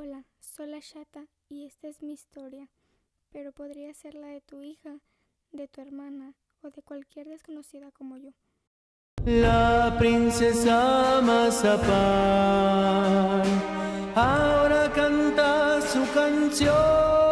Hola, soy la chata y esta es mi historia, pero podría ser la de tu hija, de tu hermana o de cualquier desconocida como yo. La princesa Mazapán ahora canta su canción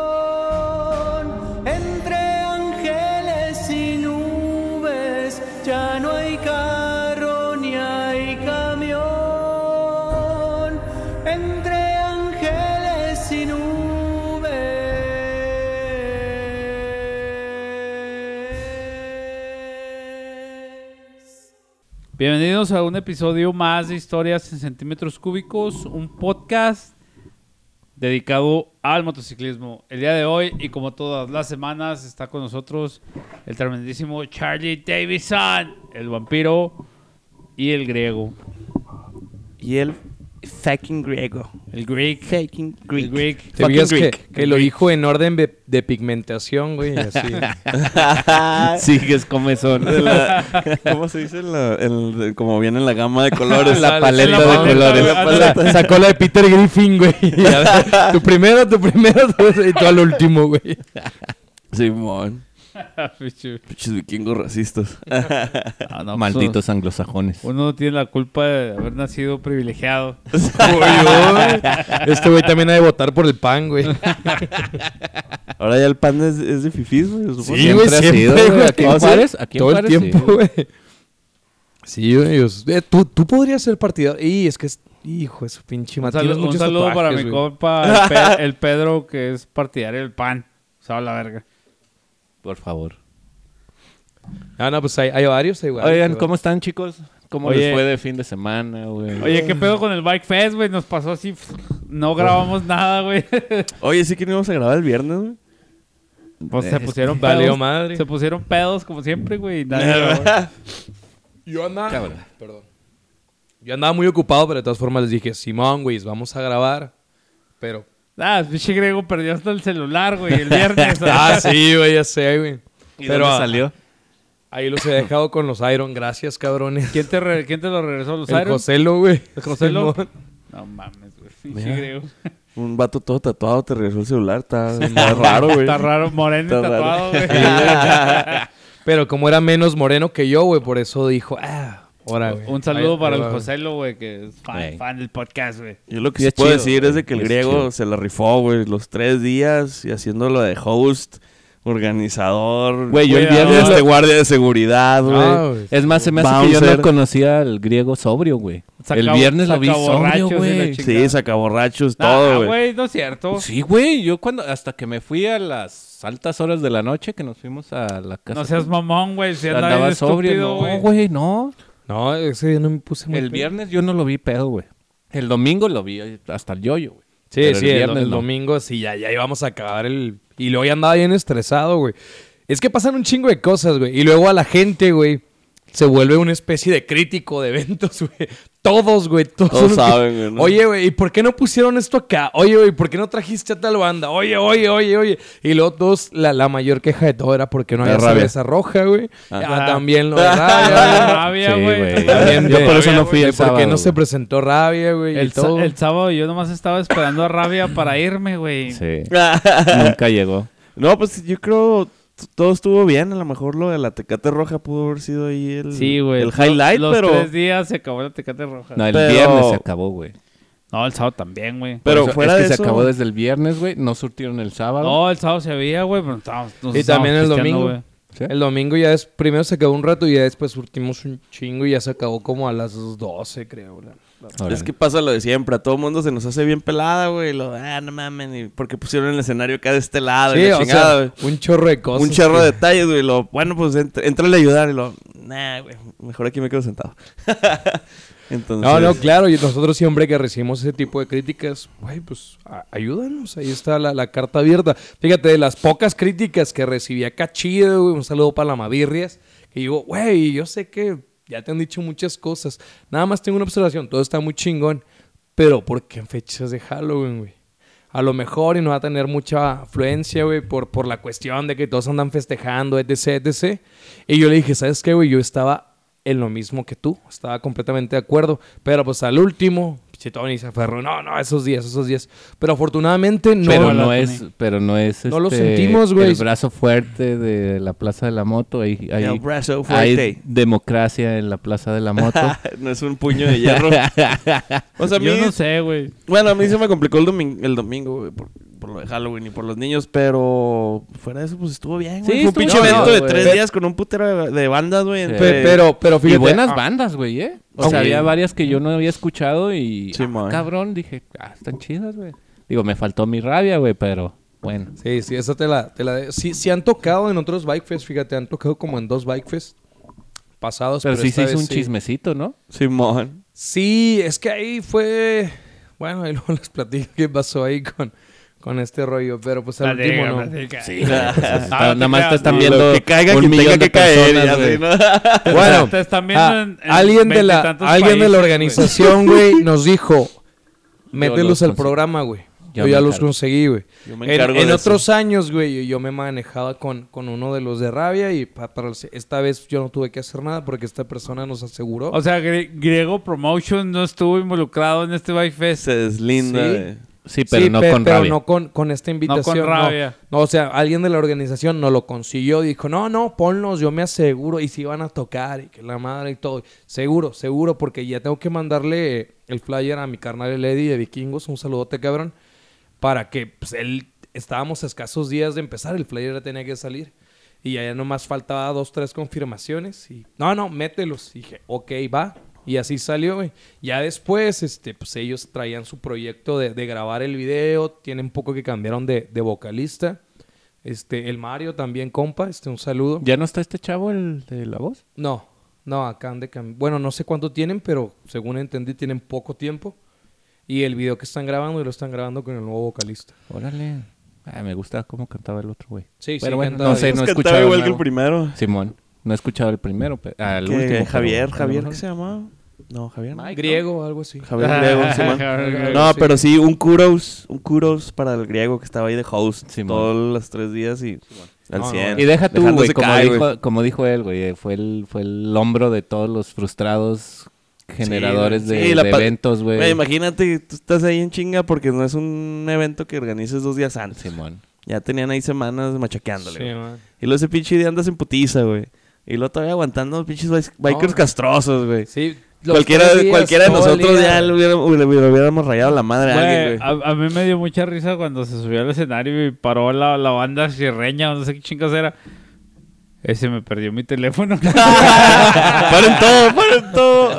Bienvenidos a un episodio más de Historias en Centímetros Cúbicos, un podcast dedicado al motociclismo. El día de hoy, y como todas las semanas, está con nosotros el tremendísimo Charlie Davison, el vampiro y el griego. Y el fucking griego. El Greek. Fucking El Greek. Greek. Te que, Greek. que lo dijo en orden de, de pigmentación, güey, así. sí, que es comezón. La- ¿Cómo se dice? La- el- como viene en la gama de colores. La paleta de colores. paleta. Sacó la de Peter Griffin, güey. Tu primero, tu primero, tu- y tú al último, güey. Simón. Pichu. Pinches vikingos racistas. Ah, no, pues, Malditos anglosajones. Uno no tiene la culpa de haber nacido privilegiado. Uy, uy. Este güey también ha de votar por el pan, güey. Ahora ya el pan es, es de fifís, güey. supongo. Sí, güey, ha siempre, sido, güey. Aquí en ¿Ah, sí? Juárez, aquí en Todo el Juárez, sí, tiempo, güey. Sí, güey. eh, tú, tú podrías ser partidario. Y es que es... Hijo de su pinche Un madre. saludo, tienes un saludo para mi compa, el, Pe- el Pedro, que es partidario del pan. Sabe la verga. Por favor. Ah, no, pues hay, hay varios, hay varios. Oigan, ¿cómo están, chicos? ¿Cómo Oye. les fue de fin de semana, güey? Oye, ¿qué pedo con el Bike Fest, güey? Nos pasó así, no grabamos nada, güey. Oye, sí que no íbamos a grabar el viernes, güey. Pues se Es- pusieron Valió pedos. madre. Se pusieron pedos como siempre, güey. y nadie grabó. Yo andaba... Cabrón. Perdón. Yo andaba muy ocupado, pero de todas formas les dije, Simón, güey, vamos a grabar. Pero... ah, pinche griego perdió hasta el celular, güey, el viernes. Ah, sí, güey, ya sé, güey. ¿Y Pero, dónde salió? Ahí los he dejado con los Iron. Gracias, cabrones. ¿Quién te, re- ¿Quién te lo regresó? ¿Los El Iron? Joselo, güey. ¿El Joselo? No mames, güey. Pinche Mira. griego. Un vato todo tatuado te regresó el celular. Está, está raro, güey. Está raro, moreno y Está tatuado, güey. Pero como era menos moreno que yo, güey, por eso dijo, ah, ahora, güey. Un saludo para el. Joselo, güey, que es fan, del podcast, güey. Yo lo que sí puedo chido, decir güey. es de que el Es griego chido. se la rifó, güey, los tres días y haciéndolo de host, organizador. Güey, yo el viernes este guardia de seguridad, güey. Ah, güey. Es más, se me hace que yo Bouncer. no conocía al griego sobrio, güey. Saca- el viernes lo vi sobrio, güey. sí, sacaborrachos, Ah, todo, güey. güey, no es cierto. Sí, güey. Yo cuando... Hasta que me fui a las altas horas de la noche que nos fuimos a la casa. No seas mamón, güey. Si andaba sobrio. No, güey, no. No, ese día no me puse muy El pedo. viernes yo no lo vi pedo, güey. El domingo lo vi eh, hasta el yoyo, güey. Sí, Pero sí, el el, viernes el no. domingo sí, ya, ya íbamos a acabar el... Y luego ya andaba bien estresado, güey. Es que pasan un chingo de cosas, güey. Y luego a la gente, güey, se vuelve una especie de crítico de eventos, güey. Todos, güey, todos. Todos saben, güey, ¿no? Oye, güey, ¿y por qué no pusieron esto acá? Oye, güey, ¿por qué no trajiste a tal banda? Oye, oye, oye, oye. Y luego todos, la, la mayor queja de todo era porque no La había rabia. cerveza roja, güey. Ah. Ah, también lo de rabia, rabia, Sí, güey. También Yo por eso no fui el ¿Por qué sábado, no se presentó rabia, güey? El, el sábado yo nomás estaba esperando a Rabia para irme, güey. Sí. Nunca llegó. No, pues yo creo todo estuvo bien. A lo mejor lo de la Tecate Roja pudo haber sido ahí el, Sí, güey. el highlight, Los- pero... Los tres días se acabó la tecate roja. No, el Pero- viernes se acabó, güey. No, el sábado también, güey. Pero eso- fuera es que de se eso- acabó desde el viernes, güey. No surtieron el sábado. No, el sábado se veía, güey, pero estábamos, nos Y también el domingo. güey. ¿Sí? El domingo ya es, primero se acabó un rato y ya después surtimos un chingo y ya se acabó como a las 12, creo. la- la-. Es que pasa lo de siempre, a todo mundo se nos hace bien pelada, güey. Lo, ah, no mames, y porque pusieron el escenario acá de este lado, y Sí, la o chingada, sea, un chorro de cosas. Un chorro que- de detalles, güey. Lo, bueno, pues ent- entrale a ayudar y lo, nah, güey, mejor aquí me quedo sentado. Entonces, No, no, claro, y nosotros siempre que recibimos ese tipo de críticas, güey, pues ayúdanos, ahí está la, la carta abierta. Fíjate, de las pocas críticas que recibí acá chido, güey, un saludo para la Mavirrias, que digo, güey, yo sé que ya te han dicho muchas cosas, nada más tengo una observación, todo está muy chingón, pero ¿por qué en fechas de Halloween, güey? A lo mejor y no va a tener mucha afluencia, güey, por, por la cuestión de que todos andan festejando, etc, etc. Y yo le dije, ¿sabes qué, güey? Yo estaba en lo mismo que tú. Estaba completamente de acuerdo. Pero pues al último, pinche Tony se aferró. No, no, esos días, esos días. Pero afortunadamente no. pero, no es, pero no es No lo este, sentimos, güey. el brazo fuerte de la Plaza de la Moto. Hay, hay, El brazo hay fuerte. democracia en la Plaza de la Moto. no es un puño de hierro. o sea, a mí, Yo no sé, güey. bueno, a mí se me complicó el, domin- el domingo, güey, por lo de Halloween y por los niños, pero fuera de eso, pues estuvo bien, güey. Sí, Fue un estuvo pinche evento de tres días con un putero de, de bandas, güey. Sí. entre- pero, pero fíjate. y buenas ah, bandas, güey, ¿eh? O sea, sí. había varias que yo no había escuchado y... Sí, ah, cabrón, dije, ah, están chidas, güey. Digo, me faltó mi rabia, güey, pero bueno. Sí, sí, esa te la, te la de- Sí, sí han tocado en otros Bike Fest, fíjate, han tocado como en dos Bike Fest pasados. Pero, sí esta se hizo un sí. chismecito, ¿no? Simón. Sí, es que ahí fue... Bueno, ahí luego les platico qué pasó ahí con, con este rollo, pero pues al último no. Sí. Ah, te nada más te están viendo que caiga un quien tenga millón que de caer. y personas, así, güey. ¿no? Bueno, te están viendo ah, en, en alguien de la alguien de la organización, güey, nos dijo, mételos los al programa, güey. Yo ya los conseguí, güey. Yo me En, encargo en de otros años, güey, yo, me manejaba con, con uno de los de Rabia y pa- para el- esta vez yo no tuve que hacer nada porque esta persona nos aseguró. O sea, Gre- Griego Promotion no estuvo involucrado en este Bike Fest. Se deslinda. Sí. Sí, pero Sí, no pe- con pero rabia. no con, con esta invitación. no. rabia. No, o sea, alguien de la organización no lo consiguió. Dijo, no, no, ponlos, yo me aseguro. Y si van a tocar y que la madre y todo. Seguro, seguro, porque ya tengo que mandarle el flyer a mi carnal el Eddie de Vikingos. Un saludote, cabrón. Para que, pues, él... Estábamos a escasos días de empezar. El flyer ya tenía que salir. Y ya nomás faltaba dos, tres confirmaciones. Y, no, no, mételos. Y dije, ok, va. Y así salió, güey. Ya después, este, pues ellos traían su proyecto de, de grabar el video. Tienen poco que cambiaron de, de vocalista. Este, el Mario también, compa. Este, un saludo. ¿Ya no está este chavo, el de la voz? No, no, acaban de cambiar. Bueno, no sé cuánto tienen, pero según entendí, tienen poco tiempo. Y el video que están grabando, y lo están grabando con el nuevo vocalista. Órale. Ah, me gusta cómo cantaba el otro, güey. Sí, Pero sí, bueno, no sé, no he escuchado igual el que el primero. Simón. No he escuchado el primero, pe- al Que último. pero Javier, Javier, ¿qué se llamaba? No, Javier. no. Griego, algo así. Javier Griego, Simón. Javier No, sí. pero sí, un kudos, un kudos para el griego que estaba ahí de host Simón. todos los tres días y al No, no, 100. Y deja tú, güey, como, dijo, como dijo él, güey, fue el, fue el hombro de todos los frustrados generadores Sí, de, sí, la de pa- eventos, güey. Imagínate, tú estás ahí en chinga porque no es un evento que organices dos días antes. Simón. Ya tenían ahí semanas machaqueándole. Sí, y luego ese pinche día andas en putiza, güey. Y luego todavía aguantando los pinches bikers No. castrosos, güey. Sí, Cualquiera, cualquiera de nosotros ya le hubiéramos, le hubiéramos rayado la madre a alguien, güey. a, a mí me dio mucha risa cuando se subió al escenario y paró la, la banda sierreña o no sé qué chingas era. Ese me perdió mi teléfono. ¡Paren todo, paren todo!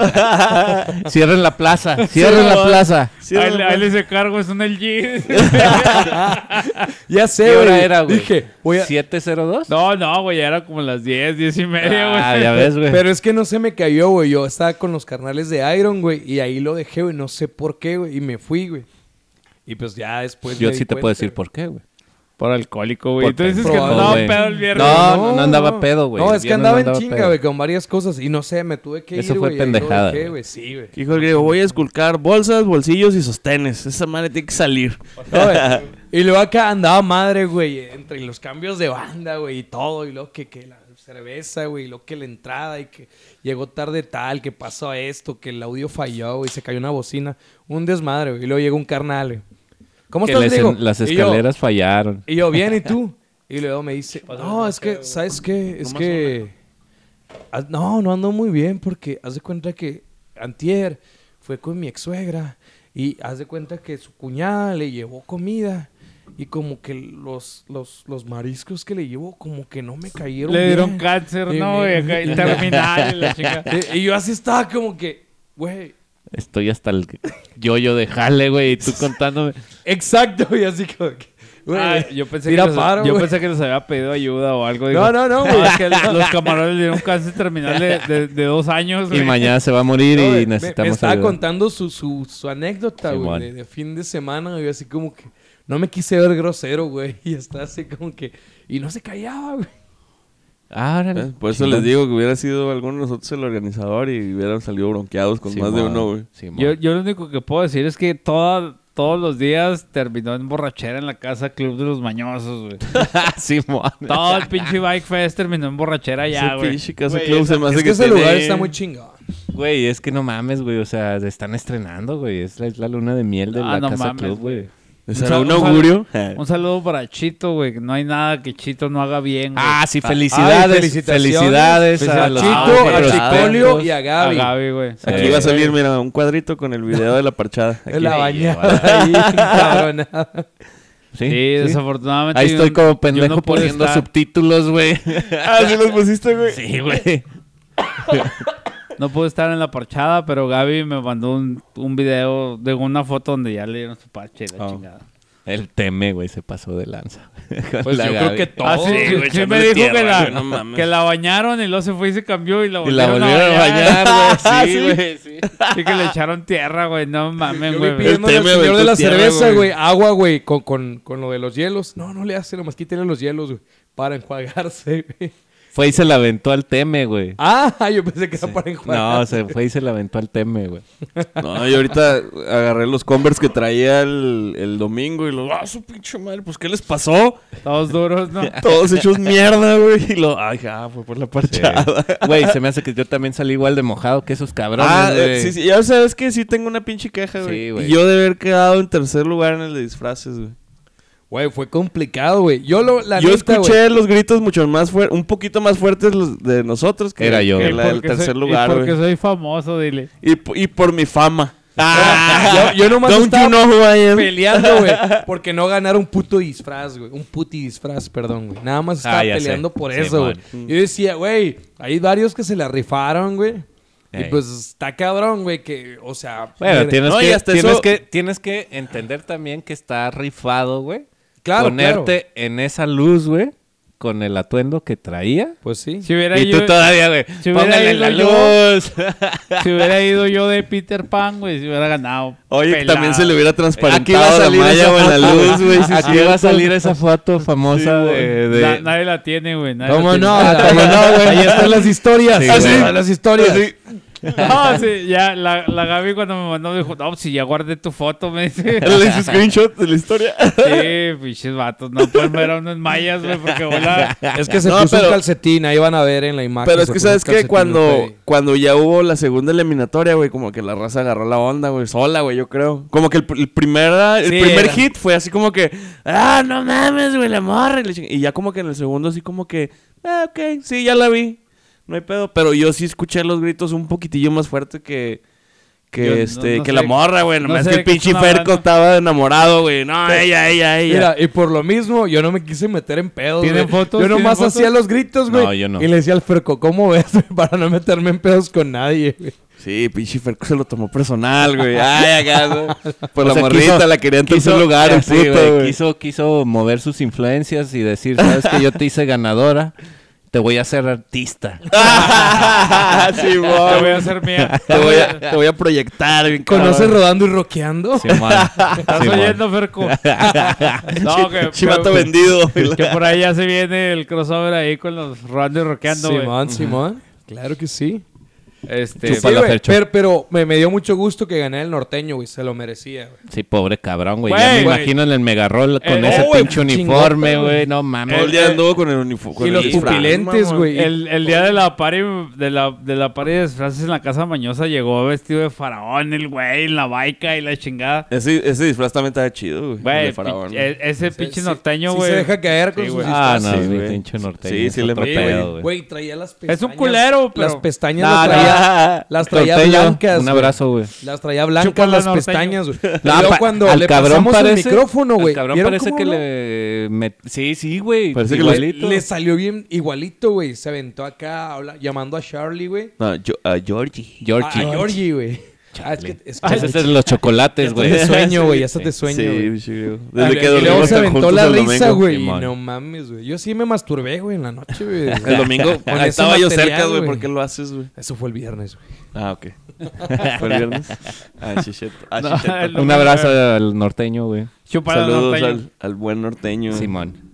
Cierren la plaza, cierren la plaza. Sí, ahí, les encargo, es un LG. Ya sé, ¿Qué hora era, güey? Dije, voy a... ¿702? no, no, güey, ya era como las 10, 10 y media, güey. Ah, ya ves, güey. Pero es que no se me cayó, güey. Yo estaba con los carnales de Iron, güey. Y ahí lo dejé, güey. No sé por qué, güey. Y me fui, güey. Y pues ya después. Yo sí te puedo decir güey. por qué, güey. Por alcohólico, güey. Tú dices que pendejo, no, pedo el viernes. No, no, no andaba pedo, güey. No, es que andaba no en andaba chinga, güey, con varias cosas. Y no sé, me tuve que Eso ir, fue güey. y ahí lo pendejada, dejé, güey. Sí, güey. Dijo el griego, voy a esculcar bolsas, bolsillos y sostenes. Esa madre tiene que salir. No, y luego acá andaba madre, güey. Entre los cambios de banda, güey. Y todo. Y luego que, que la cerveza, güey. Y luego que la entrada. Y que llegó tarde tal. Que pasó esto. Que el audio falló, güey. Se cayó una bocina. Un desmadre, güey. Y luego llegó un carnal, güey. ¿Cómo Que estás, les- Diego? las Y yo- escaleras fallaron. Y yo, bien, ¿y tú? Y luego me dice, no, es que, ¿sabes qué? Es que... No, no ando muy bien porque haz de cuenta que antier fue con mi ex suegra y haz de cuenta que su cuñada le llevó comida y como que los, los, los mariscos que le llevó como que no me cayeron Le dieron bien. cáncer, Y ¿no, me- Terminal y la chica. Y, y yo así estaba como que, güey, Estoy hasta el yo-yo de jale, güey, y tú contándome. exacto, y así como que, güey. Ah, yo pensé, tira que paro, yo güey. pensé que les había pedido ayuda o algo. No, no, no, güey. es que los camarones le dieron cáncer terminal de, de- de dos años. Y güey. mañana se va a morir No, y me- necesitamos Me, estaba ayuda. contando su, su, su anécdota, güey, de fin de semana, güey, así como que no me quise ver grosero, güey, y está así como que y no se callaba, güey. Ah, órale. ¿Eh? Por eso les digo que hubiera sido alguno de nosotros el organizador y hubieran salido bronqueados con más de uno, güey. Yo, yo lo único que puedo decir es que toda, todos los días terminó en borrachera en la casa Club de los Mañosos, güey. Todo el pinche Bike Fest terminó en borrachera ya, güey. pinche Casa Club se me hace Es que que ese tiene- lugar está muy chingón. Güey, es que no mames, güey. O sea, se están estrenando, güey. Es la, es la luna de miel de Ah, la no Casa mames, Club, güey. Güey. ¿Será Un augurio? Un saludo para Chito, güey. que No hay nada que Chito no haga bien. Ah, sí, Ay, felicidades. felicitaciones. felicidades a A los Chito, Ah, a Chicolio y a a Gaby. Aquí va a salir, mira, un cuadrito con el video de la parchada. En Aquí. la bañada. Sí, Sí, sí. desafortunadamente. Ahí estoy como pendejo no poniendo estar- subtítulos, güey. Ah, ¿sí los pusiste, güey? Sí, güey. No pude estar en la parchada, pero Gaby me mandó un, un video de una foto donde ya le dieron su parche y la Oh. chingada. El teme, güey, se pasó de lanza. Pues la yo creo que todo. Ah, sí, güey, sí, me dijo tierra, que, la, güey, no mames. que la bañaron y luego se fue y se cambió y la Y la volvieron, volvieron a bañar, güey. Sí, güey. Sí. Y que le echaron tierra, güey. No mames, Yo vi güey. pidiendo al El tema señor aventó de la tierra, cerveza, güey. güey, agua, güey, con, con, con lo de los hielos. No, no le hace, nomás quítale los hielos, güey, para enjuagarse, güey. Fue y se la aventó al teme, güey. Ah, yo pensé que era para enjuagarse. No, se fue y se la aventó al teme, güey. No, yo ahorita agarré los Converse que traía el, el domingo y los, ah, su pinche madre, pues, ¿qué les pasó? Todos duros, ¿no? Todos hechos mierda, güey. Y lo, ay, ja, fue por la parchada. Güey, se me hace que yo también salí igual de mojado que esos cabrones, Ah, güey. eh, sí, sí, ya sabes que sí tengo una pinche queja, güey. Sí, güey. y yo de haber quedado en tercer lugar en el de disfraces, güey. Güey, fue complicado, güey. Yo lo, la yo neta, escuché los gritos mucho más fuertes, un poquito más fuertes los de nosotros que, Era yo, que güey. la del tercer soy- lugar, y porque güey. soy famoso, dile. Y, y por mi fama. Ah, yo, yo nomás estaba you know peleando, güey, porque no ganara un puto disfraz, güey. Un puti disfraz, perdón, güey. Nada más estaba Ah, sé. peleando por Sí, eso, güey. Yo decía, güey, hay varios que se la rifaron, güey. Y pues está cabrón, güey, que, o sea... Bueno, tienes, No, que, hasta tienes, eso- que, tienes que entender también que está rifado, güey. Claro, Ponerte en esa luz, güey, con el atuendo que traía. Pues sí. Si hubiera, Y ido, tú todavía, güey, si hubiera póngale ido la yo- luz. si hubiera ido yo de Peter Pan, güey, si hubiera ganado. Oye, que pelado. también se le hubiera transparentado Aquí va a salir la malla esa o la foto, luz, güey. sí, Aquí va a salir esa foto famosa Sí, de... de- Na- nadie la tiene, güey. ¿Cómo no? ¿Cómo no, güey? Ahí están las historias. Sí, están las historias. Así. No, sí, ya, la, la Gaby cuando me mandó me dijo, no, si ya guardé tu foto, me dice. Le hice screenshot de la historia. Sí, pinches vatos, no pueden ver a unos mayas, güey, porque hola. Es que se No, puso pero- un calcetín, ahí van a ver en la imagen. Pero es que sabes calcetín, cuando, güey. cuando ya hubo la segunda eliminatoria, güey, como que la raza agarró la onda, güey, sola, güey, yo creo. Como que el, el primera- el Sí, primer era. hit fue así como que, ah, no mames, güey, la morra. Y ya como que en el segundo así como que, ah, ok, sí, ya la vi. No hay pedo. Pero yo sí escuché los gritos un poquitillo más fuerte que, que Yo este, no que sé- la morra, güey. no Nomás sé que el pinche Ferco estaba enamorado, güey. No, ella, ella, ella. Mira, y por lo mismo, yo no me quise meter en pedos, ¿Tienen güey. fotos? Yo ¿Tienen nomás fotos? hacía los gritos, güey. No, yo no. Y le decía al Ferco, ¿cómo ves? güey? Para no meterme en pedos con nadie, güey. Sí, pinche Ferco se lo tomó personal, güey. Ay, acá. Por O la sea, morrita, quiso- la quería en quiso- tercer lugar, el sí, puto, güey, güey. Quiso, quiso mover sus influencias y decir, sabes que yo te hice ganadora, te voy a hacer artista. sí, Te voy a hacer mía. Te voy a, te voy a proyectar, bien ¿Conoces cabrón. rodando y rockeando? Simón. ¿Estás Simón. oyendo, Ferco? No, que, Chivato que- vendido. que por ahí ya se viene el crossover ahí con los Randy rockeando, güey. Simón, Simón. Claro que sí. Este, Sí, pero, pero me, me dio mucho gusto que gané el norteño, güey. Se lo merecía, güey. Sí, pobre cabrón, güey. Ya me imagino en el megarrol con Eh, ese oh, güey, pinche uniforme, güey. No mames. Todo el día anduvo con el uniforme. Y los pupilentes, güey. el, el día de la party de la, de la party de disfraces en la casa mañosa llegó vestido de faraón el güey, en la baica y la chingada. Ese, ese disfraz también estaba chido, güey. faraón. e- ese Sí, pinche sí, norteño, sí güey. se deja caer con Sí, sus. Ah, no, Sí, pinche norteño. Sí, es sí le güey. traía las Es pestañas. un culero, pero... Las pestañas No, las traía, Norteño, blancas. Un abrazo, güey. Las traía blancas Chúpala, las norteño. pestañas, güey. Y luego cuando al le cabrón pasamos parece, el micrófono, güey. Cabrón ¿vieron parece que no? le... met- Sí, sí, güey. Parece que le- igualito. Le salió bien igualito, güey. Se aventó acá habla- llamando a Charlie, güey. No, yo, a Georgie. A, Georgie. a Georgie, güey. Ah, es que, es que de los chocolates, güey. de sueño, güey. Ya estás de sueño, Sí, güey. sí, güey. Desde que luego dormimos se tan aventó la risa, güey. No mames, güey. Yo sí me masturbé, güey, en la noche, güey. El domingo ese estaba yo cerca, güey. ¿Por qué lo haces, güey? Eso fue el viernes, güey. Ah, ok. ¿Fue el viernes? Ah, chicheto. Ah, No, Un abrazo al norteño, güey. Saludos norteño. al, al buen norteño. Simón.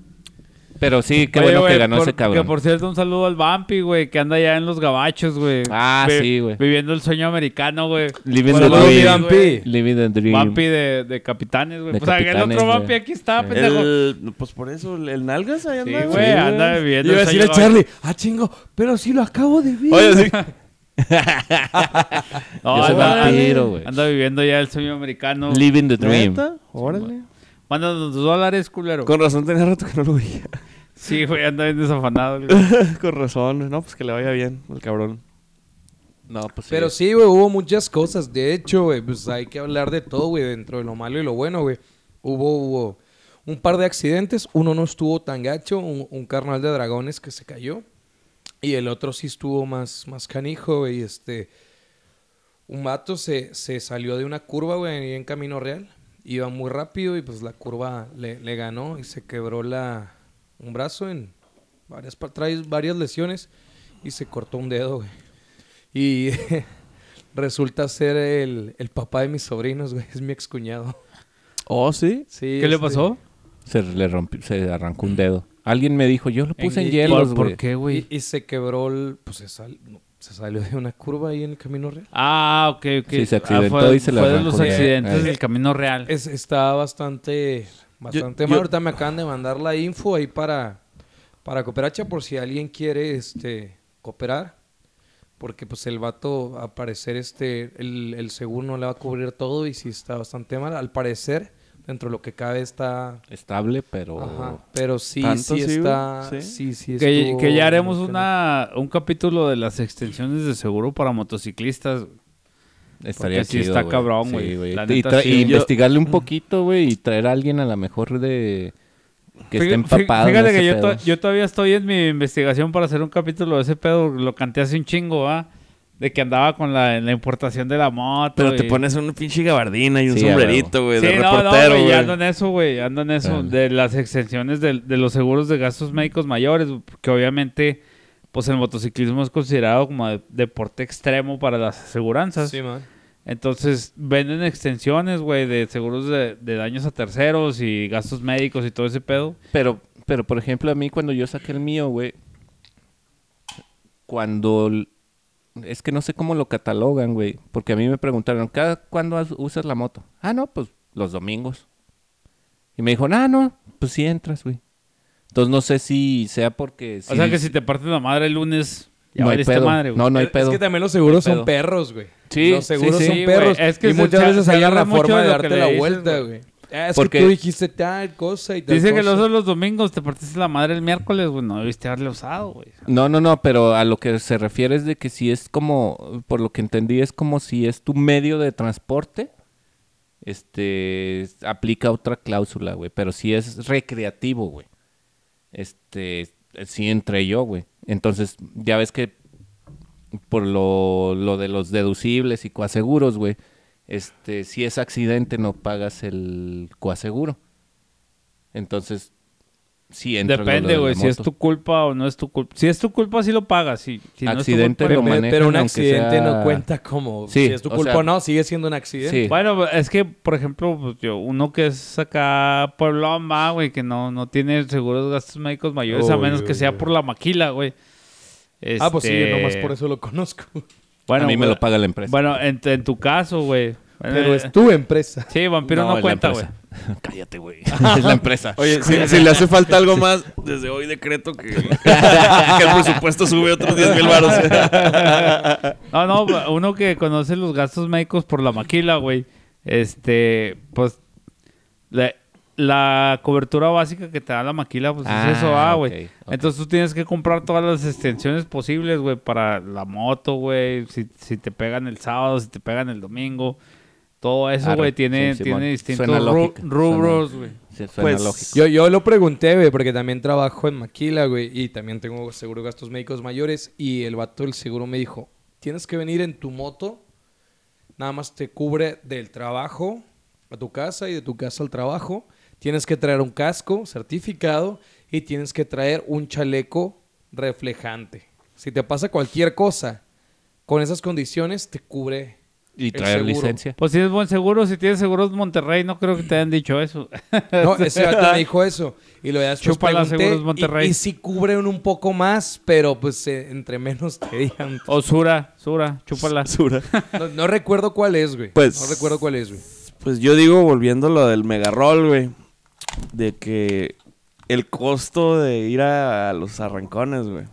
Pero sí, qué Oye, bueno güey, que ganó por- ese cabrón. Que por cierto, un saludo al Vampi, güey, que anda allá en los gabachos, güey. Ah, Vi- sí, güey. Viviendo el sueño americano, güey. Living the dream. Vampi. Living the dream. Vampi de, de capitanes, güey. Pues aquel capitanes, otro güey. Vampi aquí está, Sí. pendejo. El, pues por eso, el, el Nalgas ahí Sí, anda. güey, anda viviendo Iba a el decirle a Charlie, ah, chingo, pero si lo acabo de ver. Oye, sí. No, anda, vampiro, güey. anda viviendo ya el sueño americano. Living the dream. ¿Neta? Órale. Mándanos dólares, culero. Con razón tenía rato que no lo veía. Sí, güey, anda bien desafanado. Con razón. No, pues que le vaya bien, el cabrón. No, pues Pero sí, güey, hubo muchas cosas. De hecho, güey, pues hay que hablar de todo, güey, dentro de lo malo y lo bueno, güey. Hubo, hubo un par de accidentes. Uno no estuvo tan gacho, un, un carnal de dragones que se cayó. Y el otro sí estuvo más, más canijo, güey. Este, un vato se, se salió de una curva, güey, en Camino Real. Iba muy rápido y pues la curva le, le ganó y se quebró la, un brazo en varias, trae varias lesiones y se cortó un dedo, güey. Y resulta ser el, el papá de mis sobrinos, güey. Es mi excuñado. Oh, sí. Sí, ¿Qué le este, pasó? Se le rompió, se arrancó un dedo. Alguien me dijo, yo lo puse en, y- hielos, ¿Por, qué, güey? Y, y se quebró el... Pues se, sal- no, se salió de una curva ahí en el Camino Real. Ah, ok, ok. Sí, se Ah, accidentó fue, y se le fue de los accidentes Eh. del camino real. Es, está bastante... Bastante yo- mal. Ahorita me acaban de mandar la info ahí para... Para Cooperacha por si alguien quiere, este... Cooperar. Porque pues el vato, al parecer, este... El, el seguro no le va a cubrir todo y sí está bastante mal. Al parecer, dentro de lo que cabe está... Estable, pero... Ajá, pero sí, ¿Tanto sí está... Sí. Sí, sí, Que, estuvo que ya haremos una, un capítulo de las extensiones de seguro para motociclistas. Estaría Porque sí chido, está güey. cabrón, güey. Y, neta, tra- sí. y Yo- investigarle un poquito, güey, y traer a alguien a lo mejor de... Que esté empapado en Fíjate ese que yo, pedo. to- yo todavía estoy en mi investigación para hacer un capítulo de ese pedo. Lo canté hace un chingo, ¿ah? De que andaba con la, importación de la moto. Pero te pones una pinche gabardina y un Sí, sombrerito, güey, Sí, de no, no, reportero, güey, güey. ando en eso, güey, ando en eso, de las exenciones de, de los seguros de gastos médicos mayores, que obviamente, pues el motociclismo es considerado como de- deporte extremo para las aseguranzas. Sí, man. Entonces, venden extensiones, güey, de seguros de, de daños a terceros y gastos médicos y todo ese pedo. Pero, pero por ejemplo, a mí cuando yo saqué el mío, güey, cuando... Es que no sé cómo lo catalogan, güey. Porque a mí me preguntaron, ¿cada cuándo usas la moto? Ah, no, pues los domingos. Y me dijo, ah, no, pues sí entras, güey. Entonces no sé si sea porque... o sea que si te partes la madre el lunes, ya no hay pedo. madre, güey. No, no hay es, pedo. es que también los seguros No son perros, güey. Sí, los seguros sí, son sí, perros. Es que y muchas se- veces hay la forma de que darte la dices, vuelta, güey. Ah, es Porque- que tú dijiste tal cosa y tal Dice que cosa. los otros los domingos te partiste la madre el miércoles, güey, no debiste haberle usado, güey. No, no, no, pero a lo que se refiere es de que si es como, por lo que entendí, es como si es tu medio de transporte, este, aplica otra cláusula, güey, pero si es recreativo, güey, este, sí entré yo, güey. Entonces, ya ves que por lo, lo de los deducibles y coaseguros, güey, este, si es accidente no pagas el coaseguro. Entonces, sí lo Depende, de güey, si es tu culpa o no es tu culpa. Si es tu culpa, sí lo pagas. Si, si no es tu Accidente culpa, lo Pero, manejan, pero un accidente sea- no cuenta como Sí, si es tu o culpa sea- o no, sigue siendo un accidente. Sí. Bueno, es que, por ejemplo, pues, yo, uno que es acá pueblón, güey, que no, no tiene seguros de gastos médicos mayores, a menos que sea por la maquila, güey. Ah, pues sí, Este, nomás por eso lo conozco. Bueno, a mí me lo paga la empresa. Bueno, en, en tu caso, güey. Pero Eh, es tu empresa. Sí, vampiro no, es la cuenta, güey. empresa. Cállate, güey. es la empresa. Oye, si, si le hace falta algo más, desde hoy decreto que, que el presupuesto sube otros 10 mil baros. No, no, uno que conoce los gastos médicos por la maquila, güey. Este, pues, la, la cobertura básica que te da la maquila, pues Ah, es eso, ah, güey. ok, ok. Entonces tú tienes que comprar todas las extensiones posibles, güey, para la moto, güey. Si, si te pegan el sábado, si te pegan el domingo. Todo eso, güey, tiene, sí, tiene distintos lógica, rubros, suena- güey. Sí, suena Pues, lógico. Yo, yo lo pregunté, güey, porque también trabajo en Maquila, güey, y también tengo seguro de gastos médicos mayores. Y el vato del seguro me dijo: Tienes que venir en tu moto, nada más te cubre del trabajo a tu casa y de tu casa al trabajo. Tienes que traer un casco certificado y tienes que traer un chaleco reflejante. Si te pasa cualquier cosa con esas condiciones, te cubre Y traer licencia. Pues si es buen seguro, si tienes seguros Monterrey, no creo que te hayan dicho eso. No, ese vato me dijo eso. Y lo ya después Chúpala, pregunté, Seguros Monterrey. Y, y sí cubren un poco más, pero pues eh, entre menos te digan. O Sura, Sura, chúpala. Basura. No, no recuerdo cuál es, güey. Pues- No recuerdo cuál es, güey. Pues yo digo, volviendo a lo del megarrol, güey, de que el costo de ir a, a los arrancones, güey,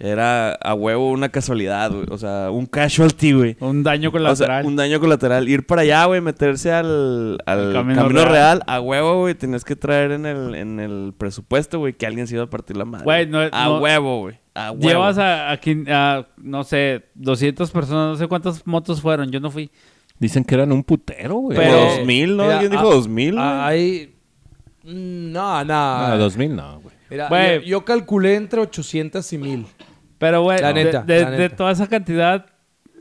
era a huevo una casualidad, güey. O sea, un casualty, güey. Un daño O sea, colateral. un daño colateral. Ir para allá, güey, meterse al, al camino, camino real. real. a huevo, güey. Tienes que traer en el, en el presupuesto, güey, que alguien se iba a partir la madre. Güey, no- a no- huevo, güey. A huevo. Llevas a, a, no sé, 200 personas, no sé cuántas motos fueron, yo no fui. Dicen que eran un putero, güey. Pero- dos mil, ¿no? Mira, Alguien dijo ah, dos mil, güey. Ah, Hay... Mm, No, no. No, 2000 no, güey. Mira, Güey. yo, yo calculé entre 800 y 1000. Pero, güey, La de- neta, de, la de neta. toda esa cantidad,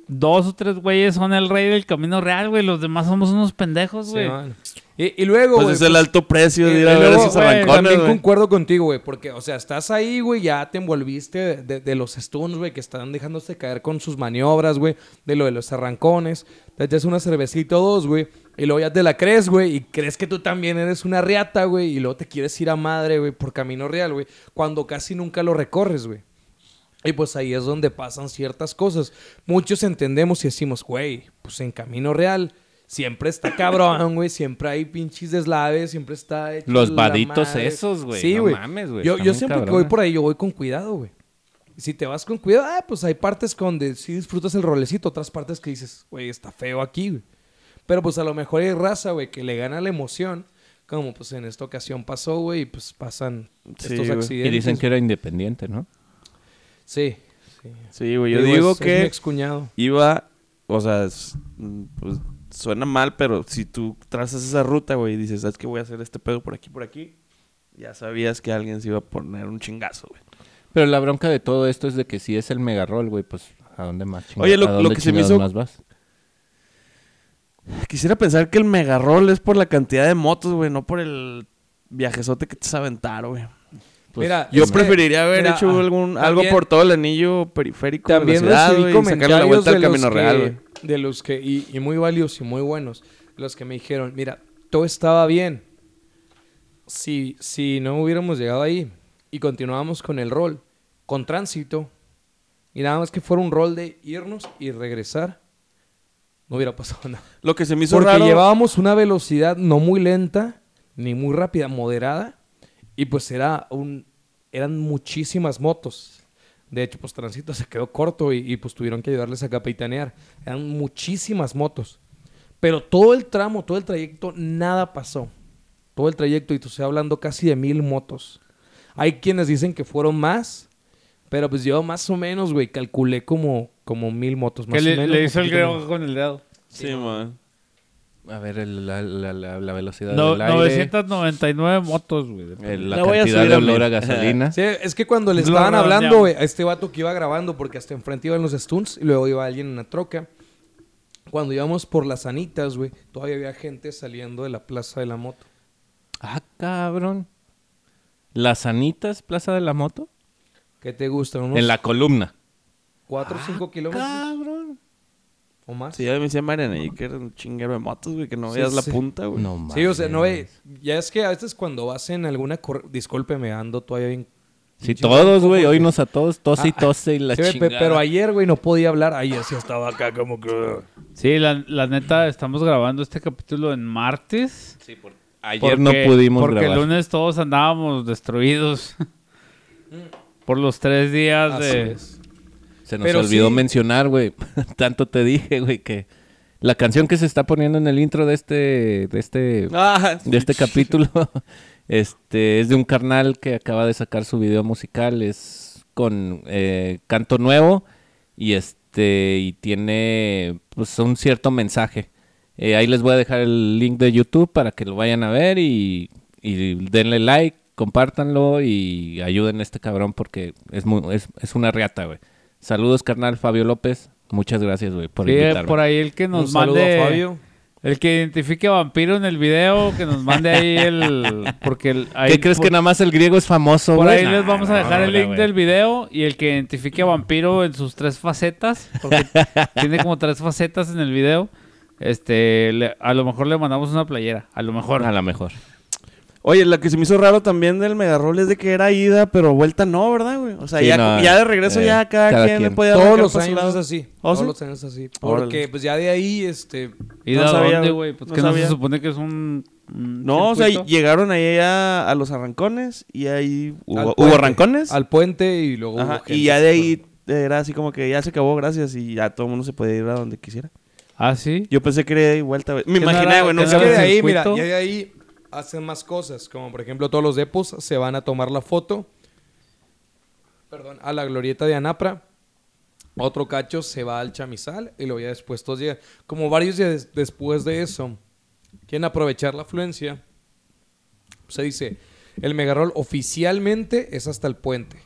dos o tres güeyes son el rey del camino real, güey. Los demás somos unos pendejos, güey. Sí, y, y luego, Pues es el pues, alto precio de ir a ver luego, esos güey, arrancones, También concuerdo contigo, güey, porque, o sea, estás ahí, güey, ya te envolviste de, de- de los stuns, güey, que están dejándose caer con sus maniobras, güey, de lo de los arrancones. Te echas una cervecita o dos, güey, y luego ya te la crees, güey, y crees que tú también eres una riata, güey, y luego te quieres ir a madre, güey, por camino real, güey, cuando casi nunca lo recorres, güey. Y pues ahí es donde pasan ciertas cosas. Muchos entendemos y decimos, güey, pues en camino real siempre está cabrón, güey. Siempre hay pinches deslaves, siempre está... hecho Los vaditos madre. esos, güey. Sí, No mames, güey. Yo, yo siempre que voy por ahí, yo voy con cuidado, güey. Si te vas con cuidado, ah, pues hay partes donde sí disfrutas el rolecito, otras partes que dices, güey, está feo aquí, güey. Pero pues a lo mejor hay raza, güey, que le gana la emoción. Como pues en esta ocasión pasó, güey, y pues pasan Sí, estos accidentes. Y dicen que era independiente, ¿no? Sí, sí. Sí, güey. Yo Digo, digo es- es que mi excuñado. iba, o sea, es- pues suena mal, pero si tú trazas esa ruta, güey, y dices, ¿sabes qué? Voy a hacer este pedo por aquí, por aquí. Ya sabías que alguien se iba a poner un chingazo, güey. Pero la bronca de todo esto es de que si es el mega roll, güey, pues ¿a dónde más chingados? Oye, lo- ¿A lo dónde que se me hizo- más vas? Quisiera pensar que el mega roll es por la cantidad de motos, güey, no por el viajezote que te vas a aventar, güey. Pues, Mira, Yo Es que, preferiría haber mira, hecho algún, también- algo por todo el anillo periférico También de la ciudad, y sacarle la vuelta al camino que, real, güey. de los que, y, y muy válidos y muy buenos, los que me dijeron, mira, todo estaba bien. Si, si no hubiéramos llegado ahí y continuábamos con el rol, con tránsito, y nada más que fuera un rol de irnos y regresar, no hubiera pasado nada. Lo que se me hizo Porque raro... llevábamos una velocidad no muy lenta, ni muy rápida, moderada, y pues era un, eran muchísimas motos. De hecho, pues Tránsito se quedó corto y, y, pues tuvieron que ayudarles a capitanear. Eran muchísimas motos. Pero todo el tramo, todo el trayecto, nada pasó. Todo el trayecto, y te estoy hablando casi de mil motos. Hay quienes dicen que fueron más, pero pues yo más o menos, güey, calculé como, como mil motos. Más Que o le, menos, le hizo el griego con el dedo. Sí, man. A ver, el- la, la- la- la velocidad No, del aire, 999 motos, güey. el- la La voy a cantidad subir de olor a gasolina. Sí, es que cuando le estaban hablando, güey, a este vato que iba grabando, porque hasta enfrente iban los stunts y luego iba alguien en una troca. Cuando íbamos por las anitas, güey, todavía había gente saliendo de la plaza de la moto. Ah, cabrón. ¿Las Anitas, Plaza de la Moto? ¿Qué te gusta? ¿Unos En la columna. 4 o 5 kilómetros Cabrón. O más? Sí, ya me decía Mariana ahí que era un chinguero de motos, güey, que no Sí, veías la punta, güey. No mames. Sí, o sea, no ve. Ya es que a veces cuando vas en alguna. cor- Discúlpeme, ando todavía bien. Sí, todos, güey. Oínos a todos. Tose y tose y la Sí, chingada. pero ayer, güey, no podía hablar. Ayer sí estaba acá como que. Sí, la, la neta, estamos grabando este capítulo en martes. Sí, por- Ayer porque- no pudimos Porque grabar. el lunes todos andábamos destruidos. por los tres días Así de... es. Se nos Pero olvidó sí- mencionar, güey. Tanto te dije, güey, que la canción que se está poniendo en el intro de este, de este, Ah, de este capítulo, este, es de un carnal que acaba de sacar su video musical, es con eh, canto nuevo y este, y tiene, pues, un cierto mensaje. Eh, ahí les voy a dejar el link de YouTube para que lo vayan a ver y, y denle like, compártanlo y ayuden a este cabrón porque es, muy, es, es una riata, güey. Saludos, carnal Fabio López. Muchas gracias, güey, por Sí, invitarme. por ahí el que Un nos saludo mande... a Fabio. El que identifique a vampiro en el video, que nos mande ahí el. Porque el, ahí ¿Qué crees por- que nada más el griego es famoso, Por ahí les vamos a no, dejar el link del video y el que identifique a vampiro en sus tres facetas, porque tiene como tres facetas en el video. Este, le- a lo mejor le mandamos una playera, a lo mejor. A lo mejor. Oye, lo que se me hizo raro también del Megarroll es de que era ida, pero vuelta no, ¿verdad, güey? O sea, Sí, ya, no, ya de regreso eh, ya cada, cada quien, le podía Todos los años es así. ¿Oh, Todos sí? los años es así. Órale. Porque pues ya de ahí, este... ¿Y No de sabía, dónde, güey. Pues No que no se supone que es un. un No, o sea, llegaron ahí a, a los arrancones y ahí hubo, arrancones. Al puente y luego Ajá, hubo gente y ya de ahí era así como que ya se acabó, gracias, y ya todo el mundo se podía ir a donde quisiera. Ah, sí. Yo pensé que era de vuelta, güey. Me ¿Qué no imaginé, güey, no Es que de ahí, mira, ya de ahí hacen más cosas. Como por ejemplo, todos los depos se van a tomar la foto. Perdón, a la glorieta de Anapra. Otro cacho se va al chamizal y luego ya después todos llegan. Como varios días después de eso, quieren aprovechar la afluencia. Se dice, el megarol oficialmente es hasta el puente.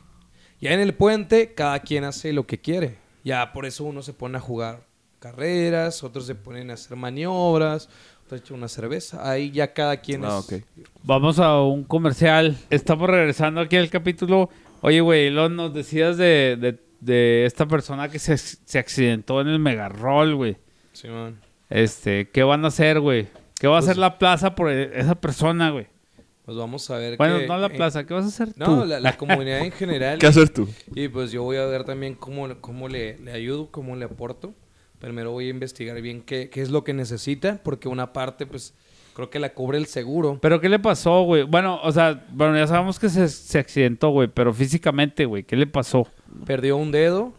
Ya en el puente, cada quien hace lo que quiere. Ya por eso uno se pone a jugar carreras, otros se ponen a hacer maniobras, otros echan una cerveza. Ahí ya cada quien Ah, es. ok. Vamos a un comercial. Estamos regresando aquí al capítulo. Oye, güey, lo nos decías de, de, de esta persona que se, se accidentó en el megarroll, güey. Simón. Este, ¿qué van a hacer, güey? ¿Qué va a Pues- hacer la plaza por e- esa persona, güey? Pues vamos a ver. Bueno, que- no la eh, plaza, ¿qué vas a hacer No, tú? la, la comunidad en general. ¿Qué hacer tú? Y pues yo voy a ver también cómo, cómo le, le ayudo, cómo le aporto. Primero voy a investigar bien qué, qué es lo que necesita, porque una parte, pues, creo que la cubre el seguro. ¿Pero qué le pasó, güey? Bueno, o sea, bueno, ya sabemos que se, se accidentó, güey, pero físicamente, güey, ¿qué le pasó? Perdió un dedo,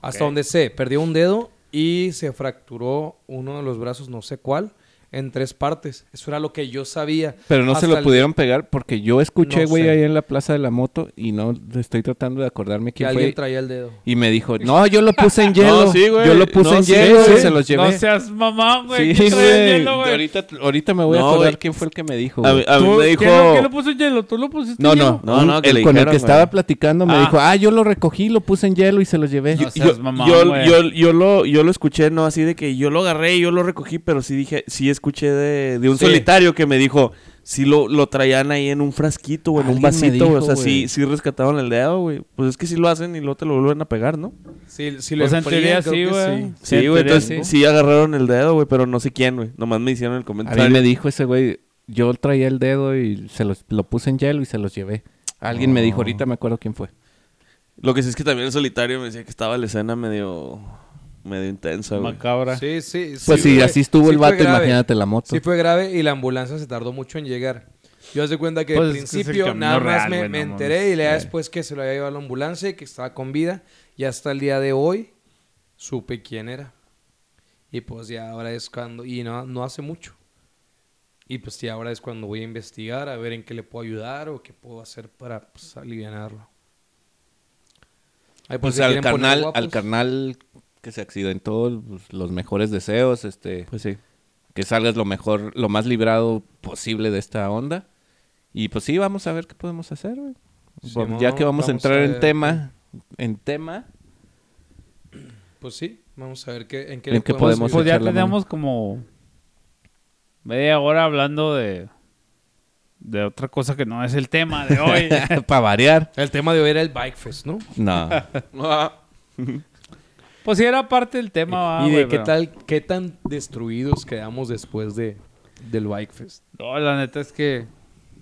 hasta donde sé, perdió un dedo y se fracturó uno de los brazos, no sé cuál, en tres partes. Eso era lo que yo sabía. Pero no se lo el- pudieron pegar porque yo escuché, No güey, ahí en la plaza de la moto y no estoy tratando de acordarme Que quién alguien fue. traía el dedo. Y me dijo, no, yo lo puse en hielo. No, sí, güey. Yo lo puse No, en sí, hielo sí. y se los llevé. No seas mamón, güey. sí, ¿quién trae el güey. Ahorita, ahorita me voy a No, acordar quién fue el que me dijo. A güey. mí, a mí ¿Tú- me dijo... ¿Quién, lo- quién lo puso en hielo? ¿Tú lo pusiste No, en no, hielo? No, no, que el le con el que estaba platicando me Ah. dijo, ah, yo lo recogí, lo puse en hielo y se los llevé. No Yo, seas mamón, yo, güey. yo, yo lo, yo lo escuché, no así de que yo lo agarré y yo lo recogí, pero sí dije, sí escuché de, de un Sí. solitario que me dijo, sí lo, lo traían ahí en un frasquito o en un vasito. O sea, sí, güey. sí rescataban el dedo, güey. Pues es que sí lo hacen y luego te lo vuelven a pegar, ¿no? Sí, sí lo en enfrían, teoría creo sí, güey. Sí, en güey, entonces sí. agarraron el dedo, güey, pero no sé quién, güey. Nomás me hicieron el A comentario. mí me dijo ese güey, yo traía el dedo y se los, lo puse en hielo y se los llevé. Alguien me dijo, ahorita me acuerdo quién fue. Lo que sí es que también el solitario me decía que estaba la escena medio, medio intensa, güey. Macabra. Sí, sí. Pues sí si fue- así estuvo sí el vato, imagínate la moto. Sí fue grave y la ambulancia se tardó mucho en llegar. Yo hace cuenta que Pues al principio nada más real, me, me enteré y le después que se lo había llevado a la ambulancia y que estaba con vida. Y hasta el día de hoy supe quién era. Y pues ya ahora es cuando... Y no, no hace mucho. Y pues ya ahora es cuando voy a investigar a ver en qué le puedo ayudar o qué puedo hacer para pues, alivianarlo. Ahí, Pues se al carnal, al carnal que se accidentó, pues, los mejores deseos, este, Pues sí. que salgas lo mejor, lo más librado posible de esta onda. Y pues sí, vamos a ver qué podemos hacer, güey. Bueno, ya que vamos, a entrar en ver tema, en tema, Pues sí, vamos a ver qué, en qué, ¿En podemos. Pues ya tenemos como media hora hablando de de otra cosa que no es el tema de hoy. para variar. El tema de hoy era el Bike Fest, ¿no? No. pues sí era parte del tema, va, y de qué pero- tal, qué tan destruidos quedamos después de del Bike Fest. No, la neta es que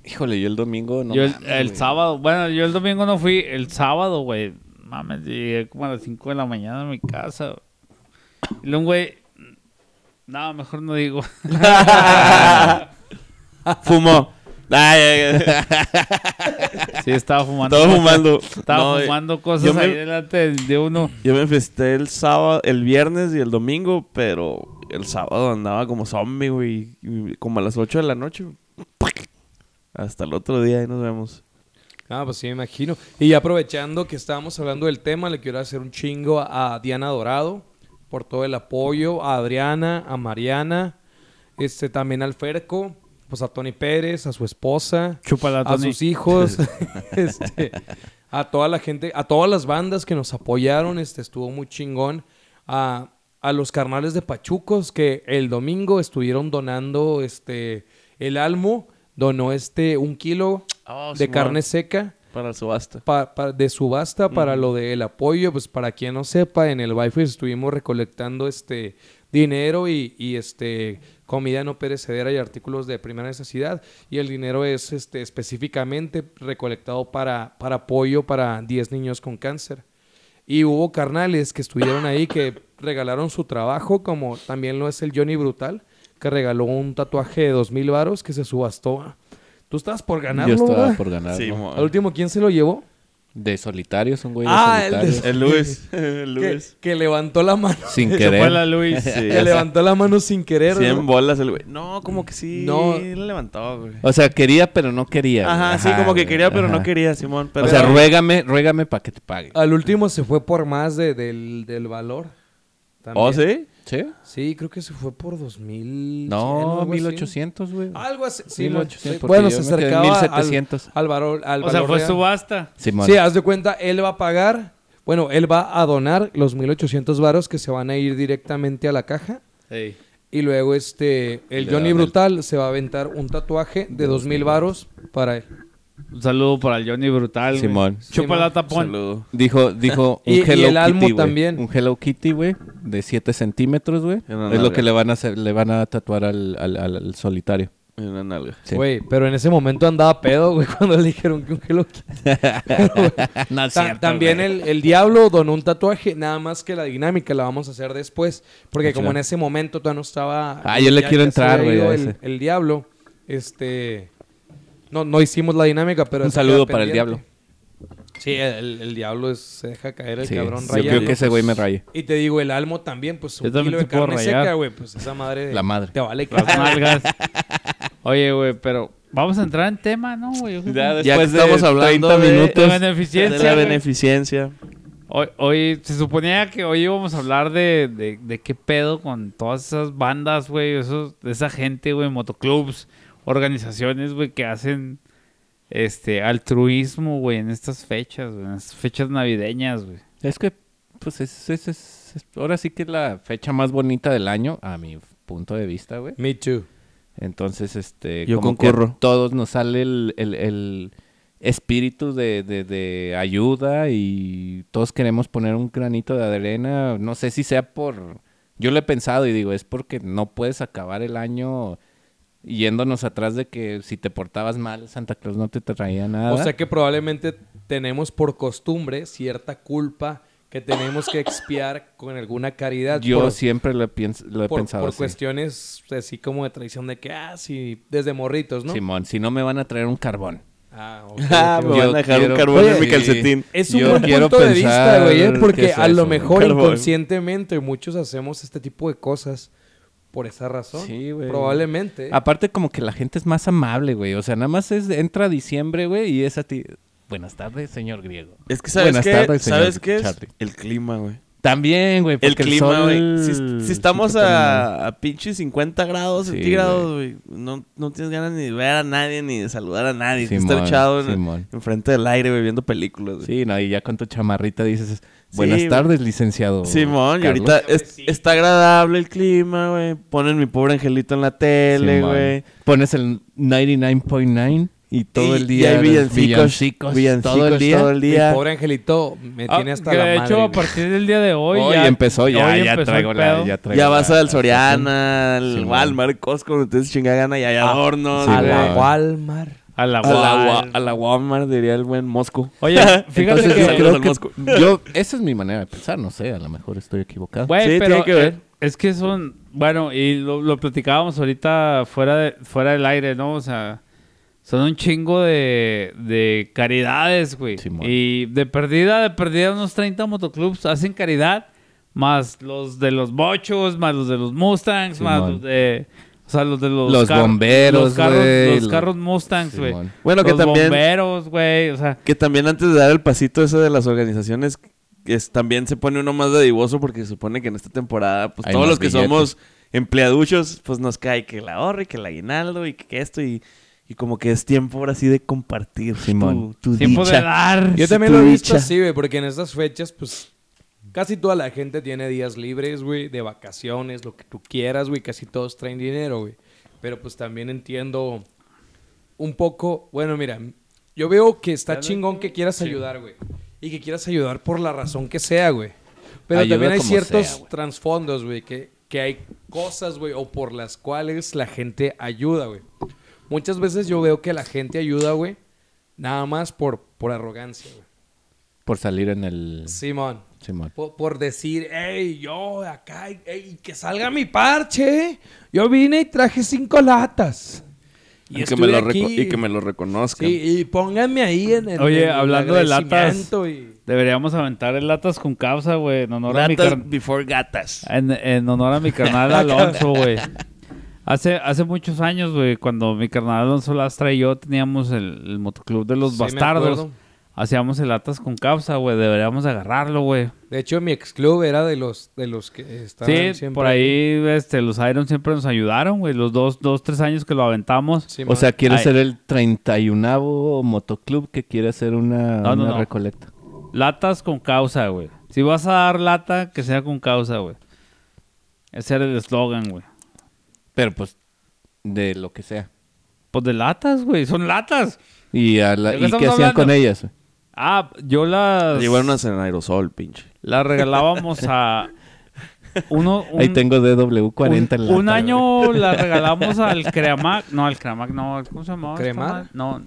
Híjole, yo el domingo no yo el, mames, el güey. sábado, bueno, yo el domingo no fui, el sábado, güey, mames, llegué como a las 5 de la mañana a mi casa. Y luego, güey, no, mejor no digo. Fumó. Sí, estaba fumando. Estaba fumando. Estaba No, fumando cosas me- ahí delante de, uno. Yo me festé el sábado, el viernes y el domingo, pero el sábado andaba como zombie, güey. y Como a las 8 de la noche. Hasta el otro día, ahí nos vemos. Ah, pues sí, me imagino. Y aprovechando que estábamos hablando del tema, le quiero hacer un chingo a, a Diana Dorado por todo el apoyo, a Adriana, a Mariana, este también al Ferco, pues a Tony Pérez, a su esposa, Chúpala, a sus hijos, este, a toda la gente, a todas las bandas que nos apoyaron, este estuvo muy chingón. A, a los carnales de Pachucos que el domingo estuvieron donando este el Almo donó este un kilo Oh, de carne seca. Para subasta. pa- pa- de subasta para lo del apoyo, pues para quien no sepa, en el Wi-Fi estuvimos recolectando este dinero y, y, este comida no perecedera y artículos de primera necesidad y el dinero es este específicamente recolectado para, para apoyo para 10 niños con cáncer. Y hubo carnales que estuvieron ahí que regalaron su trabajo, como también lo es el Johnny Brutal, que regaló un tatuaje de dos mil varos que se subastó. Tú estabas por ganarlo, Yo estaba ¿verdad? por ganar. Sí, ¿no? mo- Al último, ¿quién se lo llevó? De solitarios, un güey de Ah, el de-. El Luis. El que, Luis. que levantó la mano. Sin Se querer. fue la Luis. Sí, que levantó la mano sin querer. sé. 100 ¿no? bolas el güey. No, como que sí. No. No. Le levantó, güey. O sea, quería, pero no quería. Ajá, sí, como que quería, pero no quería, Simón. Pero o sea, ruégame, ruégame para que te pague. Al último se fue por más de- del, del valor. También. ¿Oh, sí? ¿Sí? Sí, creo que se fue por 2000. No, algo así. 1800, güey. Algo así. Sí, 1800, sí. porque Bueno, se acercaba 1700. Al, al valor. Al O sea, fue real. subasta. Simón. Sí, haz de cuenta, él va a pagar. Bueno, él va a donar los 1800 varos que se van a ir directamente a la caja. Sí. Y luego este, el Le Johnny el- Brutal se va a aventar un tatuaje de 2000 varos para él. Un saludo para el Johnny Brutal. güey. Simón. Chupa Simón. la tapón. Saludo. Dijo, dijo un Y- y Hello el Almo Kitty, güey. también. Un Hello Kitty, güey, de 7 centímetros, güey. Es lo que le van a hacer, le van a tatuar al, al, al- al solitario. En una nalga. Sí. Güey, pero en ese momento andaba pedo, güey, cuando le dijeron que un Hello Kitty. no es cierto, también güey. el, el Diablo donó un tatuaje, nada más que la dinámica la vamos a hacer después. Porque como en ese momento todavía no estaba. Ah, yo le quiero entrar, güey, El, el Diablo, este. No, no hicimos la dinámica, pero. Un saludo para el. Diablo. Sí, el, el Diablo es- se deja caer el Sí, cabrón yo rayando. quiero que ese güey me raye. Y te digo, el Almo también, pues un Yo también kilo de carne rayar. seca, güey. Pues esa madre. La madre. Te vale Las que. nalgas. Oye, güey, pero vamos a entrar en tema, ¿no, güey? Yo creo Ya que después de estamos hablando 30 de- minutos. de De beneficencia. la beneficencia. Hoy, hoy se suponía que hoy íbamos a hablar de, de, de qué pedo con todas esas bandas, güey, esos, de esa gente, güey, motoclubs, organizaciones, güey, que hacen este altruismo, güey, en estas fechas, güey, en estas fechas navideñas, güey. Es que, pues, es, es- es- es- ahora sí que es la fecha más bonita del año, a mi punto de vista, güey. Me too. Entonces, este... Yo como que concurro. a todos nos sale el, el- el espíritu de, de- de ayuda y todos queremos poner un granito de arena. No sé si sea por... Yo lo he pensado y digo, es porque no puedes acabar el año yéndonos atrás de que si te portabas mal, Santa Claus no te traía nada. O sea que probablemente tenemos por costumbre cierta culpa que tenemos que expiar con alguna caridad. Yo por, siempre lo he, piens- lo he por- pensado por así. cuestiones así como de tradición de que, ah, sí, desde morritos, ¿no? Simón, si no me van a traer un carbón. Ah, ok, Ah, ok, me van a dejar quiero- un carbón Oye, en mi calcetín. Es un Yo buen quiero punto de vista, güey, ¿eh? que porque es a lo mejor inconscientemente muchos hacemos este tipo de cosas por esa razón. Sí, güey. Probablemente. Aparte como que la gente es más amable, güey. O sea, nada más es, entra diciembre, güey, y es a ti. Buenas tardes, señor griego. Es que, ¿sabes Buenas qué? tardes, señor ¿Sabes qué es? Charlie. El clima, güey. También, güey. El clima, sol güey. Si, estamos a, a pinches 50 grados Sí, centígrados, güey, no, no tienes ganas ni de ver a nadie ni de saludar a nadie. Simón, estar echado en, enfrente del aire, güey, viendo películas. güey. Sí, no, y ya con tu chamarrita dices, buenas tardes, licenciado. Simón, y Carlos". ahorita es- está agradable el clima, güey. Ponen mi pobre angelito en la tele, güey. Pones el 99.9 y todo Y- el y día. hay los villancicos, villancicos todo el día. todo el Mi día. pobre angelito me Ah, tiene hasta que la de madre. hecho, a partir del día de hoy, Hoy ya empezó, ya, hoy ya empezó traigo el la... Ya, traigo Ya la- vas al Soriana, al Simón. Walmart, Costco, donde te chingada gana y hay Ah, adornos. a la. Walmart. A la, A la, a la Walmart, diría el buen Mosco. Oye, fíjate Entonces que... yo creo que yo, esa es mi manera de pensar, no sé, a lo mejor estoy equivocado. Güey, Sí, pero tiene que ver. eh, es que son, bueno, y lo, lo platicábamos ahorita fuera de, fuera del aire, ¿no? O sea, son un chingo de, de caridades, güey. Simón. y de perdida, de perdida, unos 30 motoclubs hacen caridad, más los de los bochos, más los de los Mustangs, más los de, o sea, los de los, bomberos, los carros, güey, los carros Mustangs, güey. Bueno, que los también, bomberos, güey, o sea, que también antes de dar el pasito ese de las organizaciones, es, también se pone uno más dadivoso porque se supone que en esta temporada, pues Hay todos los que billetes. somos empleaduchos, pues nos cae que el ahorro y que el aguinaldo y que esto y, y como que es tiempo ahora sí de compartir Simón. tu, tu tiempo dicha. de dar. Yo también tu lo he visto dicha. así, güey, porque en estas fechas, pues, Casi toda la gente tiene días libres, güey, de vacaciones, lo que tú quieras, güey. Casi todos traen dinero, güey. Pero pues también entiendo un poco. Bueno, mira, yo veo que está chingón que quieras ayudar, güey. Y que quieras ayudar por la razón que sea, güey. Pero Ayuda también hay ciertos sea, güey. trasfondos, güey, que, que hay cosas, güey, o por las cuales la gente ayuda, güey. Muchas veces yo veo que la gente ayuda, güey, nada más por, por arrogancia, güey. Por salir en el... Simón. Por, por decir, hey, yo acá, ey, que salga mi parche. Yo vine y traje cinco latas. Y, que me lo aquí. y que me lo reconozcan. Sí, y pónganme ahí en el. Oye, en el hablando de latas, y- Deberíamos aventar el latas con causa, güey, en honor a mi before gatas. en, en honor a mi carnal Alonso, güey. Hace, hace muchos años, güey, cuando mi carnal Alonso Lastra y yo teníamos el, el motoclub de los Sí, bastardos. Hacíamos el latas con causa, güey. Deberíamos agarrarlo, güey. De hecho, mi ex club era de los, de los que estaban Sí, siempre por ahí este, los Iron siempre nos ayudaron, güey. Los dos, dos, tres años que lo aventamos. O sea, quiere Ay. ser el 31 motoclub que quiere hacer una, No, no, una no. recolecta. Latas con causa, güey. Si vas a dar lata, que sea con causa, güey. Ese era el eslogan, güey. Pero pues, de lo que sea. Pues de latas, güey. Son latas. ¿Y, a la- ¿De qué ¿y estamos qué hacían con ellas? güey? Ah, yo las... Llevaron unas en aerosol, pinche. Las regalábamos a... Uno, un, Ahí tengo DW40 un, en la un año la regalamos al Creamac. No, al Creamac no. ¿Cómo se llamaba? ¿Cremar? No.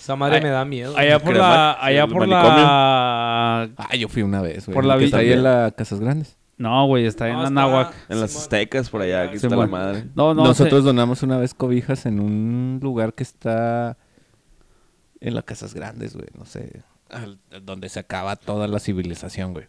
Esa madre Ay- me da miedo. Allá por Cremac, la... Allá por manicomio. la... Ah, yo fui una vez, güey. Por la que está ahí villa. en la Casas Grandes. No, güey. Está en No, la está- Náhuac. En las aztecas por allá, aquí está la madre. No, no. Nosotros se- donamos una vez cobijas en un lugar que está en las Casas Grandes, güey. No sé. al- donde se acaba toda la civilización, güey.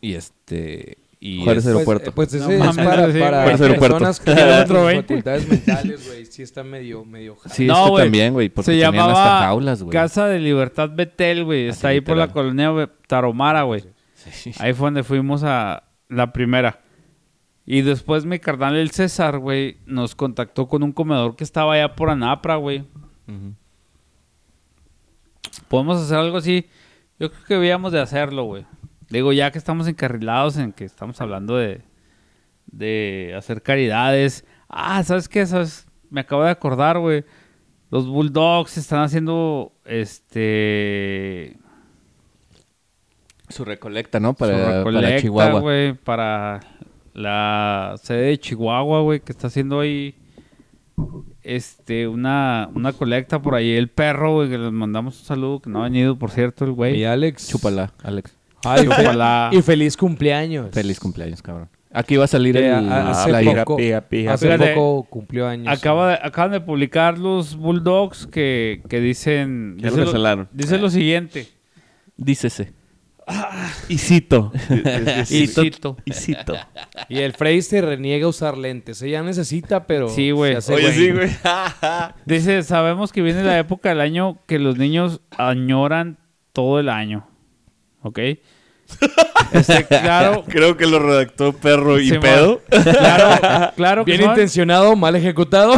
Y este... Y Juárez es- Aero- Pues, aeropuerto. eh, pues ese No es mames, para, sí, para Juárez personas 20. facultades mentales, güey. Sí está medio, medio... Sí, No, este güey. también, güey. Porque Se llamaba jaulas, güey. Casa de Libertad Betel, güey. Está ahí por la colonia Taromara, güey. Sí. Ahí fue donde fuimos a la primera. Y después mi carnal el César, güey, nos contactó con un comedor que estaba allá por Anapra, güey. Ujú. Podemos hacer algo así. Yo creo que debíamos de hacerlo, güey. Digo, ya que estamos encarrilados en que estamos hablando de, de hacer caridades. Ah, ¿sabes qué? ¿Sabes? Me acabo de acordar, güey. Los Bulldogs están haciendo, este... Su recolecta, ¿no? su Para, para recolecta, Chihuahua. güey, para la sede de Chihuahua, güey, que está haciendo ahí este una, una colecta por ahí el perro, güey, que les mandamos un saludo, que no ha venido, por cierto, el Y güey. Alex. Chúpala, Alex. Ay, Chúpala. y feliz cumpleaños. Feliz cumpleaños, cabrón. Aquí va a salir Eh, el... a- hace la poco, pija, pija. hace Fíjate, poco cumplió años. Acaba de- acaban de publicar los Bulldogs que, que dicen... Ya lo dice lo, cancelaron. dice lo siguiente. Dícese. Y cito. Y cito. Y cito. Y el Frey se reniega a usar lentes. Ella necesita, pero. Sí, güey. Oye, sí, güey. Dice, sabemos que viene la época del año que los niños añoran todo el año. ¿Ok? Este, claro, Creo que lo redactó perro y pedo. claro, claro que Bien son- intencionado, mal ejecutado.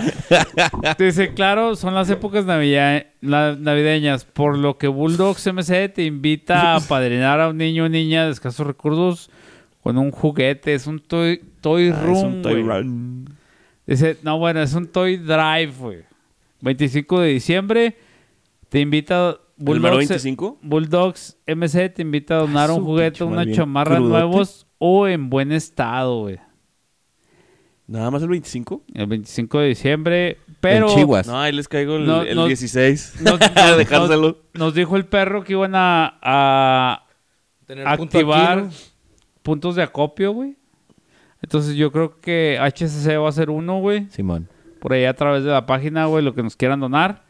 Dice, claro, son las épocas la- navideñas, por lo que Bulldogs MC te invita a padrinar a un niño o niña de escasos recursos con un juguete. Es un toy, toy Ah, es room, un toy run. Dice, no, bueno, es un toy drive, güey. 25 de diciembre, te invita ¿El número Bulldogs, 25? Bulldogs MC te invita a donar Ah, un juguete, una chamarra nuevos o en buen estado, güey. ¿Nada más el 25? El 25 de diciembre, pero... En Chihuas. No, ahí les caigo el, No, el no. 16. Nos, A nos- dejárselo. nos dijo el perro que iban a, a Tener punto activar aquí, ¿no? puntos de acopio, güey. Entonces yo creo que HCC va a ser uno, güey. Simón. Por ahí a través de la página, güey, lo que nos quieran donar.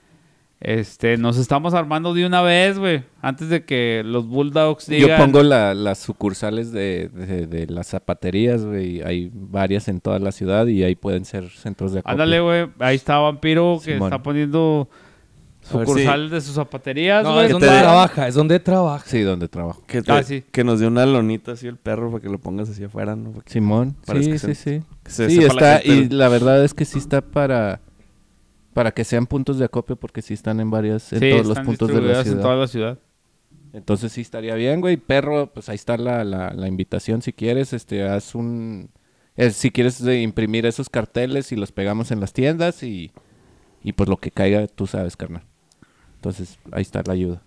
Este, nos estamos armando de una vez, güey. Antes de que los Bulldogs digan... Yo pongo la- las sucursales de, de- de las zapaterías, güey. Hay varias en toda la ciudad y ahí pueden ser centros de acopio. Ándale, güey. Ahí está Vampiro que Simón. está poniendo sucursales de sus zapaterías, No, güey. es que donde te trabaja, es donde trabaja. Sí, donde trabajo. Que, te- Ah, sí. que nos dé una lonita así el perro para que lo pongas así afuera, ¿no? Simón. Parece Sí, que sí, se- sí. Sí, la está, y la verdad es que sí está para para que sean puntos de acopio porque sí están en varias en Sí, todos los puntos de la ciudad. en toda la ciudad. Entonces sí estaría bien, güey. Perro, pues ahí está la, la, la invitación si quieres. Este, haz un... eh, si quieres eh, imprimir esos carteles y los pegamos en las tiendas y, y pues lo que caiga, tú sabes, carnal. Entonces ahí está la ayuda.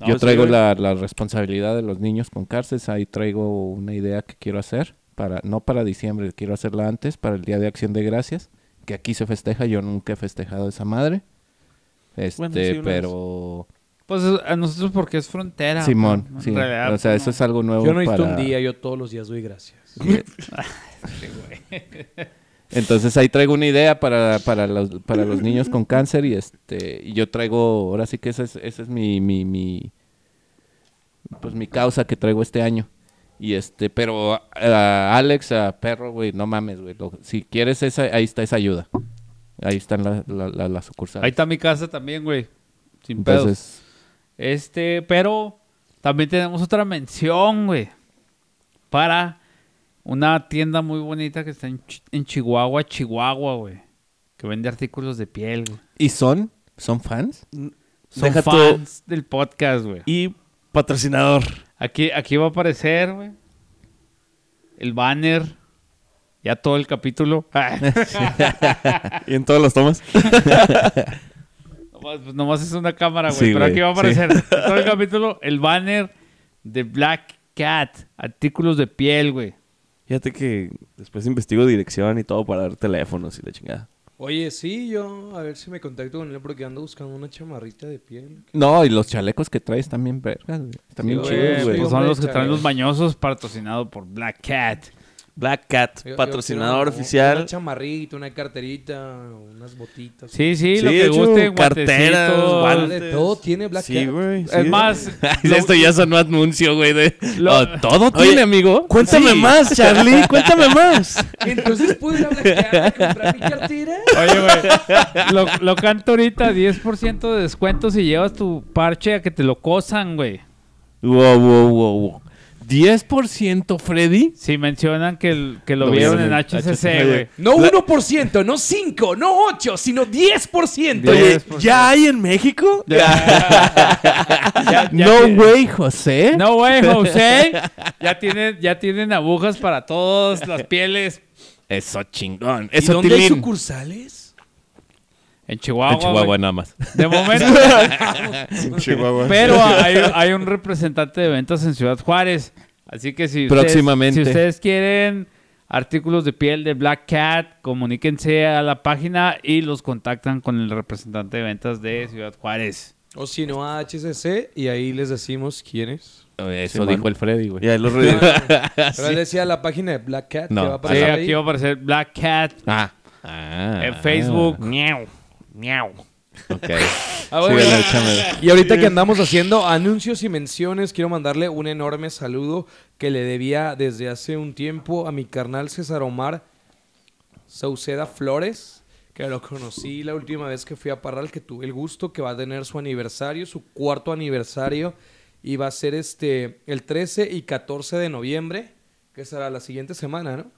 No, Yo sí, traigo la, la responsabilidad de los niños con cárcel. Ahí traigo una idea que quiero hacer. para No para diciembre, quiero hacerla antes, para el Día de Acción de Gracias. Que aquí se festeja. Yo nunca he festejado esa madre. Este, Bueno, sí, pero... Pues a nosotros porque es frontera. Simón, sí. realidad, o sea, pues, eso es algo nuevo Yo no para... un día, yo todos los días doy gracias. Entonces ahí traigo una idea para, para, los, para los niños con cáncer y este y yo traigo, ahora sí que esa es, esa es mi, mi, mi, pues mi causa que traigo este año. Y este, pero a Alex, a Perro, güey, no mames, güey. Si quieres esa, ahí está esa ayuda. Ahí están las la, la, las sucursales. Ahí está mi casa también, güey. Sin pedos. Entonces, Este, pero también tenemos otra mención, güey. Para una tienda muy bonita que está en, en Chihuahua, Chihuahua, güey. Que vende artículos de piel, güey. ¿y son? ¿Son fans? Son Deja tu- fans del podcast, güey. Y patrocinador. Aquí, aquí va a aparecer, güey. El banner. Ya todo el capítulo. Y en todas las tomas. nomás, pues nomás es una cámara, güey. Sí, pero aquí va a aparecer todo el capítulo el banner de Black Cat. Artículos de piel, güey. Fíjate que después investigo dirección y todo para dar teléfonos y la chingada. Oye, sí, yo a ver si me contacto con él porque ando buscando una chamarrita de piel. No, y los chalecos que traes también, vergas, güey. Están Sí, chidos, güey. Pues son los que traen los mañosos patrocinados por Black Cat. Black Cat, Yo- yo patrocinador quiero oficial. Una chamarrita, una carterita, unas botitas. Sí, sí, Sí, lo que hecho, guste. carteras, guantes. Todo tiene Black Sí, Cat. güey. sí. Es más, Esto ya sonó anuncio, güey. De... Lo- Oh, todo Oye, tiene, amigo. Cuéntame Sí. más, Charlie, cuéntame más. Entonces puedo ir a Black Cat a comprar mi cartera. Oye, güey, lo, lo canto ahorita, 10% de descuento si llevas tu parche a que te lo cosan, güey. Wow, wow, wow, wow. 10% Freddy. Si mencionan que, el- que lo, vieron en HCC, güey. No 1%, no 5, no 8, sino 10%. Oye, 10%. ¿ya hay en México? Ya- ya no, tiene- güey, José. No, güey, José. Ya tienen, ya tienen agujas para todas las pieles Eso chingón. ¿Y Eso dónde hay tilín. sucursales? En Chihuahua. En Chihuahua nada más. De momento. Chihuahua. Pero hay, hay un representante de ventas en Ciudad Juárez. Así que si ustedes, Próximamente. si ustedes quieren artículos de piel de Black Cat, comuníquense a la página y los contactan con el representante de ventas de Ciudad Juárez. O si no a HCC y ahí les decimos quién es. Eso Sí, dijo el Freddy, güey. Y ahí los re- Pero él decía la página de Black Cat No. que va a Sí, aparecer ahí. aquí va a aparecer Black Cat Ah. Ah. en Facebook. Miau, miau. Ok. Ah, bueno. Échame. Y ahorita que andamos haciendo anuncios y menciones, quiero mandarle un enorme saludo que le debía desde hace un tiempo a mi carnal César Omar Sauceda Flores, que lo conocí la última vez que fui a Parral, que tuve el gusto, que va a tener su aniversario, su cuarto aniversario, y va a ser este el 13 y 14 de noviembre, que será la siguiente semana, ¿no?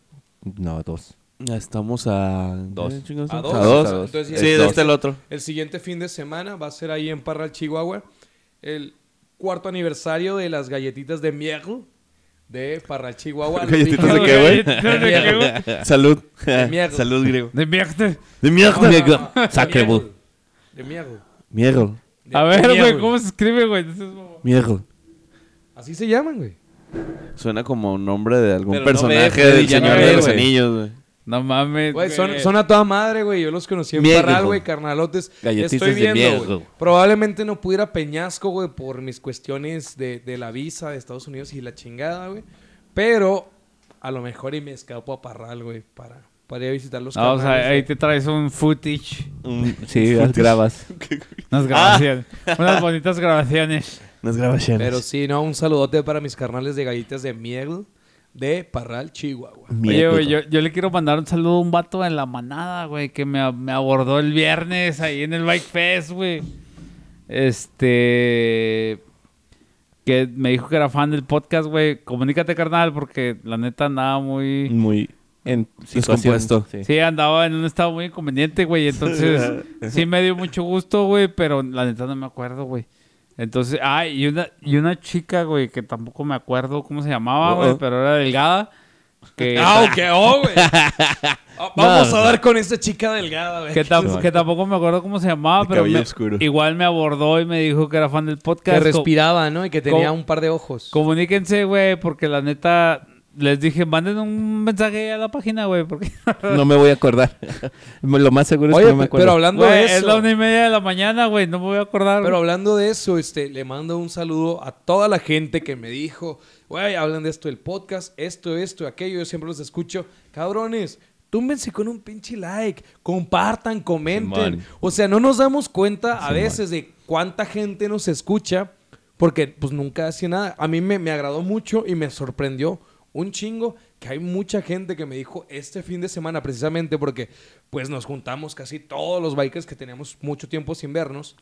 No, dos. Ya estamos a... Dos. ¿qué chingados A dos. A dos. A dos. Entonces, ya Sí, es de dos. este el otro. El siguiente fin de semana va a ser ahí en Parral, Chihuahua, el cuarto aniversario de las galletitas de miel de Parral, Chihuahua. ¿Galletitas de qué, güey? ¿De qué? Salud. mierda. Salud, griego. De mierda. De No, mierda. no, no, no, Sacre, de. De. Mierda. De- A de ver, güey, ¿cómo se escribe, güey? Mierda. Así se llaman, güey. Suena como un nombre de algún Pero no personaje güey, del no Señor de los. Anillos, güey. No mames, Güey, son, a toda madre, güey. Yo los conocí en Miel, Parral, güey, carnalotes. Estoy de viendo, miel, güey. Probablemente no pudiera a Peñasco, güey, por mis cuestiones de, de la visa de Estados Unidos y la chingada, güey. Pero a lo mejor y me escapo a Parral, güey, para, para ir a visitar los Ah, o sea, carnales, ahí te traes un footage. Sí, las grabas. Unas grabaciones. Unas bonitas grabaciones. Unas grabaciones. Pero sí, no, un saludote para mis carnales de galletas de miel de Parral, Chihuahua. Oye, güey, yo, yo le quiero mandar un saludo a un vato en la manada, güey, que me, me abordó el viernes ahí en el Bike Fest, güey. Este. Que me dijo que era fan del podcast, güey. Comunícate, carnal, porque la neta andaba muy. Muy en Descompuesto. Sí. Sí, andaba en un estado muy inconveniente, güey. Entonces, sí me dio mucho gusto, güey, pero la neta no me acuerdo, güey. Entonces, ah, y una, y una chica, güey, que tampoco me acuerdo cómo se llamaba, Oh, güey, oh. pero era delgada. Que, Ah, ok, oh, güey. Ah, Vamos a dar con esta chica delgada, güey. que, tam- que tampoco me acuerdo cómo se llamaba, De pero cabello me- oscuro. igual me abordó y me dijo que era fan del Que podcast. Co- respiraba, ¿no? Y que tenía un par de ojos. Comuníquense, güey, porque la neta les dije, manden un mensaje a la página, güey, porque No me voy a acordar. Lo más seguro es que no me acuerdo. pero hablando de es eso. la una y media de la mañana, güey, no me voy a acordar. Pero hablando de eso, este, le mando un saludo a toda la gente que me dijo, güey, hablan de esto del podcast, esto, esto, aquello, yo siempre los escucho. Cabrones, túmbense con un pinche like, compartan, comenten. Simón. O sea, no nos damos cuenta a Simón. veces de cuánta gente nos escucha, porque pues nunca hacía nada. A mí me, me agradó mucho y me sorprendió un chingo que hay mucha gente que me dijo este fin de semana precisamente porque pues nos juntamos casi todos los bikers que tenemos mucho tiempo sin vernos.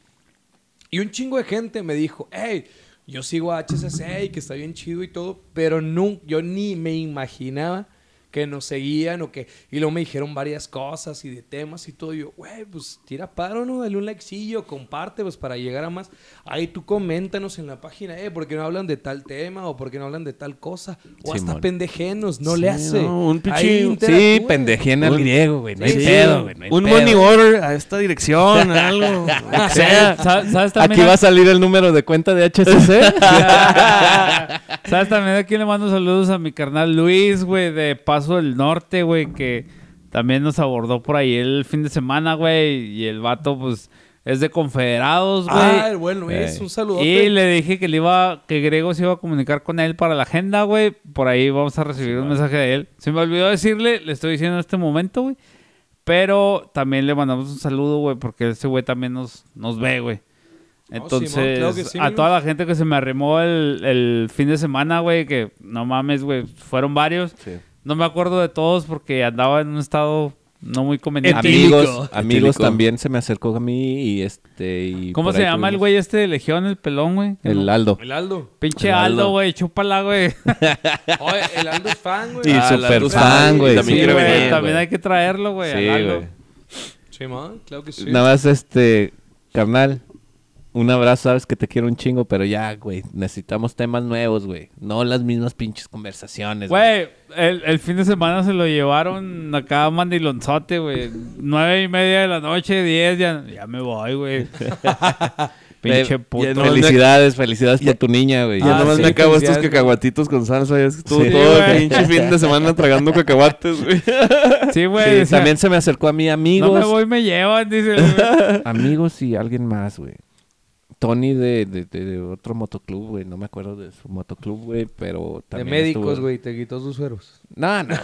Y un chingo de gente me dijo, hey, yo sigo a HCC y que está bien chido y todo, pero no, yo ni me imaginaba que nos seguían o que... Y luego me dijeron varias cosas y de temas y todo. Y yo, güey, pues tira paro, ¿no? Dale un likecillo, comparte, pues para llegar a más. Ahí tú coméntanos en la página, eh, ¿por qué no hablan de tal tema o por qué no hablan de tal cosa? O hasta pendejenos, no Sí, le hace. no, un pinche- Ahí sí, pendejena al Un- griego, güey. No hay Sí, pedo, güey. no hay un pedo. money order a esta dirección, algo. sea. ¿Sabes, sabes también Aquí a- va a salir el número de cuenta de HCC. ¿Sabes también aquí le mando saludos a mi carnal Luis, güey, de Paso del Norte, güey, que también nos abordó por ahí el fin de semana, güey, y el vato, pues, es de Confederados, güey. Ah, el buen Luis, Eh, un saludo. y le dije que le iba, que Grego se iba a comunicar con él para la agenda, güey. Por ahí vamos a recibir un mensaje de él. Se me olvidó decirle, le estoy diciendo en este momento, güey. Pero también le mandamos un saludo, güey, porque ese güey también nos, nos ve, güey. No, Entonces, claro que sí, a toda la gente que se me arrimó el, el fin de semana, güey, que no mames, güey, fueron varios. Sí. No me acuerdo de todos porque andaba en un estado no muy conveniente. amigos, amigos Etílico. también se me acercó a mí y este. y ¿Cómo se llama el güey este de Legión, el pelón, güey? El Aldo. El Aldo. Pinche El Aldo, güey, chúpala, güey. Oye, el Aldo es fan, güey. Y Ah, super fan, güey. también Sí, quiere güey, venir, también güey. hay que traerlo, güey. Sí, güey. Sí, man, claro que sí. Nada más, este, carnal, un abrazo, sabes que te quiero un chingo, pero ya, güey, necesitamos temas nuevos, güey. No las mismas pinches conversaciones, Güey, el, el fin de semana se lo llevaron acá a Mandilonzote, güey. Nueve y media de la noche, diez, ya, ya me voy, güey. Pinche puto. no- Felicidades, felicidades Ya- por tu niña, güey. Ya Ah, nomás sí, me acabo estos cacahuatitos con salsa. Ya estuvo Sí. todo el pinche fin de semana tragando cacahuates, güey. Sí, güey. Sí, también se me acercó a mí No amigos. me voy, me llevan, dice. Amigos y alguien más, güey. Tony de, de, de- de otro motoclub, güey. No me acuerdo de su motoclub, güey, pero De también médicos, estuvo- güey, te quitó sus sueros. No, no.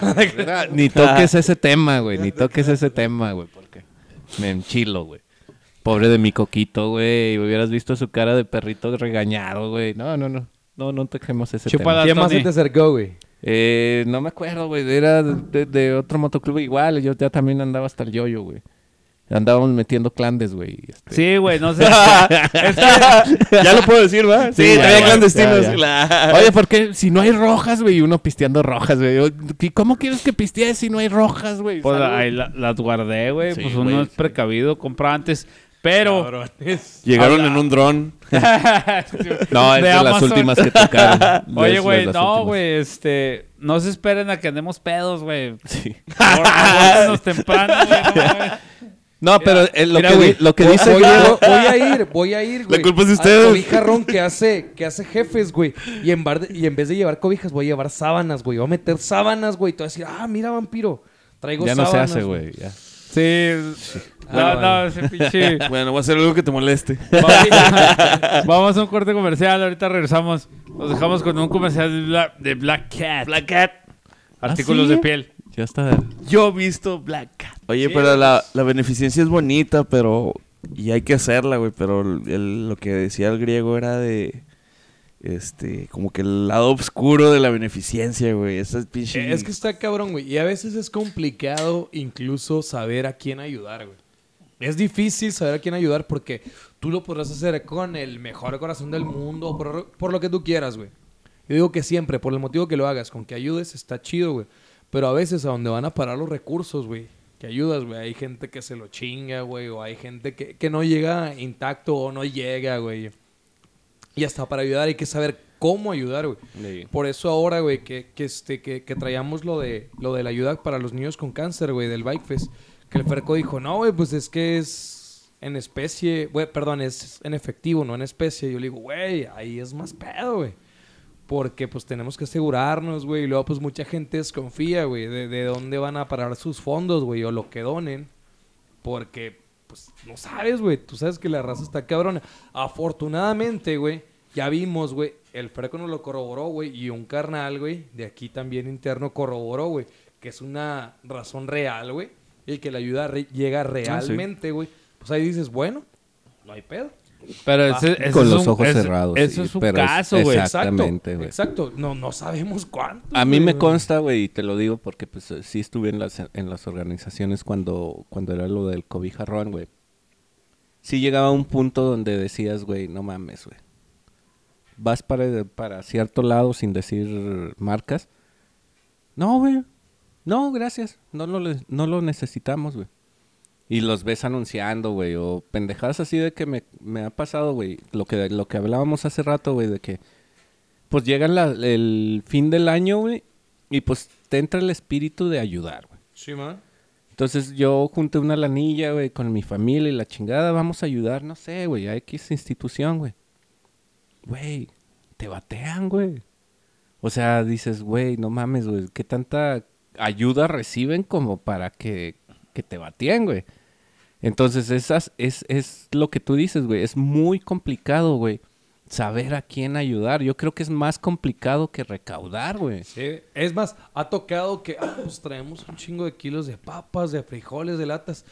ni toques ese tema, güey. Ni toques ese tema, güey. Porque me enchilo, güey. Pobre de mi coquito, güey. Hubieras visto su cara de perrito regañado, güey. No, no, no. No, no toquemos ese Chúpala. tema. ¿Quién más se te acercó, güey? Eh, no me acuerdo, güey. Era de, de- de otro motoclub igual. Yo ya también andaba hasta el yoyo, güey. Andábamos metiendo clandes, güey. este. Sí, güey, no sé. ya lo puedo decir, ¿va? Sí, Sí, ya, ya, clandestinos. ya, ya. La- Oye, ¿por qué? Si no hay rojas, güey, y uno pisteando rojas, güey. Yo, ¿y ¿Cómo quieres que pistees si no hay rojas, güey? pues ahí la- las guardé, güey. Sí, pues uno es sí. precavido, compra antes. Pero. Llegaron en un dron. No, es de, las últimas que tocaron. Oye, güey, no, güey, este, no se esperen a que andemos pedos, güey. Sí. Abórtenos temprano, güey, no. No, pero eh, lo, Mira, que, güey, lo que dice voy, Griego- voy- voy a ir, voy a ir, güey. culpa es de ustedes. cobijarrón que hace, que hace jefes, güey. Y en, bar de- y en vez de llevar cobijas, voy a llevar sábanas, güey. Voy a meter sábanas, güey. Te voy a decir, ah, mira, vampiro. Traigo ya no se sábanas. hace, güey. ya. Sí. No, Ah, no, ese pinche. Bueno, voy a hacer algo que te moleste. Vamos, a un corte comercial, ahorita regresamos. Nos dejamos con un comercial de Black, de Black Cat. Black Cat. Artículos ¿sí? de piel. Ya está. Yo he visto Black Cat. Oye, pero la, la beneficencia es bonita, pero... Y hay que hacerla, güey. Pero el- lo que decía el griego era de... Este, como que el lado oscuro de la beneficencia, güey. Esa es pinche... Eh, Es que está cabrón, güey. Y a veces es complicado incluso saber a quién ayudar, güey. Es difícil saber a quién ayudar porque tú lo podrás hacer con el mejor corazón del mundo o por, por lo que tú quieras, güey. Yo digo que siempre, por el motivo que lo hagas, con que ayudes, está chido, güey. Pero a veces a donde van a parar los recursos, güey, que ayudas, güey. Hay gente que se lo chinga, güey. O hay gente que, que no llega intacto o no llega, güey. Y hasta para ayudar hay que saber cómo ayudar, güey. Sí. Por eso ahora, güey, que, que, este, que, que traíamos lo de, lo de la ayuda para los niños con cáncer, güey, del Bike Fest. Que el Ferco dijo, no, güey, pues es que es en especie, güey, perdón, es en efectivo, no en especie. Yo le digo, güey, ahí es más pedo, güey. Porque pues tenemos que asegurarnos, güey. Y luego pues mucha gente desconfía, güey, de, de dónde van a parar sus fondos, güey, o lo que donen. Porque pues no sabes, güey. Tú sabes que la raza está cabrona. Afortunadamente, güey, ya vimos, güey. El Freco nos lo corroboró, güey. Y un carnal, güey, de aquí también interno corroboró, güey. Que es una razón real, güey. Y que la ayuda re- llega realmente, güey. Pues ahí dices, bueno, no hay pedo. Pero ese, ese Con es los un- ojos ese- cerrados, Eso sí, es pero es- caso, güey. exacto. Exactamente, güey. Exacto. No, no sabemos cuánto. A mí me consta, güey, y te lo digo porque pues sí estuve en las, en las organizaciones cuando, cuando era lo del cobija Run, güey. Sí llegaba a un punto donde decías, güey, no mames, güey. Vas para, para cierto lado sin decir marcas. No, güey. No, gracias. No lo, no lo necesitamos, güey. Y los ves anunciando, güey. O pendejadas así de que me, me ha pasado, güey. Lo que, lo que hablábamos hace rato, güey, de que pues llega la- el fin del año, güey, y pues te entra el espíritu de ayudar, güey. Sí, man. Entonces yo junté una lanilla, güey, con mi familia y la chingada, vamos a ayudar, no sé, güey, a X institución, güey. Güey, te batean, güey. O sea, dices, güey, no mames, güey, ¿qué tanta ayuda reciben como para que, que te bateen, güey? Entonces, esas es, es lo que tú dices, güey. Es muy complicado, güey. Saber a quién ayudar. Yo creo que es más complicado que recaudar, güey. Sí, es más, ha tocado que ah, pues traemos un chingo de kilos de papas, de frijoles, de latas.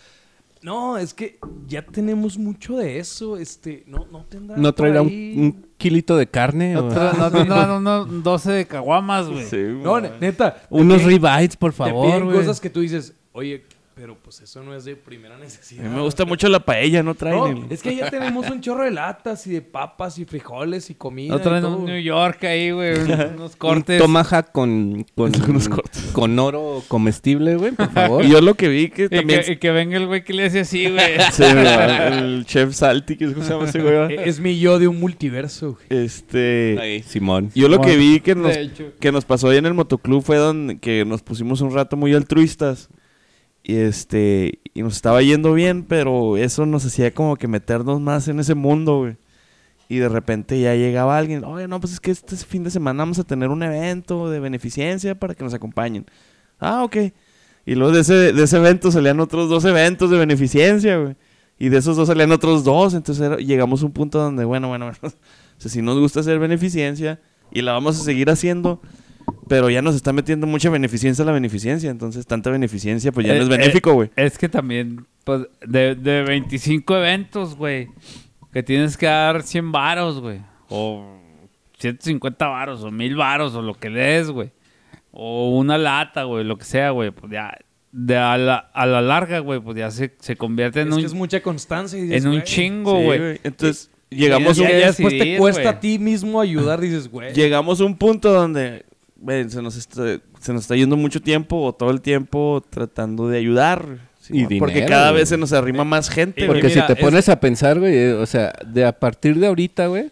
No, es que ya tenemos mucho de eso, este, no, no tendrá ¿No traerá un, kilito de carne? No, tra- no tendrán unos 12 de caguamas, güey. No, ne- neta. Unos ribeyes, por Te favor, piden güey. cosas que tú dices, oye, pero pues eso no es de primera A necesidad. mí me gusta mucho la paella, no traen. No, el- es que ya tenemos un chorro de latas y de papas y frijoles y comida. No traen y todo. un New York ahí, güey. un- Unos Un cortes. tomahawk con, con, Unos cortes. con oro comestible, güey, por favor. Y yo lo que vi que Y también... que, y que venga el güey que le hace así, güey. Sí, el chef Salty, que es como se llama ese güey. Es mi yo de un multiverso. güey. Este... Ahí, Simón. Yo lo que vi que nos, que nos pasó ahí en el motoclub fue donde que nos pusimos un rato muy altruistas. Y este, y nos estaba yendo bien, pero eso nos hacía como que meternos más en ese mundo, güey. Y de repente ya llegaba alguien, oye, no, pues es que este fin de semana vamos a tener un evento de beneficencia para que nos acompañen. Ah, ok. Y luego de ese, de ese evento salían otros dos eventos de beneficencia, güey. Y de esos dos salían otros dos. Entonces llegamos a un punto donde, bueno, bueno, si nos gusta hacer beneficencia y la vamos a seguir haciendo, pero ya nos está metiendo mucha beneficencia a la beneficencia. Entonces, tanta beneficencia, pues ya no Eh, es eh, benéfico, güey. Es que también, pues, de, de 25 eventos, güey, que tienes que dar 100 varos, güey. O 150 varos, o 1000 varos, o lo que des, güey. O una lata, güey, lo que sea, güey. Pues ya, de a la, a la larga, güey, pues ya se, se convierte en Es un, que es mucha constancia. y dices, en un güey, chingo, Sí, güey. Entonces, llegamos, ya- un, ya después te cuesta a ti mismo ayudar, dices, güey. llegamos a un punto donde se, nos está, se nos está yendo mucho tiempo o todo el tiempo tratando de ayudar. ¿sí? Y Porque cada güey. vez se nos arrima más gente. Güey. Porque mira, si te es- pones a pensar, güey, eh, o sea, de a partir de ahorita, güey,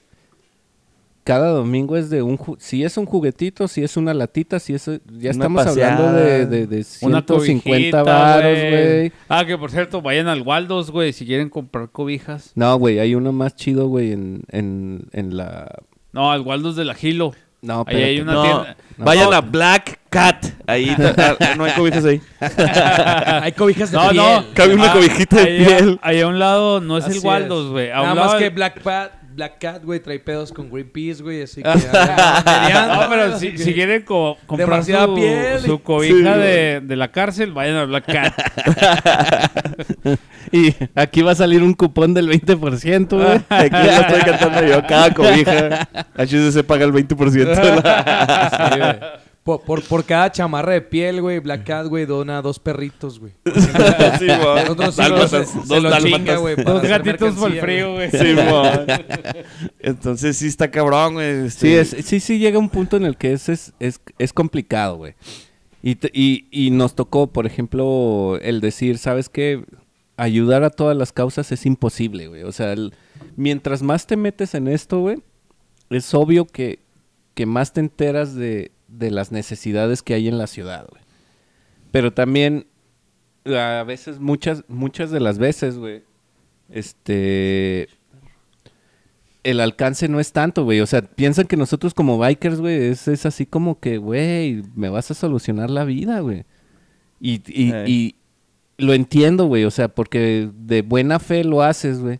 cada domingo es de un... ju- Si es un juguetito, si es una latita, si es... Ya estamos hablando de, de, de Una 150 cobijita, varos, güey. Ah, que por cierto, vayan al Waldos, güey, si quieren comprar cobijas. No, güey, hay uno más chido, güey, en, en, en la... No, al Waldos de la Gilo. No, Ahí hay una No, tienda. vayan No. a Black Cat. Ahí ah, no hay cobijas ahí. Hay cobijas de No, piel. no. Cabe una Ah, cobijita de ahí a- piel. Ahí a un lado no es Así el Waldos, güey. Un Nada lado más que Black Cat, Black Cat, güey, trae pedos con Greenpeace, güey, así que... ya- No, pero si, que- si quieren co- comprar su, piel. su cobija Sí, de, de la cárcel, vayan a Black Cat. Y aquí va a salir un cupón del 20%, güey. Aquí lo estoy cantando yo. Cada cobija. HCC paga el 20% de la- Sí, güey. Por, por, por cada chamarra de piel, güey, Black Cat, güey, dona dos perritos, güey. Sí. Nosotros sí Dálmatas, dos chinga, güey. Dos hacer gatitos por el mercancía, frío, güey. Sí. Entonces sí está cabrón, güey. Sí, este- es, sí, sí llega un punto en el que es, es, es, es complicado, güey. Y, y, y nos tocó, por ejemplo, el decir, ¿sabes qué? Ayudar a todas las causas es imposible, güey. O sea, el- mientras más te metes en esto, güey, es obvio que, que más te enteras de, de las necesidades que hay en la ciudad, güey. Pero también, a veces, muchas, muchas de las veces, güey, este... El alcance no es tanto, güey. O sea, piensan que nosotros como bikers, güey, es, es así como que, güey, me vas a solucionar la vida, güey. Y, y, Ey. y lo entiendo, güey. O sea, porque de buena fe lo haces, güey.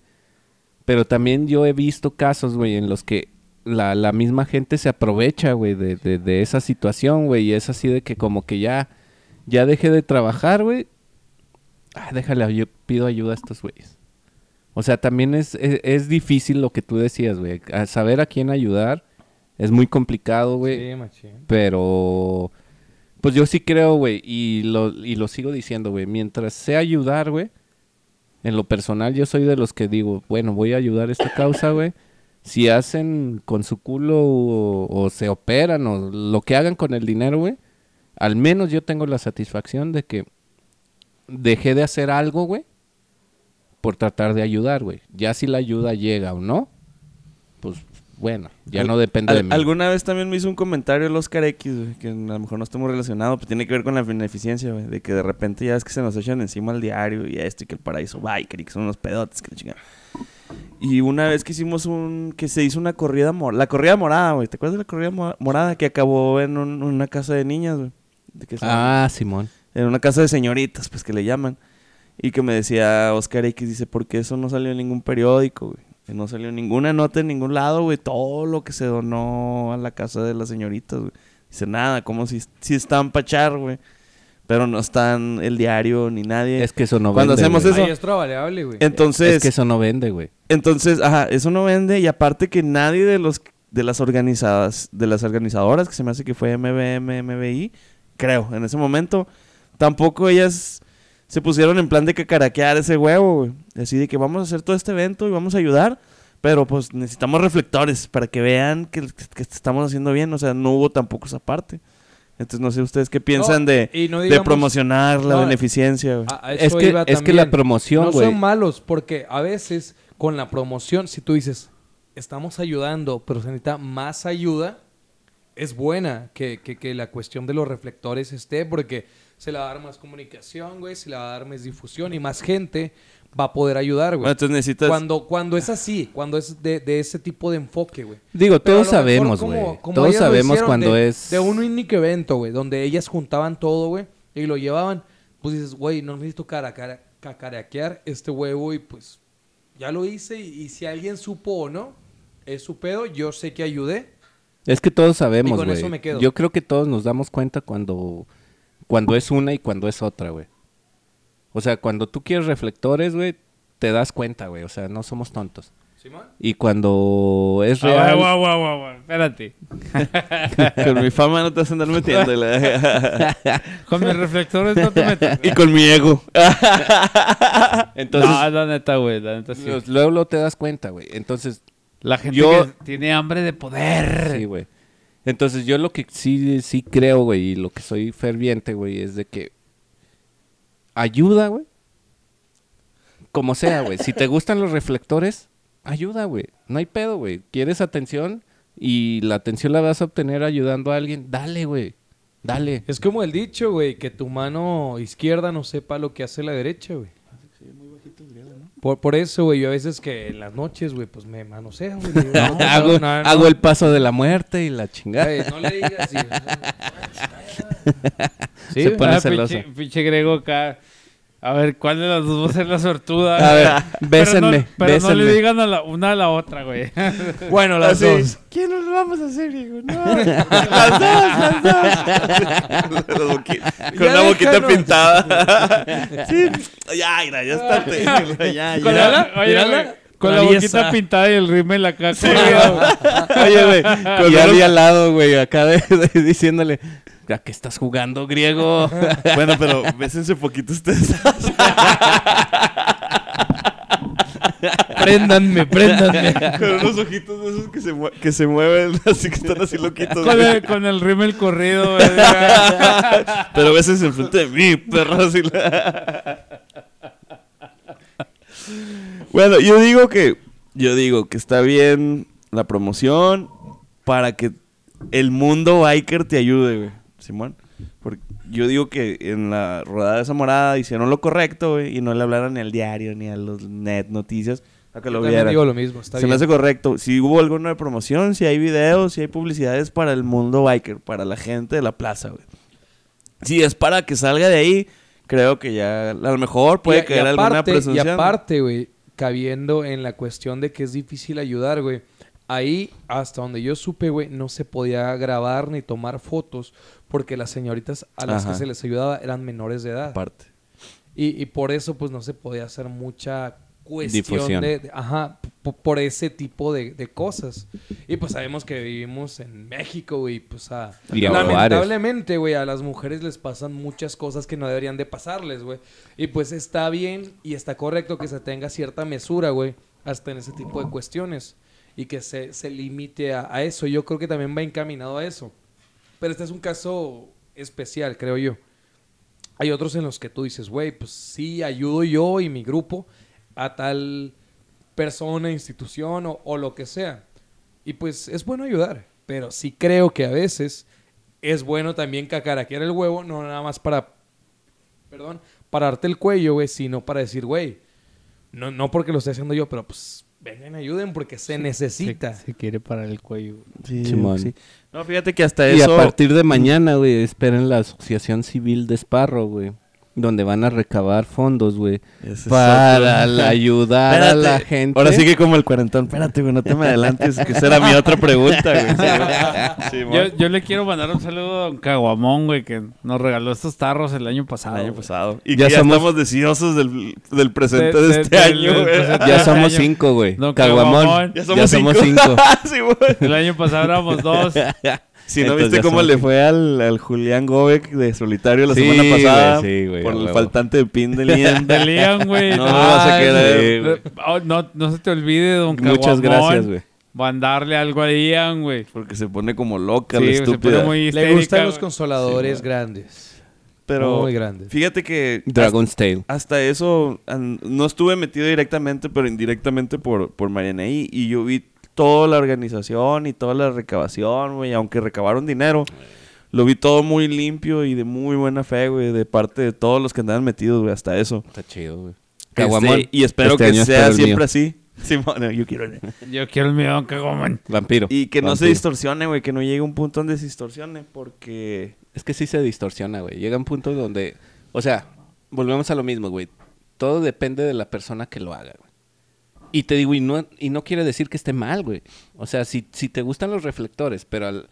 Pero también yo he visto casos, güey, en los que la, la misma gente se aprovecha, güey, de, de, de esa situación, güey. Y es así de que como que ya, ya dejé de trabajar, güey. Ah, déjale, yo pido ayuda a estos güeyes. O sea, también es, es, es difícil lo que tú decías, güey. A saber a quién ayudar es muy complicado, güey. Sí, machín. Pero, pues yo sí creo, güey, y lo, y lo sigo diciendo, güey, mientras sé ayudar, güey, en lo personal yo soy de los que digo, bueno, voy a ayudar a esta causa, güey. Si hacen con su culo o, o se operan o lo que hagan con el dinero, güey, al menos yo tengo la satisfacción de que dejé de hacer algo, güey, por tratar de ayudar, güey. Ya si la ayuda llega o no, pues bueno, ya Al- no depende Al- de mí. Alguna vez también me hizo un comentario el Oscar X, güey, que a lo mejor no está muy relacionado, pero tiene que ver con la beneficencia, güey. De que de repente ya es que se nos echan encima al diario y esto y que el paraíso biker y que son unos pedotes, que la chingada. Y una vez que hicimos un... que se hizo una corrida morada. La corrida morada, güey. ¿Te acuerdas de la corrida mo- morada que acabó en un- una casa de niñas, güey? Ah, Simón. en una casa de señoritas, pues que le llaman. Y que me decía Oscar X, dice, ¿por qué eso no salió en ningún periódico, güey? Que no salió ninguna nota en ningún lado, güey. Todo lo que se donó a la casa de las señoritas, güey. Dice, nada, como si, si están pachar, güey. Pero no están el diario ni nadie. Es que eso no Cuando vende. hacemos güey. eso- es variable, güey. entonces, Es que eso no vende, güey. entonces, ajá, eso no vende. Y aparte que nadie de los de las organizadas, de las organizadoras, que se me hace que fue MBM, MBI, creo, en ese momento, tampoco ellas se pusieron en plan de cacaraquear ese huevo, güey. Así de que vamos a hacer todo este evento y vamos a ayudar. Pero pues necesitamos reflectores para que vean que, que estamos haciendo bien. O sea, no hubo tampoco esa parte. Entonces no sé ustedes qué piensan No, de, no de promocionar la no, beneficencia, güey. A- a Es que, es que la promoción, no güey. son malos, porque a veces con la promoción, si tú dices, estamos ayudando, pero se necesita más ayuda, es buena que, que- que la cuestión de los reflectores esté, porque se le va a dar más comunicación, güey, se le va a dar más difusión y más gente va a poder ayudar, güey. Bueno, entonces necesitas... Cuando, cuando es así, cuando es de, de ese tipo de enfoque, güey. Digo, Pero todos sabemos, güey. Todos sabemos cuando de- es... De un único evento, güey, donde ellas juntaban todo, güey, y lo llevaban. Pues dices, güey, no necesito cara, cara, cacarequear este huevo y pues ya lo hice. Y, y si alguien supo o no, es su pedo. Yo sé que ayudé. Es que todos Y sabemos, con güey. eso me quedo. Yo creo que todos nos damos cuenta cuando, cuando es una y cuando es otra, güey. O sea, cuando tú quieres reflectores, güey, te das cuenta, güey. O sea, no somos tontos. ¿Simón? Y cuando es Ah, real... guau, guau, guau, guau, Espérate. Con mi fama no te vas a andar metiendo. Con mis reflectores no te metes. y con mi ego. Entonces, no, la neta, güey. La neta sí. luego, luego te das cuenta, güey. Entonces, La gente Yo- que tiene hambre de poder. Sí, güey. Entonces yo lo que sí, sí creo, güey, y lo que soy ferviente, güey, es de que ayuda, güey. Como sea, güey. Si te gustan los reflectores, ayuda, güey. No hay pedo, güey. ¿Quieres atención? Y la atención la vas a obtener ayudando a alguien. Dale, güey. Dale. Es como el dicho, güey, que tu mano izquierda no sepa lo que hace la derecha, güey. Por, por eso, güey, yo a veces que en las noches, güey, pues me manoseo, güey. no, hago, no, no, hago el paso de la muerte y la chingada. No le digas. y- Se Sí, pone Ah, celoso. Pinche, pinche grego acá. A ver, ¿cuál de las dos va a ser la sortuda? A ver, Pero bésenme, no- Pero no, le digan a la, una a la otra, güey. Bueno, las Así. dos. ¿Quién nos lo vamos a hacer, Diego? No. las dos, las dos. Con la boquita déjanos. pintada. sí. Ya, mira, ya está. Ya, ya. Con la, oye, mírala, güey, con la traviesa. boquita pintada y el rímel acá. colgado. Oye, güey. con Y Ali al lado, güey, acá de- de- diciéndole, ¿a qué estás jugando, griego? Bueno, pero bésense poquito ustedes. Préndanme, préndanme. Con unos ojitos de esos que se, mue- que se mueven, así que están así loquitos. con, el, con el rímel corrido, güey. Pero bésense enfrente de mí, perro. Así la- bueno, yo digo que. Yo digo que está bien la promoción. para que el mundo biker te ayude, güey. Simón. Porque yo digo que en la rodada de esa morada hicieron lo correcto, güey, y no le hablaron ni al diario ni a los net noticias a que Yo lo vieran. digo lo mismo, está Se me bien. hace correcto. Si hubo alguna promoción, si hay videos, si hay publicidades para el mundo biker, para la gente de la plaza, güey. Si es para que salga de ahí, creo que ya a lo mejor puede Y- y caer alguna aparte- Y presunción. aparte, güey, cabiendo en la cuestión de que es difícil ayudar, güey. Ahí, hasta donde yo supe, güey, no se podía grabar ni tomar fotos porque las señoritas a las Ajá. que se les ayudaba eran menores de edad. Aparte. Y, y por eso, pues, no se podía hacer mucha cuestión Difusión. de, de- Ajá, por ese tipo de, de cosas. Y pues sabemos que vivimos en México, güey, pues a... Y a lamentablemente, güey, a las mujeres les pasan muchas cosas que no deberían de pasarles, güey. Y pues está bien y está correcto que se tenga cierta mesura, güey, hasta en ese tipo de cuestiones. Y que se, se limite a, a eso. Yo creo que también va encaminado a eso. Pero este es un caso especial, creo yo. Hay otros en los que tú dices, güey, pues sí, ayudo yo y mi grupo a tal persona, institución o, o lo que sea. Y pues es bueno ayudar, pero sí creo que a veces es bueno también cacaraquear el huevo, no nada más para, perdón, pararte el cuello, güey, sino para decir, güey, no, no porque lo esté haciendo yo, pero pues vengan, ayuden porque se necesita. Se, se quiere parar el cuello. Sí, sí. No, fíjate que hasta Y eso... a partir de mañana, güey, esperen la Asociación Civil de Esparro, güey. Donde van a recabar fondos, güey. Ese es Para otro. la- ayudar a la Espérate. gente. Ahora sí que como el cuarentón. Espérate, güey, no te me adelantes. Que esa era mi otra pregunta, güey. Sí, Yo, yo le quiero mandar un saludo a Don Caguamón, güey, que nos regaló estos tarros el año pasado. el año pasado. Y Ya que ya somos- estamos deseosos del, del presente De- de, de- este del- año, güey. Ya somos año. cinco, güey. Caguamón. Ya somos cinco. cinco. sí, güey. El año pasado éramos dos. Si no Entonces viste cómo le fue al, al Julián Gómez de solitario la Sí, semana pasada güey, sí, güey, por el huevo. faltante de pin de Lian. De Lian, güey. No me vas a güey. Oh, no, no se te olvide, Don Caguamón. Muchas gracias, güey. Mandarle algo a Lian, güey. Porque se pone como loca Sí, la se pone estúpida. muy Le histérica, gustan los consoladores grandes. Pero Muy grandes. fíjate que Dragon's Tale. hasta eso an- no estuve metido directamente, pero indirectamente por, por Marianaí. Y yo vi toda la organización y toda la recabación, güey. Aunque recabaron dinero, lo vi todo muy limpio y de muy buena fe, güey. De parte de todos los que andaban metidos, güey. Hasta eso. Está chido, güey. Este, Caguamón. y espero Este que sea siempre mío. así. Simón, yo quiero el- Yo quiero el mío, Don Caguamón. Vampiro. Y que no se distorsione, güey. Que no llegue un punto donde se distorsione. Porque... Es que sí se distorsiona, güey. Llega un punto donde... O sea, volvemos a lo mismo, güey. Todo depende de la persona que lo haga, güey. Y te digo, y no, y no quiere decir que esté mal, güey. O sea, si, si te gustan los reflectores, pero al-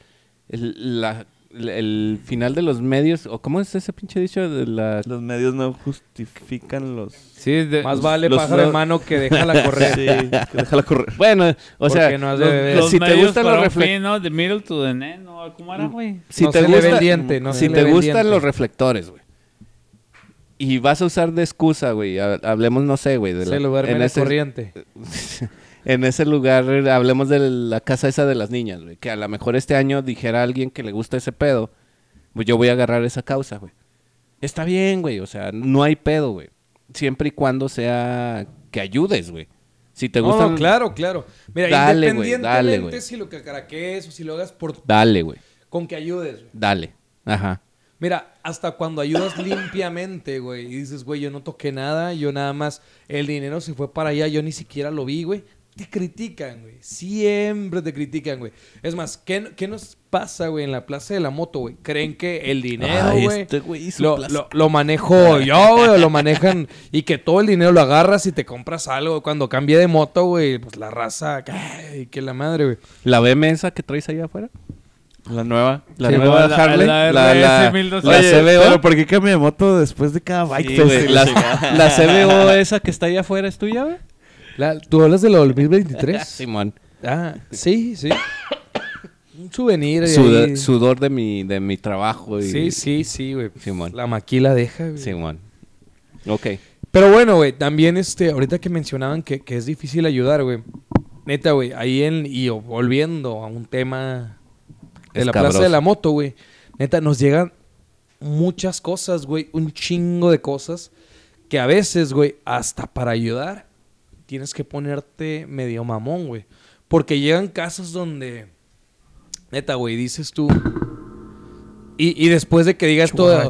el, la- el final de los medios... ¿O cómo es ese pinche dicho? De la... Los medios no justifican los... Sí, de- Más vale los- pájaro en mano que déjala correr. Sí, que déjala correr. Bueno, o Porque sea... no de los- si te gustan los reflectores... ¿no? The middle to the end, ¿no? ¿Cómo era, güey? Si No te se le ve gusta, el diente, no si te gustan los reflectores, güey. Y vas a usar de excusa, güey. ha- Hablemos, no sé, güey. de la- duerme en ese- corriente. en ese lugar, hablemos de la casa esa de las niñas, güey. Que a lo mejor este año dijera alguien que le gusta ese pedo. Pues yo voy a agarrar esa causa, güey. Está bien, güey. O sea, no hay pedo, güey. Siempre y cuando sea que ayudes, güey. Si te No, gusta. no, claro, claro. Mira, Dale, güey, independientemente dale, güey. si lo o si lo hagas por... Dale, güey. con que ayudes, güey. Dale. Ajá. Mira, hasta cuando ayudas limpiamente, güey, y dices, güey, yo no toqué nada, yo nada más, el dinero se fue para allá, yo ni siquiera lo vi, güey. Te critican, güey. Siempre te critican, güey. Es más, ¿qué, qué nos pasa, güey, en la plaza de la moto, güey? Creen que el dinero, Ay, güey, este güey lo, lo, lo manejo yo, güey, o lo manejan y que todo el dinero lo agarras y te compras algo. Cuando cambié de moto, güey, pues la raza, ay, que la madre, güey. ¿La BM esa que traes allá afuera? La nueva. La Sí, nueva la- Harley. la La, la, RS 1200. la CBO. Pero ¿por qué cambia de moto después de cada bike Sí, fest? güey, la, la CBO esa que está allá afuera es tuya, güey. La- ¿Tú hablas de la 2023? Simón. Ah, sí, sí. Un souvenir. ahí. sudor de mi, de mi trabajo. Y, Sí, sí, sí, güey. Simón. La maquila deja, güey. Simón. Ok. Pero bueno, güey, también este, ahorita que mencionaban que, que es difícil ayudar, güey. Neta, güey, ahí en, y volviendo a un tema de la plaza de la moto, güey. Neta, nos llegan muchas cosas, güey, un chingo de cosas que a veces, güey, hasta para ayudar, tienes que ponerte medio mamón, güey. Porque llegan casos donde Neta, güey, dices tú. Y, y después de que digas todo.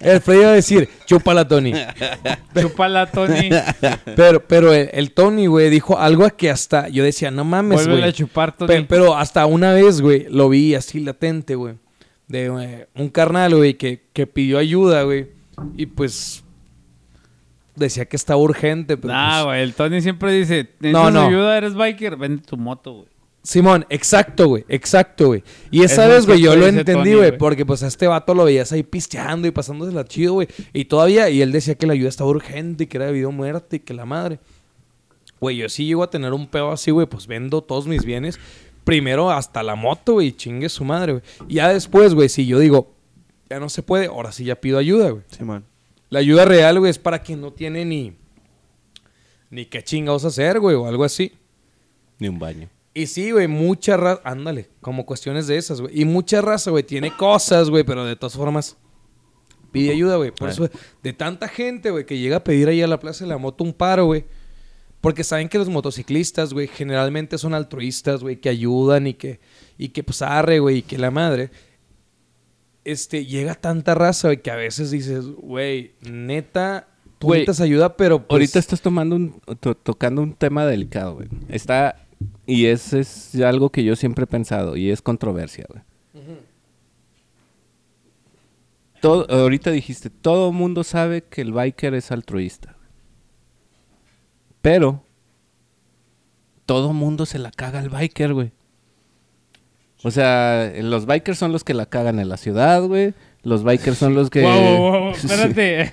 el Freddy iba a decir, chúpala, Tony. Chúpala, Tony. Pero, pero el, el Tony, güey, dijo algo que hasta yo decía, no mames, Vuelve a güey. chupar, Tony. Pe- pero hasta una vez, güey, lo vi así latente, güey. De eh, un carnal, güey, que, que pidió ayuda, güey. Y pues decía que estaba urgente, pero Nah, pues- güey. El Tony siempre dice: No, ¿Necesitas no. ayuda? ¿Eres biker? Vende tu moto, güey. Simón, exacto, güey, exacto, güey. Y esa vez, güey, yo lo entendí, güey, porque pues a este vato lo veías ahí pisteando y pasándosela chido, güey. Y todavía, y él decía que la ayuda estaba urgente y que era de vida o muerte y que la madre. Güey, yo sí llego a tener un pedo así, güey, pues vendo todos mis bienes. Primero hasta la moto, güey, y chingue su madre, güey. Y ya después, güey, si yo digo, ya no se puede, ahora sí ya pido ayuda, güey. Simón. La ayuda real, güey, es para quien no tiene ni. Ni qué chingados hacer, güey, o algo así. Ni un baño. Y sí, güey, mucha raza. Ándale, como cuestiones de esas, güey. Y mucha raza, güey, tiene cosas, güey, pero de todas formas. Pide ayuda, güey. Por Eh. eso, de tanta gente, güey, que llega a pedir ahí a la Plaza de la Moto un paro, güey. Porque saben que los motociclistas, güey, generalmente son altruistas, güey, que ayudan y que, y que pues arre, güey, y que la madre. Este, llega tanta raza, güey, que a veces dices, güey, neta, tú necesitas ayuda, pero pues, Ahorita estás tomando un, to- tocando un tema delicado, güey. Está... Y ese es algo que yo siempre he pensado. Y es controversia, güey. Todo, ahorita dijiste, todo mundo sabe que el biker es altruista. Pero... Todo mundo se la caga al biker, güey. O sea, los bikers son los que la cagan en la ciudad, güey. Los bikers son los que... Wow, wow, wow, espérate.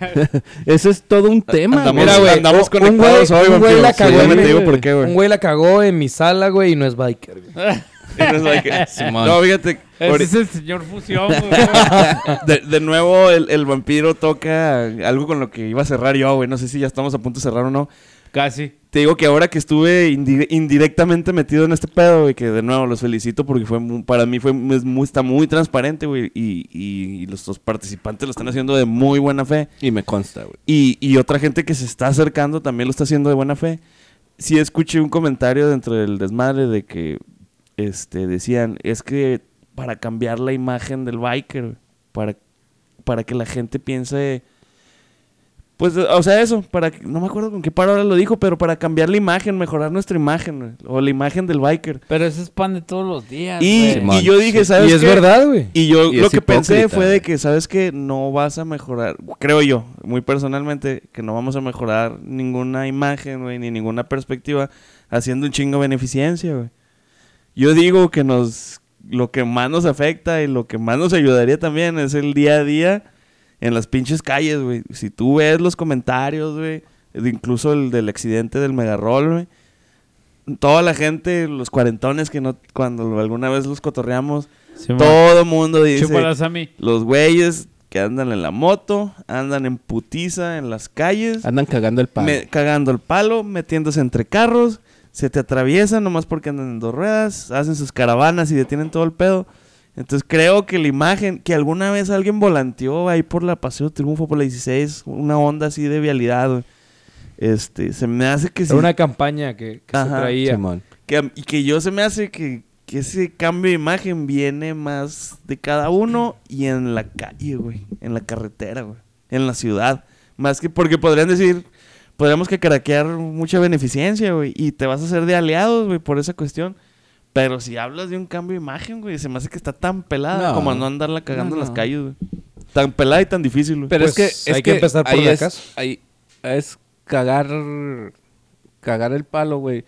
Ese es todo un tema, Andamos, Mira, güey, andamos un- un conectados güey- hoy, un güey la Sí, cagó ya en te digo por qué, güey. Un güey la cagó en mi sala, güey, y no es biker, no es like- Simón. no, fíjate, Ese es el señor Fusión, güey. de, de nuevo el, el vampiro toca algo con lo que iba a cerrar yo, güey. No sé si ya estamos a punto de cerrar o no. Casi. Te digo que ahora que estuve indi- indirectamente metido en este pedo, güey, que de nuevo los felicito porque fue para mí fue muy, está muy transparente, güey, y, y- y los, los participantes lo están haciendo de muy buena fe. Y me consta, güey. Y, y otra gente que se está acercando también lo está haciendo de buena fe. Sí escuché un comentario dentro del desmadre de que este decían, es que para cambiar la imagen del biker, güey, para, para que la gente piense pues, o sea, eso, para que, no me acuerdo con qué palabra lo dijo, pero para cambiar la imagen, mejorar nuestra imagen, güey, o la imagen del biker. Pero ese es pan de todos los días, Y, y yo dije, Y ¿sabes es qué? verdad, güey. Y yo Y lo es que pensé fue de que, ¿sabes qué? No vas a mejorar, creo yo, muy personalmente, que no vamos a mejorar ninguna imagen, güey, ni ninguna perspectiva haciendo un chingo de beneficencia, güey. Yo digo que nos, lo que más nos afecta y lo que más nos ayudaría también es el día a día en las pinches calles, güey. Si tú ves los comentarios, güey, de incluso el del accidente del megarrol, güey. Toda la gente, los cuarentones que no, cuando alguna vez los cotorreamos, Simón. todo mundo dice, Chúpala, Sammy. los güeyes que andan en la moto, andan en putiza en las calles, Andan cagando el palo. me- cagando el palo, metiéndose entre carros, se te atraviesan nomás porque andan en dos ruedas, hacen sus caravanas y detienen todo el pedo. Entonces creo que la imagen, que alguna vez alguien volanteó ahí por la Paseo Triunfo, por la 16, una onda así de vialidad. Este, se me hace que sí. Era una campaña que, que se traía. Simón. Que, y que yo se me hace que, que ese cambio de imagen viene más de cada uno y en la calle, güey. En la carretera, güey. En la ciudad. Más que porque podrían decir, podríamos que caraquear mucha beneficencia, güey. Y te vas a hacer de aliados, güey, por esa cuestión. Pero si hablas de un cambio de imagen, güey, se me hace que está tan pelada No. como no andarla cagando No, en las calles, güey. Tan pelada y tan difícil, güey. Pero Pues, es que es hay que empezar por ahí la es, casa. ahí es cagar cagar el palo, güey.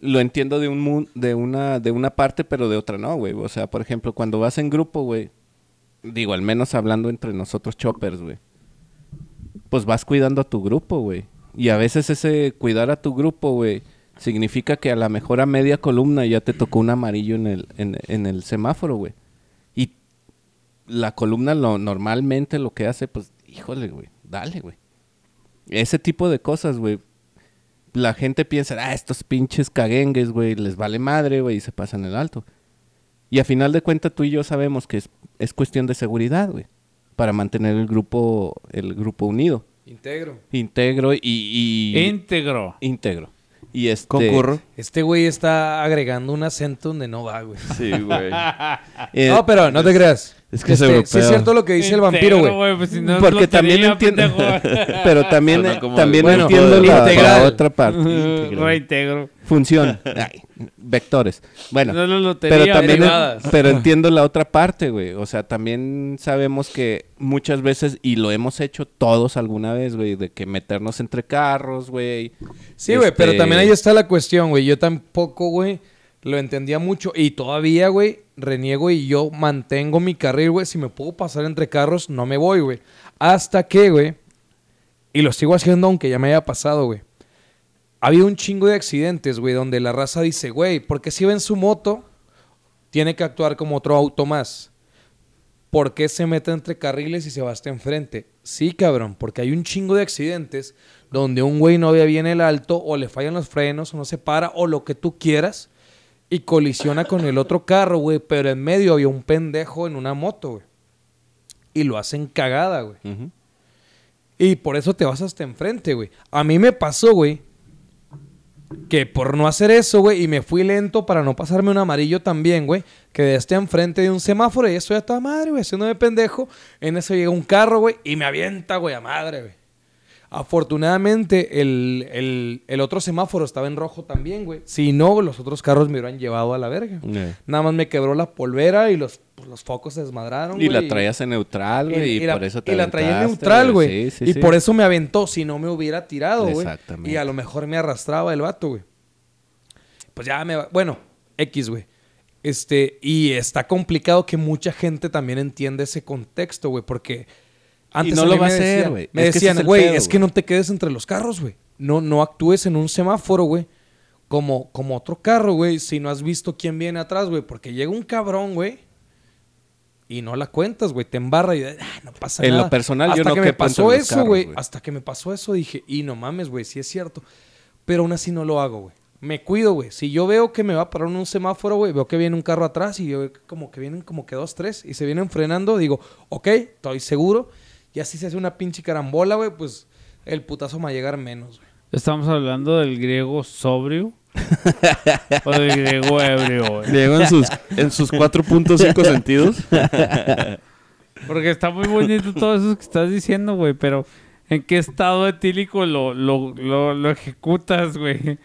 Lo entiendo de un de una de una parte, pero de otra no, güey. O sea, por ejemplo, cuando vas en grupo, güey, digo, al menos hablando entre nosotros choppers, güey. Pues vas cuidando a tu grupo, güey. Y a veces ese cuidar a tu grupo, güey, significa que a la mejor a media columna ya te tocó un amarillo en el, en, en el semáforo, güey. Y la columna lo, normalmente lo que hace, pues, híjole, güey, dale, güey. Ese tipo de cosas, güey. La gente piensa, ah, estos pinches caguengues, güey, les vale madre, güey, y se pasan el alto. Y a final de cuentas tú y yo sabemos que es, es cuestión de seguridad, güey. Para mantener el grupo, el grupo unido. Integro. Íntegro y... y Íntegro. íntegro. Y este... Concurro. Este güey está agregando un acento donde no va, güey. Sí, güey. eh, no, pero no te creas. es que es Este, europeo. sí es cierto lo que dice el vampiro, güey. pues, si no es Porque también entiendo... pero también, como también Bueno, entiendo la, la otra parte. Reintegro. Función. Ay, vectores. Bueno. No lotería. Pero también, derivadas. pero entiendo la otra parte, güey. O sea, también sabemos que muchas veces, y lo hemos hecho todos alguna vez, güey, de que meternos entre carros, güey. Sí, güey, pero Este, también ahí está la cuestión, güey. Yo tampoco, güey, lo entendía mucho. Y todavía, güey, reniego y yo mantengo mi carril, güey. Si me puedo pasar entre carros, no me voy, güey. Hasta que, güey, y lo sigo haciendo aunque ya me haya pasado, güey. Ha habido un chingo de accidentes, güey, donde la raza dice, güey, porque si va en su moto, tiene que actuar como otro auto más. ¿Por qué se mete entre carriles y se va hasta enfrente? Sí, cabrón, porque hay un chingo de accidentes donde un güey no ve bien el alto o le fallan los frenos o no se para o lo que tú quieras y colisiona con el otro carro, güey, pero en medio había un pendejo en una moto, güey. Y lo hacen cagada, güey. Y por eso te vas hasta enfrente, güey. A mí me pasó, güey, que por no hacer eso, güey, y me fui lento para no pasarme un amarillo también, güey, que esté enfrente de un semáforo y estoy a toda madre, güey, haciéndome pendejo. En eso llega un carro, güey, y me avienta, güey, a madre, güey. Afortunadamente, el, el- el otro semáforo estaba en rojo también, güey. Si no, los otros carros me hubieran llevado a la verga. Eh. Nada más me quebró la polvera y los, pues, los focos se desmadraron, Y güey. la traías en neutral, güey, y, la, por eso te y la traía en neutral, güey. Sí, sí, y sí. por eso me aventó, si no me hubiera tirado, güey. Exactamente. Y a lo mejor me arrastraba el vato, güey. Pues ya me va. Bueno, X, güey. Este, y está complicado que mucha gente también entienda ese contexto, güey, porque antes no lo va a me hacer, decían- güey. Me Es que ese decían, güey, es que no te quedes entre los carros, güey. No, no actúes en un semáforo, güey. Como, como otro carro, güey, si no has visto quién viene atrás, güey. Porque llega un cabrón, güey, y no la cuentas, güey. Te embarra y ah, no pasa En lo nada. personal, yo no que me pasó eso, güey. Hasta que me pasó eso dije, y no mames, güey, sí es cierto. Pero aún así no lo hago, güey. Me cuido, güey. Si yo veo que me va a parar en un semáforo, güey, veo que viene un carro atrás y yo veo que como que vienen como que dos, tres y se vienen frenando, digo, ok, estoy seguro. Y así se hace una pinche carambola, güey, pues el putazo va a llegar menos, güey. Estamos hablando del griego sobrio o del griego ebrio, güey. Griego en sus, en sus 4.5 sentidos. Porque está muy bonito todo eso que estás diciendo, güey, pero ¿en qué estado etílico lo, lo, lo, lo ejecutas, güey?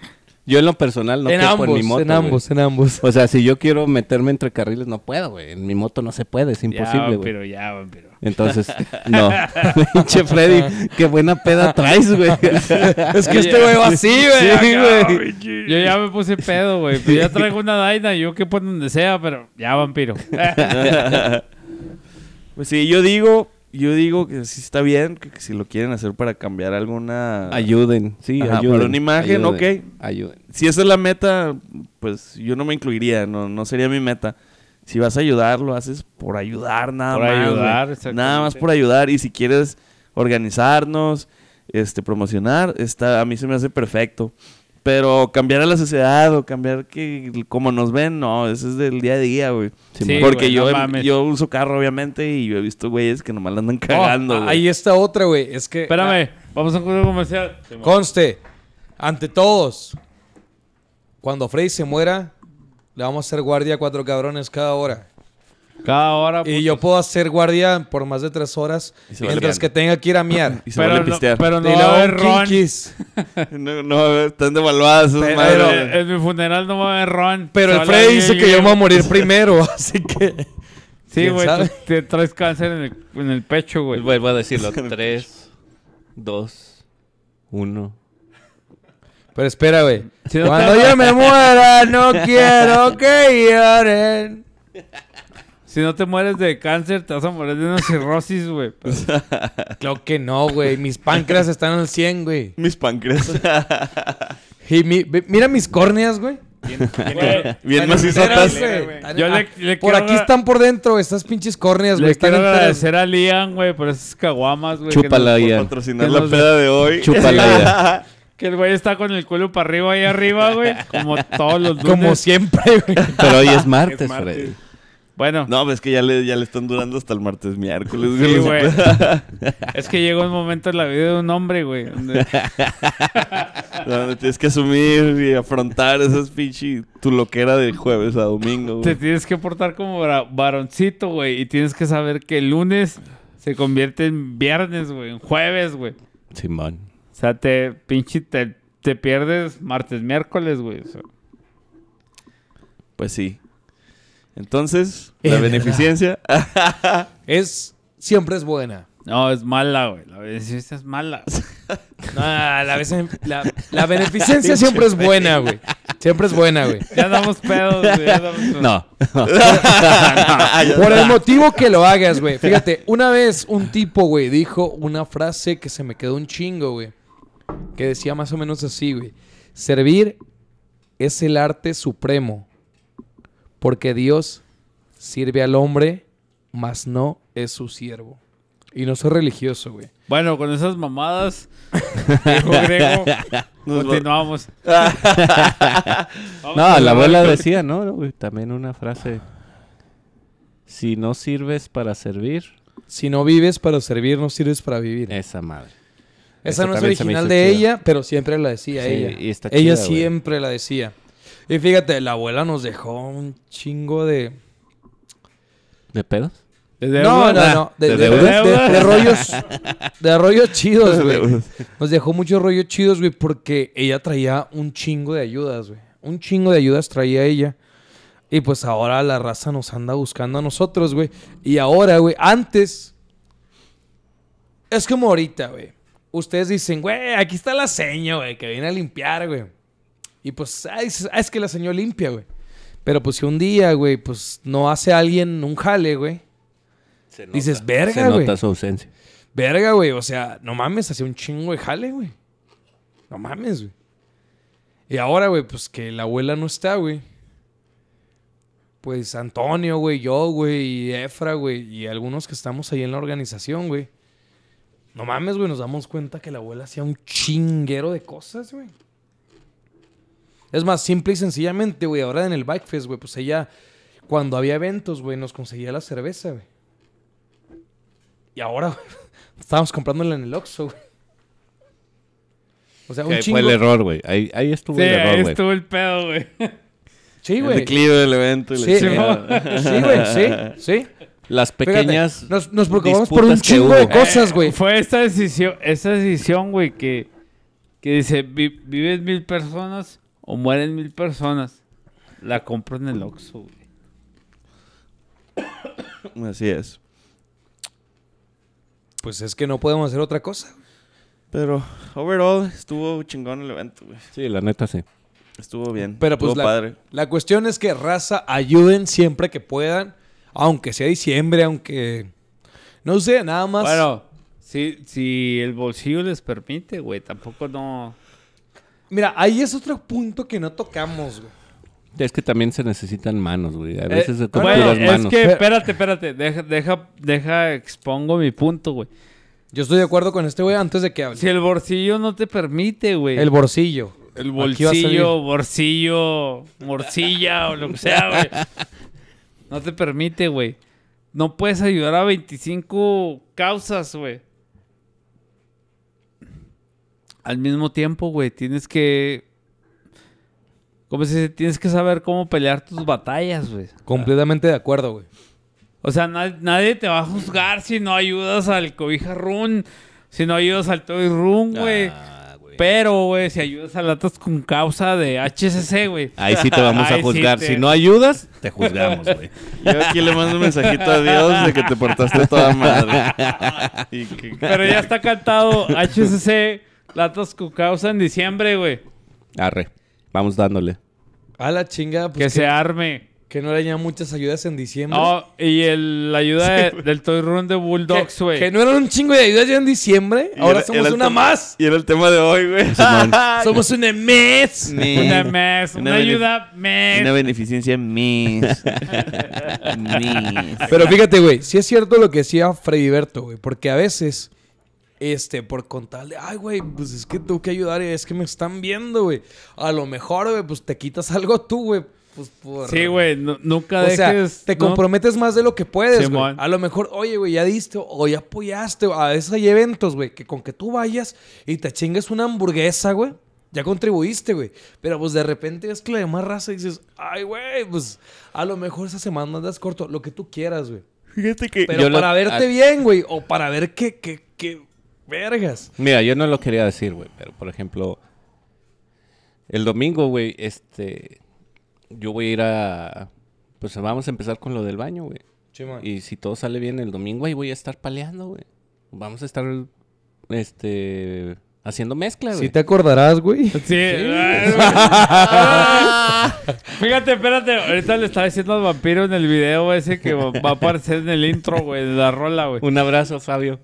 Yo en lo personal no en quepo ambos, en mi moto, en ambos, en ambos. O sea, si yo quiero meterme entre carriles, no puedo, güey. En mi moto no se puede, es imposible, güey. pero ya, vampiro. Entonces, no. Pinche Freddy, qué buena peda traes, güey. es que este güey va así, güey. Sí, güey. Yo ya me puse pedo, güey. Pero ya traigo una daina, yo que por donde sea, pero ya, vampiro. Pues sí, yo digo, yo digo que sí está bien, que, que si lo quieren hacer para cambiar alguna... Ayuden, sí, Ajá, ayuden. para una imagen, ayuden, ok. Ayuden. Si esa es la meta, pues yo no me incluiría, no, no sería mi meta. Si vas a ayudar, lo haces por ayudar nada Por más. güey. ayudar. Nada más por ayudar. Y si quieres organizarnos, este, promocionar, está, a mí se me hace perfecto. Pero cambiar a la sociedad o cambiar que como nos ven, no, eso es del día a día, güey. Sí, Porque güey, yo, no mames. yo uso carro, obviamente, y yo he visto güeyes que nomás la andan cagando, Oh, ahí está otra, güey. Es que. Espérame, vamos a un comercial. Conste, ante todos, cuando Freddy se muera, le vamos a hacer guardia a cuatro cabrones cada hora. Cada hora. Y yo puedo hacer guardia por más de tres horas mientras que tenga que ir a miar. Y se pero no, pistear. pero no Y va a haber ron. no, no, están devaluadas esas Pero- madres. En mi funeral no va a haber ron. Pero el Freddy dice que yo me voy a morir primero, así que... Sí, ¿Quién güey, te traes cáncer en el, en el pecho, güey. Vuelvo a decirlo. Tres, dos, uno. Pero espera, güey. Si no Cuando te- yo me muera, no quiero que lloren. Si no te mueres de cáncer, te vas a morir de una cirrosis, güey. Pero- Claro que no, güey. Mis páncreas están al 100, güey. Mis páncreas. Y mi- mira mis córneas, güey. Güey, Bien Están macizotas. Yo le- ah, le por aquí están por dentro estas pinches córneas, güey. Quiero enteras. agradecer a Liam, güey, por esas caguamas, güey. que Chúpala, nos- Por patrocinar Que la los- peda de hoy. Chúpala. Que el güey está con el culo para arriba ahí arriba, güey. Como todos los lunes. Como siempre, güey. Pero hoy es martes, Freddy. Bueno, No, pues es que ya le, ya le están durando hasta el martes, miércoles. sí, güey. es que llegó un momento en la vida de un hombre, güey. donde- Donde tienes que asumir y afrontar esas pinche tu loquera de jueves a domingo, Te tienes que portar como varoncito, güey. Y tienes que saber que el lunes se convierte en viernes, güey. En jueves, güey. Simón. O sea, te pinche te, te pierdes martes, miércoles, güey. O sea, Pues sí. Entonces, la Es beneficencia. Es, siempre es buena. no, es mala, güey. La beneficencia es mala. No, la, vez- la- la beneficencia siempre es buena, güey. Siempre es buena, güey. Ya damos pedos, güey. Ya damos pedos. No. Por el motivo que lo hagas, güey. Fíjate, una vez un tipo, güey, dijo una frase que se me quedó un chingo, güey. Que decía más o menos así, güey. Servir es el arte supremo. Porque Dios sirve al hombre, mas no es su siervo. Y no soy religioso, güey. Bueno, con esas mamadas, viejo griego, continuamos. No, la abuela decía, ¿no? güey? También una frase. Si no sirves para servir, Si no vives para servir, no sirves para vivir. esa madre. Esa esa no es original de ella, pero siempre la decía Sí, ella. y está ella chida, güey. siempre la decía. Y fíjate, la abuela nos dejó un chingo de... ¿De pedos? ¿De No, deuda? no, no. De, ¿De de- deudas? de- de rollos. De rollos chidos, güey. Nos dejó muchos rollos chidos, güey, porque ella traía un chingo de ayudas, güey. Un chingo de ayudas traía ella. Y pues ahora la raza nos anda buscando a nosotros, güey. Y ahora, güey, antes. Es como ahorita, güey. Ustedes dicen, güey, aquí está la seño, güey, que viene a limpiar, güey. Y pues, ah, dices, ah, es que la seño limpia, güey. Pero pues si un día, güey, pues no hace alguien un jale, güey. Dices, Se verga, güey. nota su ausencia. Verga, güey. O sea, no mames, hacía un chingo de jale, güey. No mames, güey. Y ahora, güey, pues que la abuela no está, güey. Pues Antonio, güey, yo, güey, y Efra, güey, y algunos que estamos ahí en la organización, güey. No mames, güey, nos damos cuenta que la abuela hacía un chinguero de cosas, güey. Es más, simple y sencillamente, güey, ahora en el Bike Fest, güey, pues ella, cuando había eventos, güey, nos conseguía la cerveza, güey. Y ahora, güey, estábamos comprándola en el Oxxo, güey. O sea, un chingo. fue el error, güey. Ahí, ahí estuvo Sí, el error, ahí güey. estuvo el pedo, güey. Sí, El güey. declive del evento. y la Sí, chingada. sí, güey, sí, sí. Las Fíjate, pequeñas nos, nos preocupamos por un chingo de cosas, Eh, güey. Fue esta decisión, esta decisión, güey, que, que dice, "Vi- viven mil personas o mueren mil personas. La compro en el Oxxo, güey. Así es. Pues es que no podemos hacer otra cosa. Pero, overall, estuvo chingón el evento, güey. Sí, la neta sí. Estuvo bien. Pero pues la, padre. la cuestión es que raza ayuden siempre que puedan, aunque sea diciembre, aunque no sé, nada más. Bueno, si, si el bolsillo les permite, güey, tampoco no... Mira, ahí es otro punto que no tocamos, güey. Es que también se necesitan manos, güey. A Eh, veces se ocupan güey, las es manos. que, Pero- espérate, espérate, deja, deja, deja, expongo mi punto, güey. Yo estoy de acuerdo con este güey antes de que hable. Si el bolsillo no te permite, güey. El bolsillo. El bolsillo, bolsillo, morcilla o lo que sea, güey. No te permite, güey. No puedes ayudar a 25 causas, güey. Al mismo tiempo, güey, tienes que... ¿Cómo se dice? Tienes que saber cómo pelear tus batallas, güey. Completamente de acuerdo, güey. O sea, na- nadie te va a juzgar si no ayudas al Cobija Run, si no ayudas al Toy Run, güey. Ah. Pero, güey, si ayudas a latas con causa de HCC, güey. Ahí sí te vamos a sí juzgar. te- Si no ayudas, te juzgamos, güey. Yo aquí le mando un mensajito a Dios de que te portaste toda madre. Y que- Pero ya está cantado HCC, latas con causa en diciembre, güey. Arre. Vamos dándole. A la chinga, pues que que, se arme. que no le hayan muchas ayudas en diciembre. No, y el, la ayuda de- del Toy Run de Bulldogs, güey. que no eran un chingo de ayudas ya en diciembre. y Ahora era- somos era el una tema- más. Y era el tema de hoy, güey. Somos una mes. Una mes, una, Una benef- ayuda mes. Una beneficencia mis. mis. Pero fíjate, güey, sí es cierto lo que decía Freddy Berto, güey, porque a veces, este, por contarle, ay, güey, pues es que tengo que ayudar y es que me están viendo, güey. A lo mejor, güey, pues te quitas algo tú, güey. Pues por... Sí, güey, nu- nunca O sea, dejes... te no- comprometes más de lo que puedes, güey. Simón. A lo mejor, oye, güey, ya diste o ya apoyaste. A veces hay eventos, güey, que con que tú vayas y te chingues una hamburguesa, güey. ya contribuiste, güey. Pero pues de repente ves que la demás raza y dices, ay, güey, pues a lo mejor esa semana andas corto, lo que tú quieras, güey. Fíjate que. Pero Yo lo- para verte bien, güey, o para ver qué, qué, qué vergas. Mira, yo no lo quería decir, güey, pero por ejemplo, el domingo, güey, este, yo voy a ir a, pues vamos a empezar con lo del baño, güey. Y si todo sale bien el domingo, ahí voy a estar paleando, güey. Vamos a estar, este, haciendo mezcla, güey. Sí te acordarás, güey. Sí. Fíjate, espérate. Ahorita le estaba diciendo al vampiro en el video ese que va a aparecer en el intro, güey, de la rola, güey. Un abrazo, Fabio.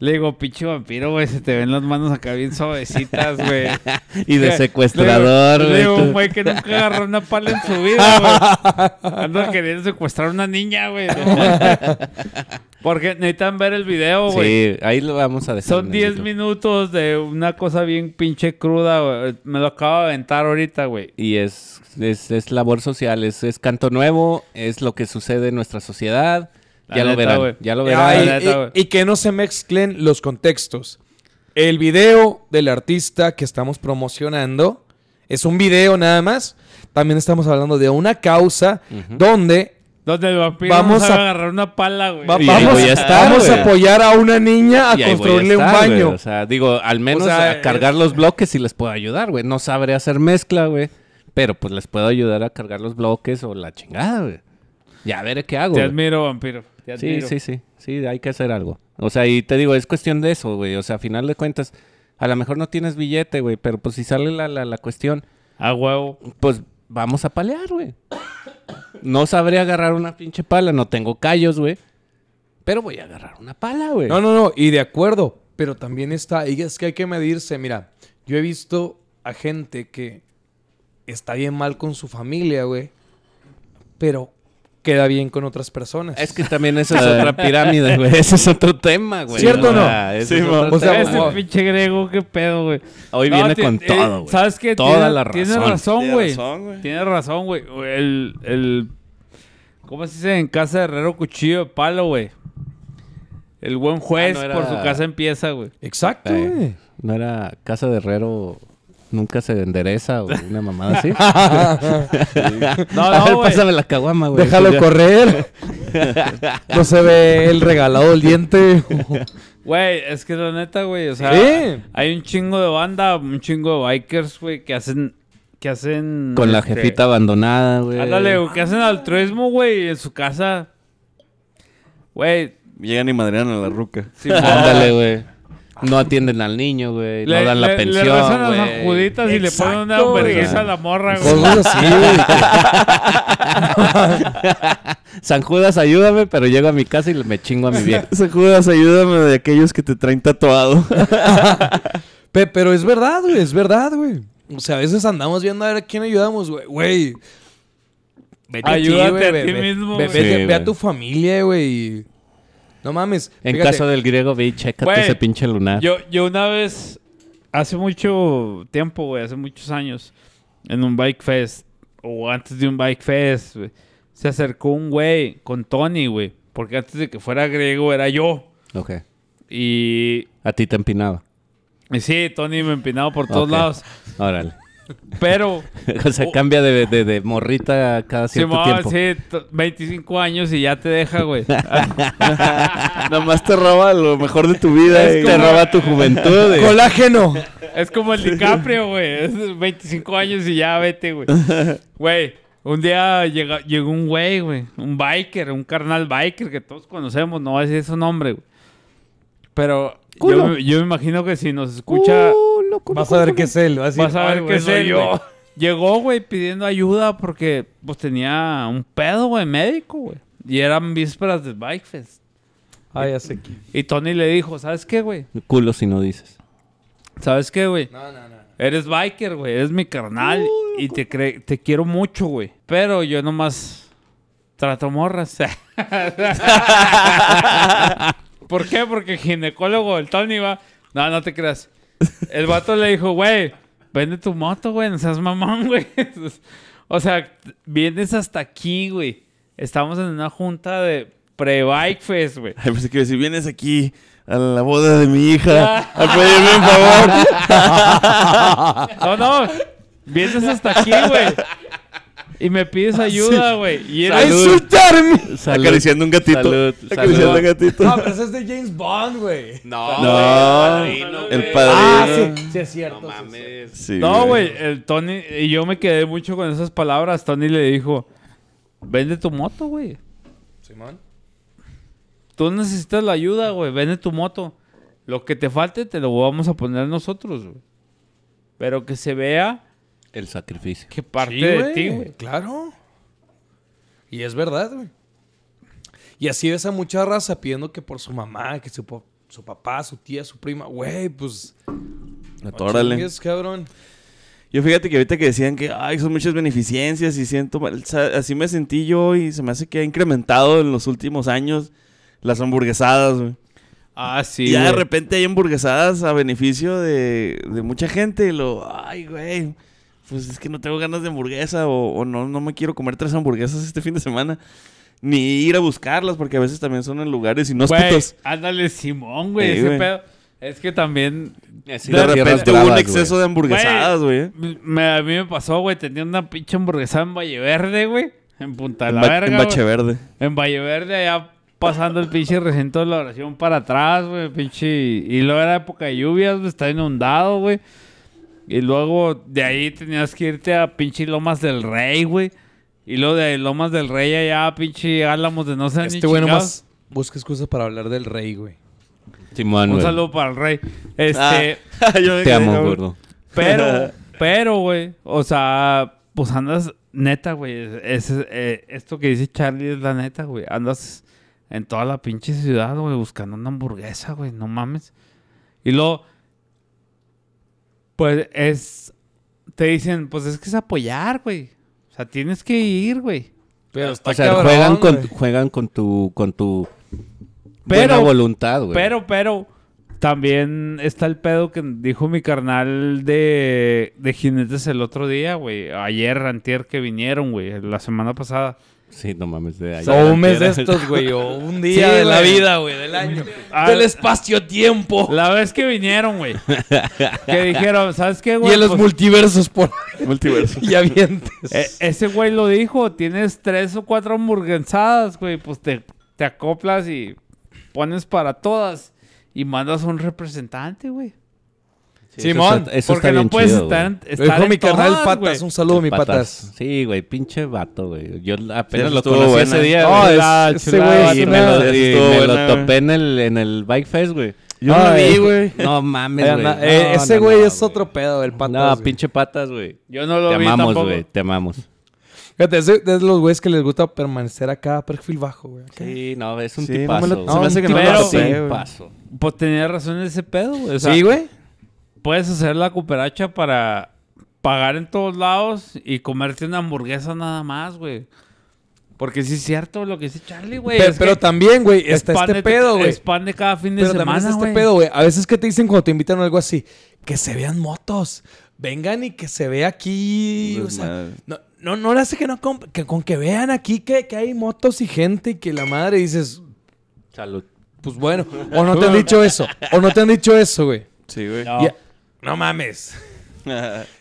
Le digo, pinche vampiro, güey, se te ven las manos acá bien suavecitas, güey. Y de secuestrador, digo- Le digo, güey. güey que nunca agarró una pala en su vida, güey. Anda queriendo secuestrar a una niña, güey. Porque necesitan ver el video, güey. Sí, ahí lo vamos a dejar. Son en el 10 YouTube. minutos de una cosa bien pinche cruda, güey. Me lo acabo de aventar ahorita, güey. Y es, es, es labor social, es, es canto nuevo, es lo que sucede en nuestra sociedad. La ya lo neta, verán, güey. ya lo Ay, verán. la neta, güey. y, y que no se mezclen los contextos. El video del artista que estamos promocionando es un video nada más. También estamos hablando de una causa donde Donde el vampiro Vamos a agarrar una pala, güey. va- Y vamos, a estar, vamos a güey. apoyar a una niña a Y construirle un güey. baño. O sea, digo, al menos sea, a cargar los bloques sí les puedo ayudar, güey. No sabré hacer mezcla, güey. Pero pues les puedo ayudar a cargar los bloques o la chingada, güey. Ya veré qué hago. Te güey. admiro, vampiro. Te Sí, sí, sí. Sí, hay que hacer algo. O sea, y te digo, es cuestión de eso, güey. O sea, a final de cuentas, a lo mejor no tienes billete, güey. Pero pues si sale la, la, la cuestión, A huevo. pues vamos a palear, güey. No sabré agarrar una pinche pala, no tengo callos, güey. Pero voy a agarrar una pala, güey. No, no, no, y de acuerdo, pero también está, y es que hay que medirse, mira, yo he visto a gente que está bien mal con su familia, güey, pero queda bien con otras personas. Es que también esa es otra pirámide, güey. Ese es otro tema, güey. ¿Cierto o no? Sí, es o sea. Ese wow. pinche griego, qué pedo, güey. Hoy No, viene con eh, todo, güey. ¿Sabes qué? Toda Tiene- la Tienes razón. razón, Tiene güey. razón, güey. Tienes razón, güey. El, el... ¿Cómo se dice? En casa de herrero, cuchillo de palo, güey. El buen juez Ah, no era- por su casa empieza, güey. Exacto, Eh. ¿No era casa de herrero nunca se endereza o una mamada así? No, A ver, no, pásame la caguama, güey. Déjalo Ya. correr. no se ve el regalado del diente. Güey, es que la neta, güey, o sea, Sí. hay un chingo de banda, un chingo de bikers, güey, que hacen, que hacen... Con la este, jefita abandonada, güey. Ándale, güey, que hacen altruismo, güey, en su casa. Güey, Llegan y madrean a la ruca. sí, Ándale, güey. No atienden al niño, güey. No le- dan le- la pensión, Le rezan a güey. las juditas y le ponen una vergüenza a la morra, güey. San Judas, ayúdame, pero llego a mi casa y me chingo a mi vieja. Ese Judas, ayúdame de aquellos que te traen tatuado. Pe- pero es verdad, güey, es verdad, güey. O sea, a veces andamos viendo a ver a quién ayudamos, güey. Güey. Vete Ayúdate a ve- ti ve- mismo, ve- güey. Sí, ve a tu familia, güey. No mames. En fíjate, caso del griego, ve y chécate Güey, ese pinche lunar. Yo, yo una vez, hace mucho tiempo, güey, hace muchos años, en un bike fest, o antes de un bike fest, güey, se acercó un güey con Tony, güey, porque antes de que fuera griego era yo. Ok. Y, A ti te empinaba. y sí, Tony me empinaba por todos lados. Órale. Pero, o sea, Oh. cambia de, de, de morrita cada cierto Simón, tiempo. sí, t- 25 años y ya te deja, güey. Nada más te roba lo mejor de tu vida. Es y- Te roba tu juventud. eh. Colágeno. Es como el DiCaprio, güey. Es 25 años y ya vete, güey. Güey, un día llega, llegó un güey, güey. Un biker, un carnal biker que todos conocemos. No voy a decir su nombre, güey. Pero yo, yo me imagino que si nos escucha, Uh, loco, Vas a ver qué es él. Vas vas a ver "Ay, qué es soy él, güey. Llegó, güey, pidiendo ayuda porque pues tenía un pedo, güey, médico, güey. Y eran vísperas del Bike Fest. Ah, ya sé quién. Y Tony le dijo, ¿sabes qué, güey? Culo si no dices. ¿Sabes qué, güey? No, no, no. Eres biker, güey. Eres mi carnal. y te, cre- te quiero mucho, güey. Pero yo nomás trato morras. ¿Por qué? Porque el ginecólogo, el Tony, va. No, no te creas. El vato le dijo, güey, vende tu moto, güey. No seas mamón, güey. o sea, vienes hasta aquí, güey. Estamos en una junta de pre-bike fest, güey. Ay, pensé que decir, vienes aquí a la boda de mi hija a pedirme un favor. No, no. Vienes hasta aquí, güey. Y me pides ayuda, güey. Y ¡A eres... insultarme! Salud. Acariciando un gatito. Salud, Acariciando salud. un gatito. No, pero ese es de James Bond, güey. No, No, güey, el güey. padrino. Ah, sí, sí es cierto. No sí, sí. mames. Sí, No, güey. El Tony... Y yo me quedé mucho con esas palabras. Tony le dijo... Vende tu moto, güey. Simón. Tú necesitas la ayuda, güey. Vende tu moto. Lo que te falte te lo vamos a poner nosotros, güey. Pero que se vea El sacrificio. que parte Sí, de ti, güey. Claro. Y es verdad, güey. Y así ves a mucha raza pidiendo que por su mamá, que su, su papá, su tía, su prima. Güey, pues. no Atórale. chingues, cabrón. Yo fíjate que ahorita que decían que ay, son muchas beneficencias y siento mal, así me sentí yo y se me hace que ha incrementado en los últimos años las hamburguesadas, güey. Ah, sí, y ya de repente hay hamburguesadas a beneficio de, de mucha gente y lo, ay, güey, pues es que no tengo ganas de hamburguesa o, o no, no me quiero comer tres hamburguesas este fin de semana. Ni ir a buscarlas porque a veces también son en lugares Güey, inhóspitos. ándale, Simón, güey. Sí, ese güey. pedo. Es que también. Así de repente hubo un exceso güey. de hamburguesadas, güey. me- a mí me pasó, güey. Tenía una pinche hamburguesa en Valle Verde, güey. En Punta En, la Verga. en güey. Bache Verde. En Valle Verde, allá pasando el pinche recinto de la oración para atrás, güey. Pinche. Y luego era época de lluvias, güey. Está inundado, güey. Y luego de ahí tenías que irte a pinche Lomas del Rey, güey. Y luego de Lomas del Rey allá, pinche Álamos de no sé ni Este güey chingados. nomás busca excusas para hablar del rey, güey. Simón, Un güey. saludo para el Rey. Este. Ah, yo Te amo, gordo. Pero, pero, güey, o sea, pues andas, neta, güey, es, es- eh, esto que dice Charlie es la neta, güey, andas en toda la pinche ciudad, güey, buscando una hamburguesa, güey, no mames. Y luego, pues es, te dicen, pues es que es apoyar, güey. O sea, tienes que ir, güey. Pero está O sea, cabrón, juegan, con, güey. juegan con tu, con tu Pero- buena voluntad, güey. Pero, pero, también está el pedo que dijo mi carnal de, de jinetes el otro día, güey. Ayer, antier que vinieron, güey, la semana pasada. Sí, no mames. De ahí. O un mes de estos, güey. O un día Sí, de la güey. vida, güey. Del año. Ah, del espacio-tiempo. La vez que vinieron, güey. que dijeron, ¿sabes qué, Y güey? en los Pues, multiversos por Multiverso. y avientes. eh, ese güey lo dijo, tienes tres o cuatro hamburguesadas, güey. Pues te, te acoplas y pones para todas. Y mandas a un representante, güey. Sí, Simón, eso está, eso Porque está no bien puedes chido, estar, güey. estar Lo dijo en mi carnal Patas. güey. Un saludo, mi Patas. Sí, güey, pinche vato, güey. Yo apenas Sí, lo estuvo conocí buena. ese día, No, güey. es- la ese chulada, güey y es me una- lo, y estuvo me buena, lo güey. topé en el, en el Bike Fest, güey. Yo no lo vi, Ay, güey. No mames, Eh, güey. eh, No, ese no, güey no, es otro pedo, el Patas. No, güey. pinche patas, güey. Yo no lo Te vi amamos, tampoco. güey. Te amamos. Fíjate, es de, es de los güeyes que les gusta permanecer acá, perfil bajo, güey. acá. Sí, no, es un Sí, no me tipazo. lo- güey. se me hace que no lo sí, sé, güey. tipazo. Pues tenía razón ese pedo, güey. O sea, Sí, güey. Puedes hacer la cooperacha para pagar en todos lados y comerte una hamburguesa nada más, güey. Porque sí es cierto lo que dice Charlie, güey. Pero, también, güey, es está este pedo, güey. Es pan de cada fin de Pero también semana, está este güey. pedo, güey. A veces que te dicen cuando te invitan a algo así, que se vean motos. Vengan y que se vea aquí. O sea, no, no, no le hace que no que con que vean aquí que, que hay motos y gente y que la madre dices, Salud. pues bueno, o no te han dicho eso, o no te han dicho eso, güey. Sí, güey. No. No mames.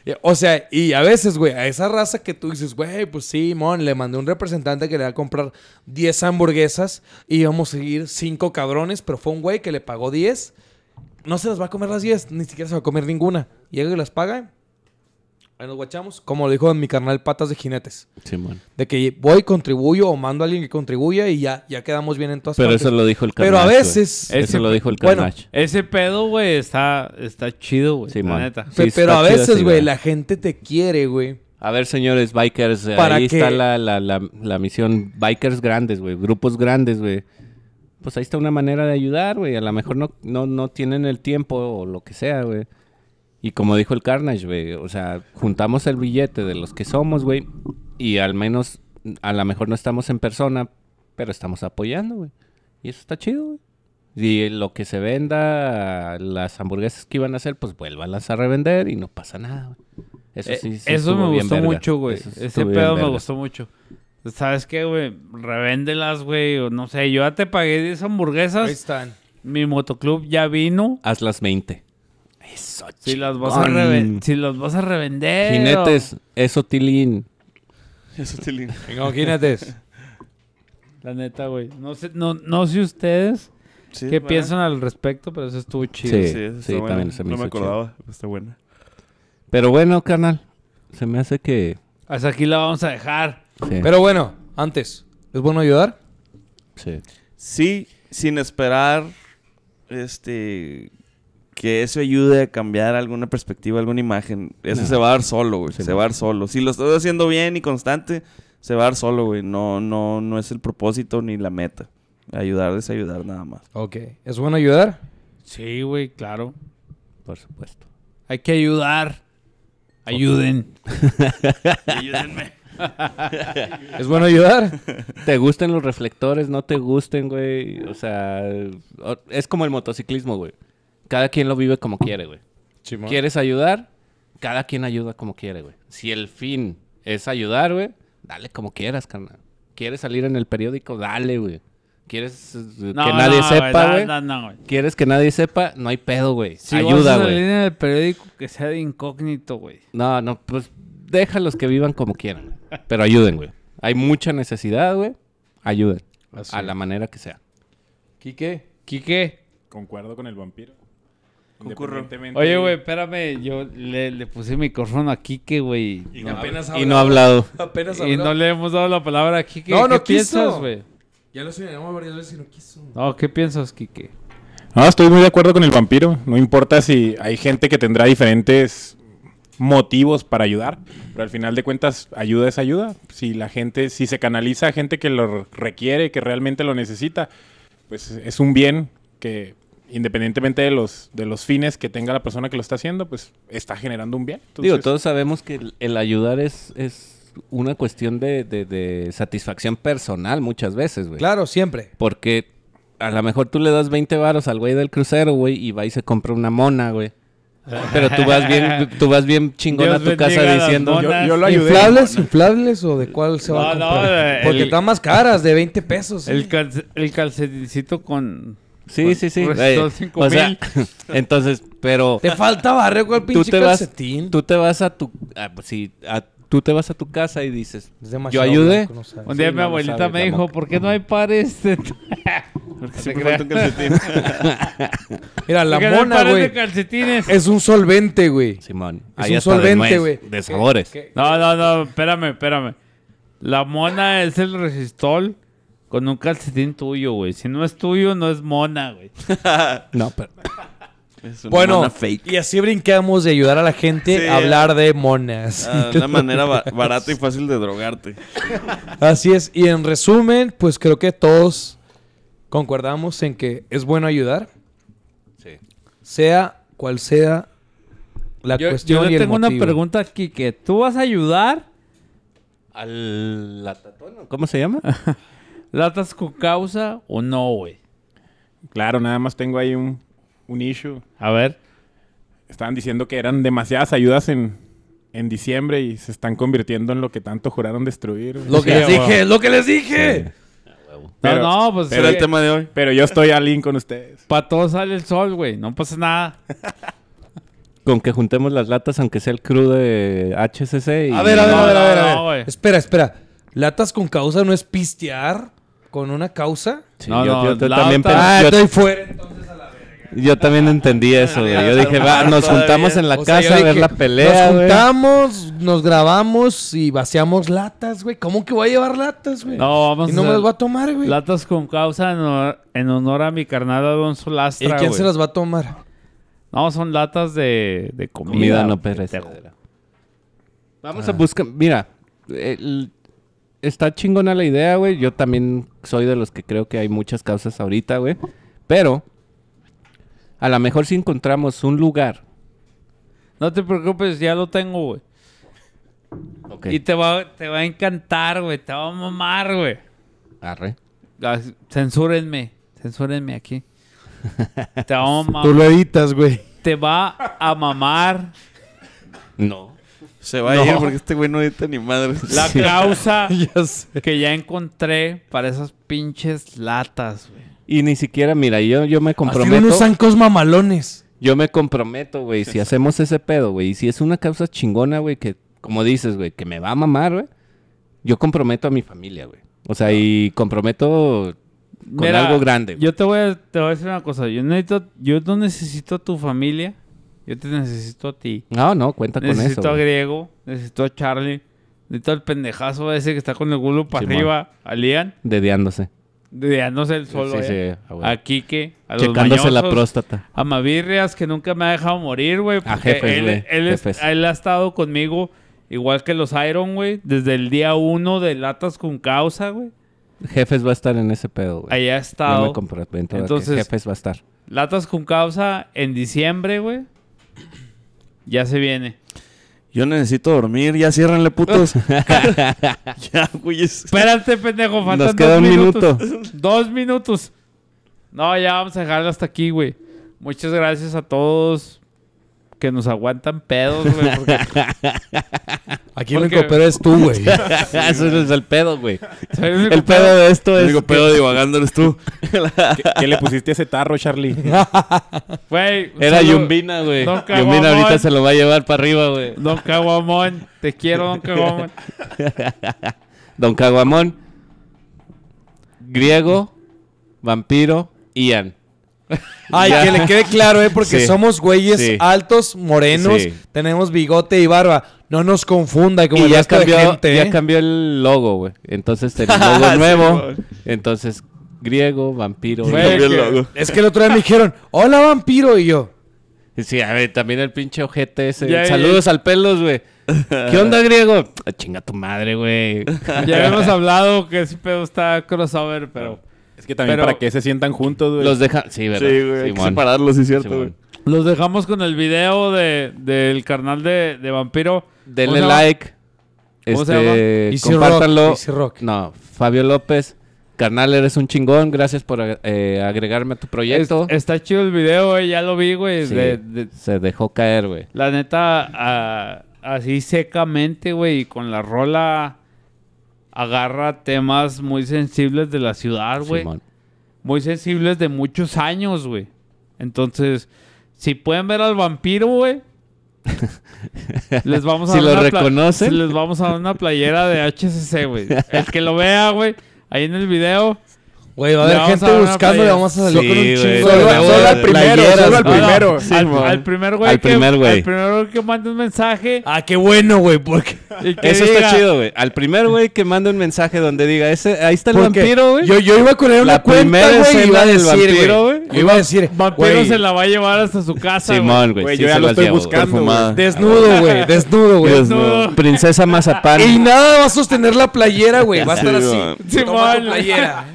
Y- O sea, y a veces, güey, a esa raza que tú dices, güey, pues sí, mon, le mandé un representante que le va a comprar 10 hamburguesas y íbamos a seguir 5 cabrones, pero fue un güey que le pagó 10. No se las va a comer las 10, ni siquiera se va a comer ninguna. Llega y las paga. Ahí nos guachamos. Como lo dijo mi carnal Patas de Jinetes. Simón. De que voy, contribuyo o mando a alguien que contribuya y ya, ya quedamos bien en todas Pero partes. eso lo dijo el Pero Carnage, a veces... Ese- Eso lo dijo el bueno, Carnage. Ese pedo, güey, está, está chido, güey. Neta. Sí, pe- está pero a veces, güey, la gente te quiere, güey. A ver, señores bikers, ¿Para ahí qué? está la, la, la, la misión. Bikers grandes, güey. Grupos grandes, güey. Pues ahí está una manera de ayudar, güey. A lo mejor no, no, no tienen el tiempo o lo que sea, güey. Y como dijo el Carnage, güey. O sea, juntamos el billete de los que somos, güey. Y al menos, a lo mejor no estamos en persona, pero estamos apoyando, güey. Y eso está chido, güey. Y lo que se venda, las hamburguesas que iban a hacer, pues vuélvanlas a revender y no pasa nada, güey. Eso Eh, sí, sí Eso me bien gustó verga. mucho, güey. Eso sí Ese pedo me gustó mucho. ¿Sabes qué, güey? Revéndelas, güey. O no sé, yo ya te pagué 10 Ahí hamburguesas. están. mi motoclub ya vino. Haz las 20. Si las vas a, reven- si las vas a revender. Jinetes, eso tilín. Eso lindo. Venga, jinetes. La neta, güey. No sé, no, no sé ustedes Sí, qué piensan al respecto, pero eso estuvo chido. Sí. Sí, eso está Sí, buena. también se me No me hizo acordaba. Está buena. Pero bueno, carnal. Se me hace que. Hasta aquí la vamos a dejar. Sí. Pero bueno, antes, ¿es bueno ayudar? sí. Sí, sin esperar este que eso ayude a cambiar alguna perspectiva, alguna imagen. Eso No. se va a dar solo, güey. Sí, se no. va a dar solo. Si lo estoy haciendo bien y constante, se va a dar solo, güey. No, no, no es el propósito ni la meta. Ayudar es ayudar nada más. Ok. ¿Es bueno ayudar? Sí, güey, claro. Por supuesto. Hay que ayudar. Ayuden. Ayúdenme. ¿Es bueno ayudar? ¿Te gusten los reflectores? ¿No te gusten, güey? O sea, es como el motociclismo, güey. Cada quien lo vive como quiere, güey. ¿Quieres ayudar? Cada quien ayuda como quiere, güey. Si el fin es ayudar, güey, dale como quieras, carnal. ¿Quieres salir en el periódico? Dale, güey. ¿Quieres eh, No, que nadie no, sepa, no, güey? No, no, güey. ¿Quieres que nadie sepa? No hay pedo, güey. Si Ayuda, a salir güey. en el periódico, que sea de incógnito, güey. No, no, pues déjalos que vivan como quieran. güey. Pero ayuden, güey. Hay mucha necesidad, güey. Ayuden. Así A la manera que sea. ¿Quique? Quique. Concuerdo con el vampiro. Concurro. Oye, güey, espérame. Yo le, le puse micrófono a Quique, güey. Y apenas Y no ha hablado. Apenas Y no le hemos dado la palabra a Quique. No, ¿Qué no piensas, quiso. güey? Ya lo señalamos varias veces y no quiso. No, ¿qué piensas, Quique? No, estoy muy de acuerdo con el vampiro. No importa si hay gente que tendrá diferentes motivos para ayudar, pero al final de cuentas ayuda es ayuda. Si la gente, si se canaliza a gente que lo requiere, que realmente lo necesita, pues es un bien que independientemente de los de los fines que tenga la persona que lo está haciendo, pues está generando un bien. Digo, todos sabemos que el, el ayudar es, es una cuestión de, de- de satisfacción personal muchas veces, güey. Claro, siempre. Porque a lo mejor tú le das 20 varos al güey del crucero, güey, y va y se compra una mona, güey. Pero tú vas bien, tú vas bien chingón Dios a tu casa diciendo... yo, yo lo ayudé. ¿Inflables? ¿Inflables o de cuál se va a No, no, comprar? eh, Porque el- están más caras, de 20 pesos. El, sí. el calcetincito con... Sí, sí, sí. Eh, cinco o sea, mil. entonces, pero... Te falta barrio con el tú pinche vas, calcetín. tú te vas a tu, ah, pues sí, a- tú te vas a tu casa y dices, Es yo ayudé. no. Un día Sí, mi no abuelita me dijo. ¿por qué no hay pares? de- Porque siempre falta un calcetín. Mira, la ¿Por qué no hay mona, pares güey, de calcetines? es un solvente, güey. Simón, Es ahí un solvente, güey. De sabores. ¿Qué- qué- No, no, no, espérame, espérame. La mona es el resistol con un calcetín tuyo, güey. Si no es tuyo, no es mona, güey. No, pero... Es una Bueno, mona fake. y así brincamos de ayudar a la gente Sí. a hablar de monas. Ah, una manera ba- barata y fácil de drogarte. Así es. Y en resumen, pues creo que todos concordamos en que es bueno ayudar, Sí. sea cual sea la Yo, cuestión yo y le el tengo una motivo. pregunta aquí, que ¿tú vas a ayudar? Al latatón, ¿no? ¿cómo se llama? ¿Latas con causa o no, güey? Claro, nada más tengo ahí un, un issue. A ver. Estaban diciendo que eran demasiadas ayudas en, en diciembre y se están convirtiendo en lo que tanto juraron destruir. Lo que Sí, les huevo. dije, lo que les dije. Pero- no, no, pues pero sí, el tema de hoy. Pero yo estoy al link con ustedes. para todos sale el sol, güey. No pasa nada. Con que juntemos las latas, aunque sea el crew de HCC. Y... A ver, a ver, No, a ver, a ver, no, a ver. espera, espera. ¿Latas con causa no es pistear con una causa? Sí, No, yo, no, yo- yo latas- también, Ah, yo- estoy fuera entonces a la verga. yo también entendí eso, güey. Yo dije, va, nos juntamos en la O sea, casa yo a ver dije, la pelea, Nos güey. juntamos, nos grabamos y vaciamos latas, güey. ¿Cómo que voy a llevar latas, güey? No, vamos y no a me las voy a tomar, güey. latas con causa en honor, en honor a mi carnal Alonso ¿Y Lastra, quién güey. se las va a tomar? No, son latas de, de comida. Comida no perecedera. Vamos a buscar, mira, el- está chingona la idea, güey. Yo también soy de los que creo que hay muchas causas ahorita, güey. Pero a lo mejor si encontramos un lugar. No te preocupes, ya lo tengo, güey. Ok. Y te va, te va a encantar, güey. Te va a mamar, güey. Arre. Ah, Censúrenme. Censúrenme aquí. te va a mamar. Tú lo editas, güey. Te va a mamar No. Se va a ir porque este güey no edita ni madre. la causa ya que ya encontré para esas pinches latas, güey. Y ni siquiera, mira, yo, yo me comprometo. unos zancos mamalones. Yo me comprometo, güey, si hacemos ese pedo, güey, y si es una causa chingona, güey, que, como dices, güey, que me va a mamar, güey, yo comprometo a mi familia, güey. O sea, y comprometo con Mira, algo grande. güey. Yo te voy, a, te voy a decir una cosa. Yo, necesito, yo no necesito a tu familia. Yo te necesito a ti. No, no, cuenta con necesito eso. a güey. Griego. Necesito a Charlie. Necesito al pendejazo ese que está con el culo para arriba. A Lian. Dediándose. Dediándose el solo. Sí, eh. sí, a huevo. a. A los Checándose la mañosos, próstata. A Mavirrias, que nunca me ha dejado morir, güey. A jefes, él, güey, él, es- jefes. él ha estado conmigo, igual que los Iron, güey. Desde el día uno de Latas con Causa, güey. Jefes va a estar en ese pedo, güey. Allá ha estado. me comprometo a Entonces- que Jefes va a estar. Latas con Causa en diciembre, güey. Ya se viene. Yo necesito dormir, ya ciérrenle, putos. ya, güeyes. Espérate, pendejo, faltan Nos queda dos un minutos. minuto. Dos minutos. No, ya vamos a dejarlo hasta aquí, güey. Muchas gracias a todos que nos aguantan pedos, güey. porque Aquí el Porque- único pedo es tú, güey. Eso es el pedo, güey. el El pedo de esto El es... único pedo divagando eres tú. ¿Qué, qué le pusiste a ese tarro, Charlie? Güey, Era saludo. Yumbina, güey. Yumbina ahorita se lo va a llevar para arriba, güey. Don Caguamón. Te quiero, Don Caguamón. Don Caguamón. Griego. Vampiro. Ian. Ay, Ya. que le quede claro, ¿eh? Porque Sí. somos güeyes Sí. altos, morenos, Sí. tenemos bigote y barba. No nos confunda como y el ya resto cambió, de gente, ya ¿eh? cambió el logo, güey. Entonces el logo nuevo. Entonces, griego, vampiro. Güey, el logo. Es que el otro día me dijeron, hola vampiro, y yo. Sí, a ver, también el pinche ojete ese. Ya, ya. Saludos al pelos, güey. ¿Qué onda, griego? Ah, chinga tu madre, güey. Ya habíamos hablado que ese pedo está crossover, pero... Que también Pero- para que se sientan juntos, güey. Los deja. Sí, ¿verdad? Sí, güey, hay que Simón. separarlos, sí, cierto, Simón. güey. Los dejamos con el video de, del carnal de, de Vampiro. ¿Cómo Denle se llama? like. ¿Cómo se Este, Easy compártanlo. Rock, Easy Rock. No, Fabio López. Carnal, eres un chingón. Gracias por eh, agregarme a tu proyecto. Es- está chido el video, güey. Ya lo vi, güey. Sí, de- de- Se dejó caer, güey. la neta, ah, así secamente, güey. Y con la rola agarra temas muy sensibles de la ciudad, güey. Muy sensibles de muchos años, güey. Entonces, si pueden ver al vampiro, güey. les vamos a Si dar lo si les vamos a dar una playera de HCC, güey. El que lo vea, güey, ahí en el video. Güey, va a haber gente a buscando y vamos a salir Sí, con un chingo Solo- al primero, solo al primero. al, primer güey Al que, primer güey. al primero que mande un mensaje Ah, qué bueno, güey, porque... Eso diga, está chido, güey. Al primer güey que mande un mensaje donde diga, ese, ahí está el porque vampiro, güey. Yo, yo iba a poner una La cuenta, güey, iba a decir, vampiro, güey. Yo iba a decir, Vampiro se la va a llevar hasta su casa, güey. Simón, güey. Yo ya lo estoy buscando, desnudo, güey, desnudo, güey. Desnudo. Princesa Mazapán. Y nada va a sostener la playera, güey. Va a estar Sí, así. güey. Simón. Playera.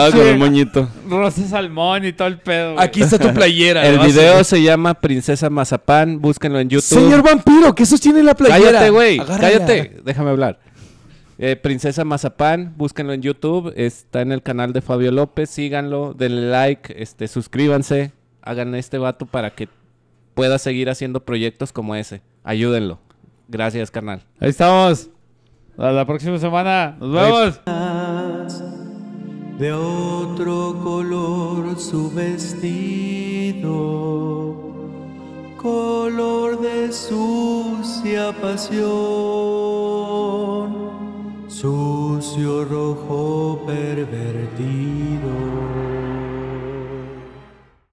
Agarrado con un moñito. Rosa Salmón y todo el pedo. güey. Aquí está tu playera. El video se llama Princesa Mazapán. Búsquenlo en YouTube. Señor vampiro, ¿qué sostiene la playera? Cállate, güey. Agárrala. Cállate. Déjame hablar. Eh, Princesa Mazapán, búsquenlo en YouTube. Está en el canal de Fabio López. Síganlo, denle like, este, suscríbanse. Hagan este vato para que pueda seguir haciendo proyectos como ese. Ayúdenlo. Gracias, canal. Ahí estamos. A la próxima semana. Nos vemos. De otro color su vestido, color de sucia pasión, sucio rojo pervertido.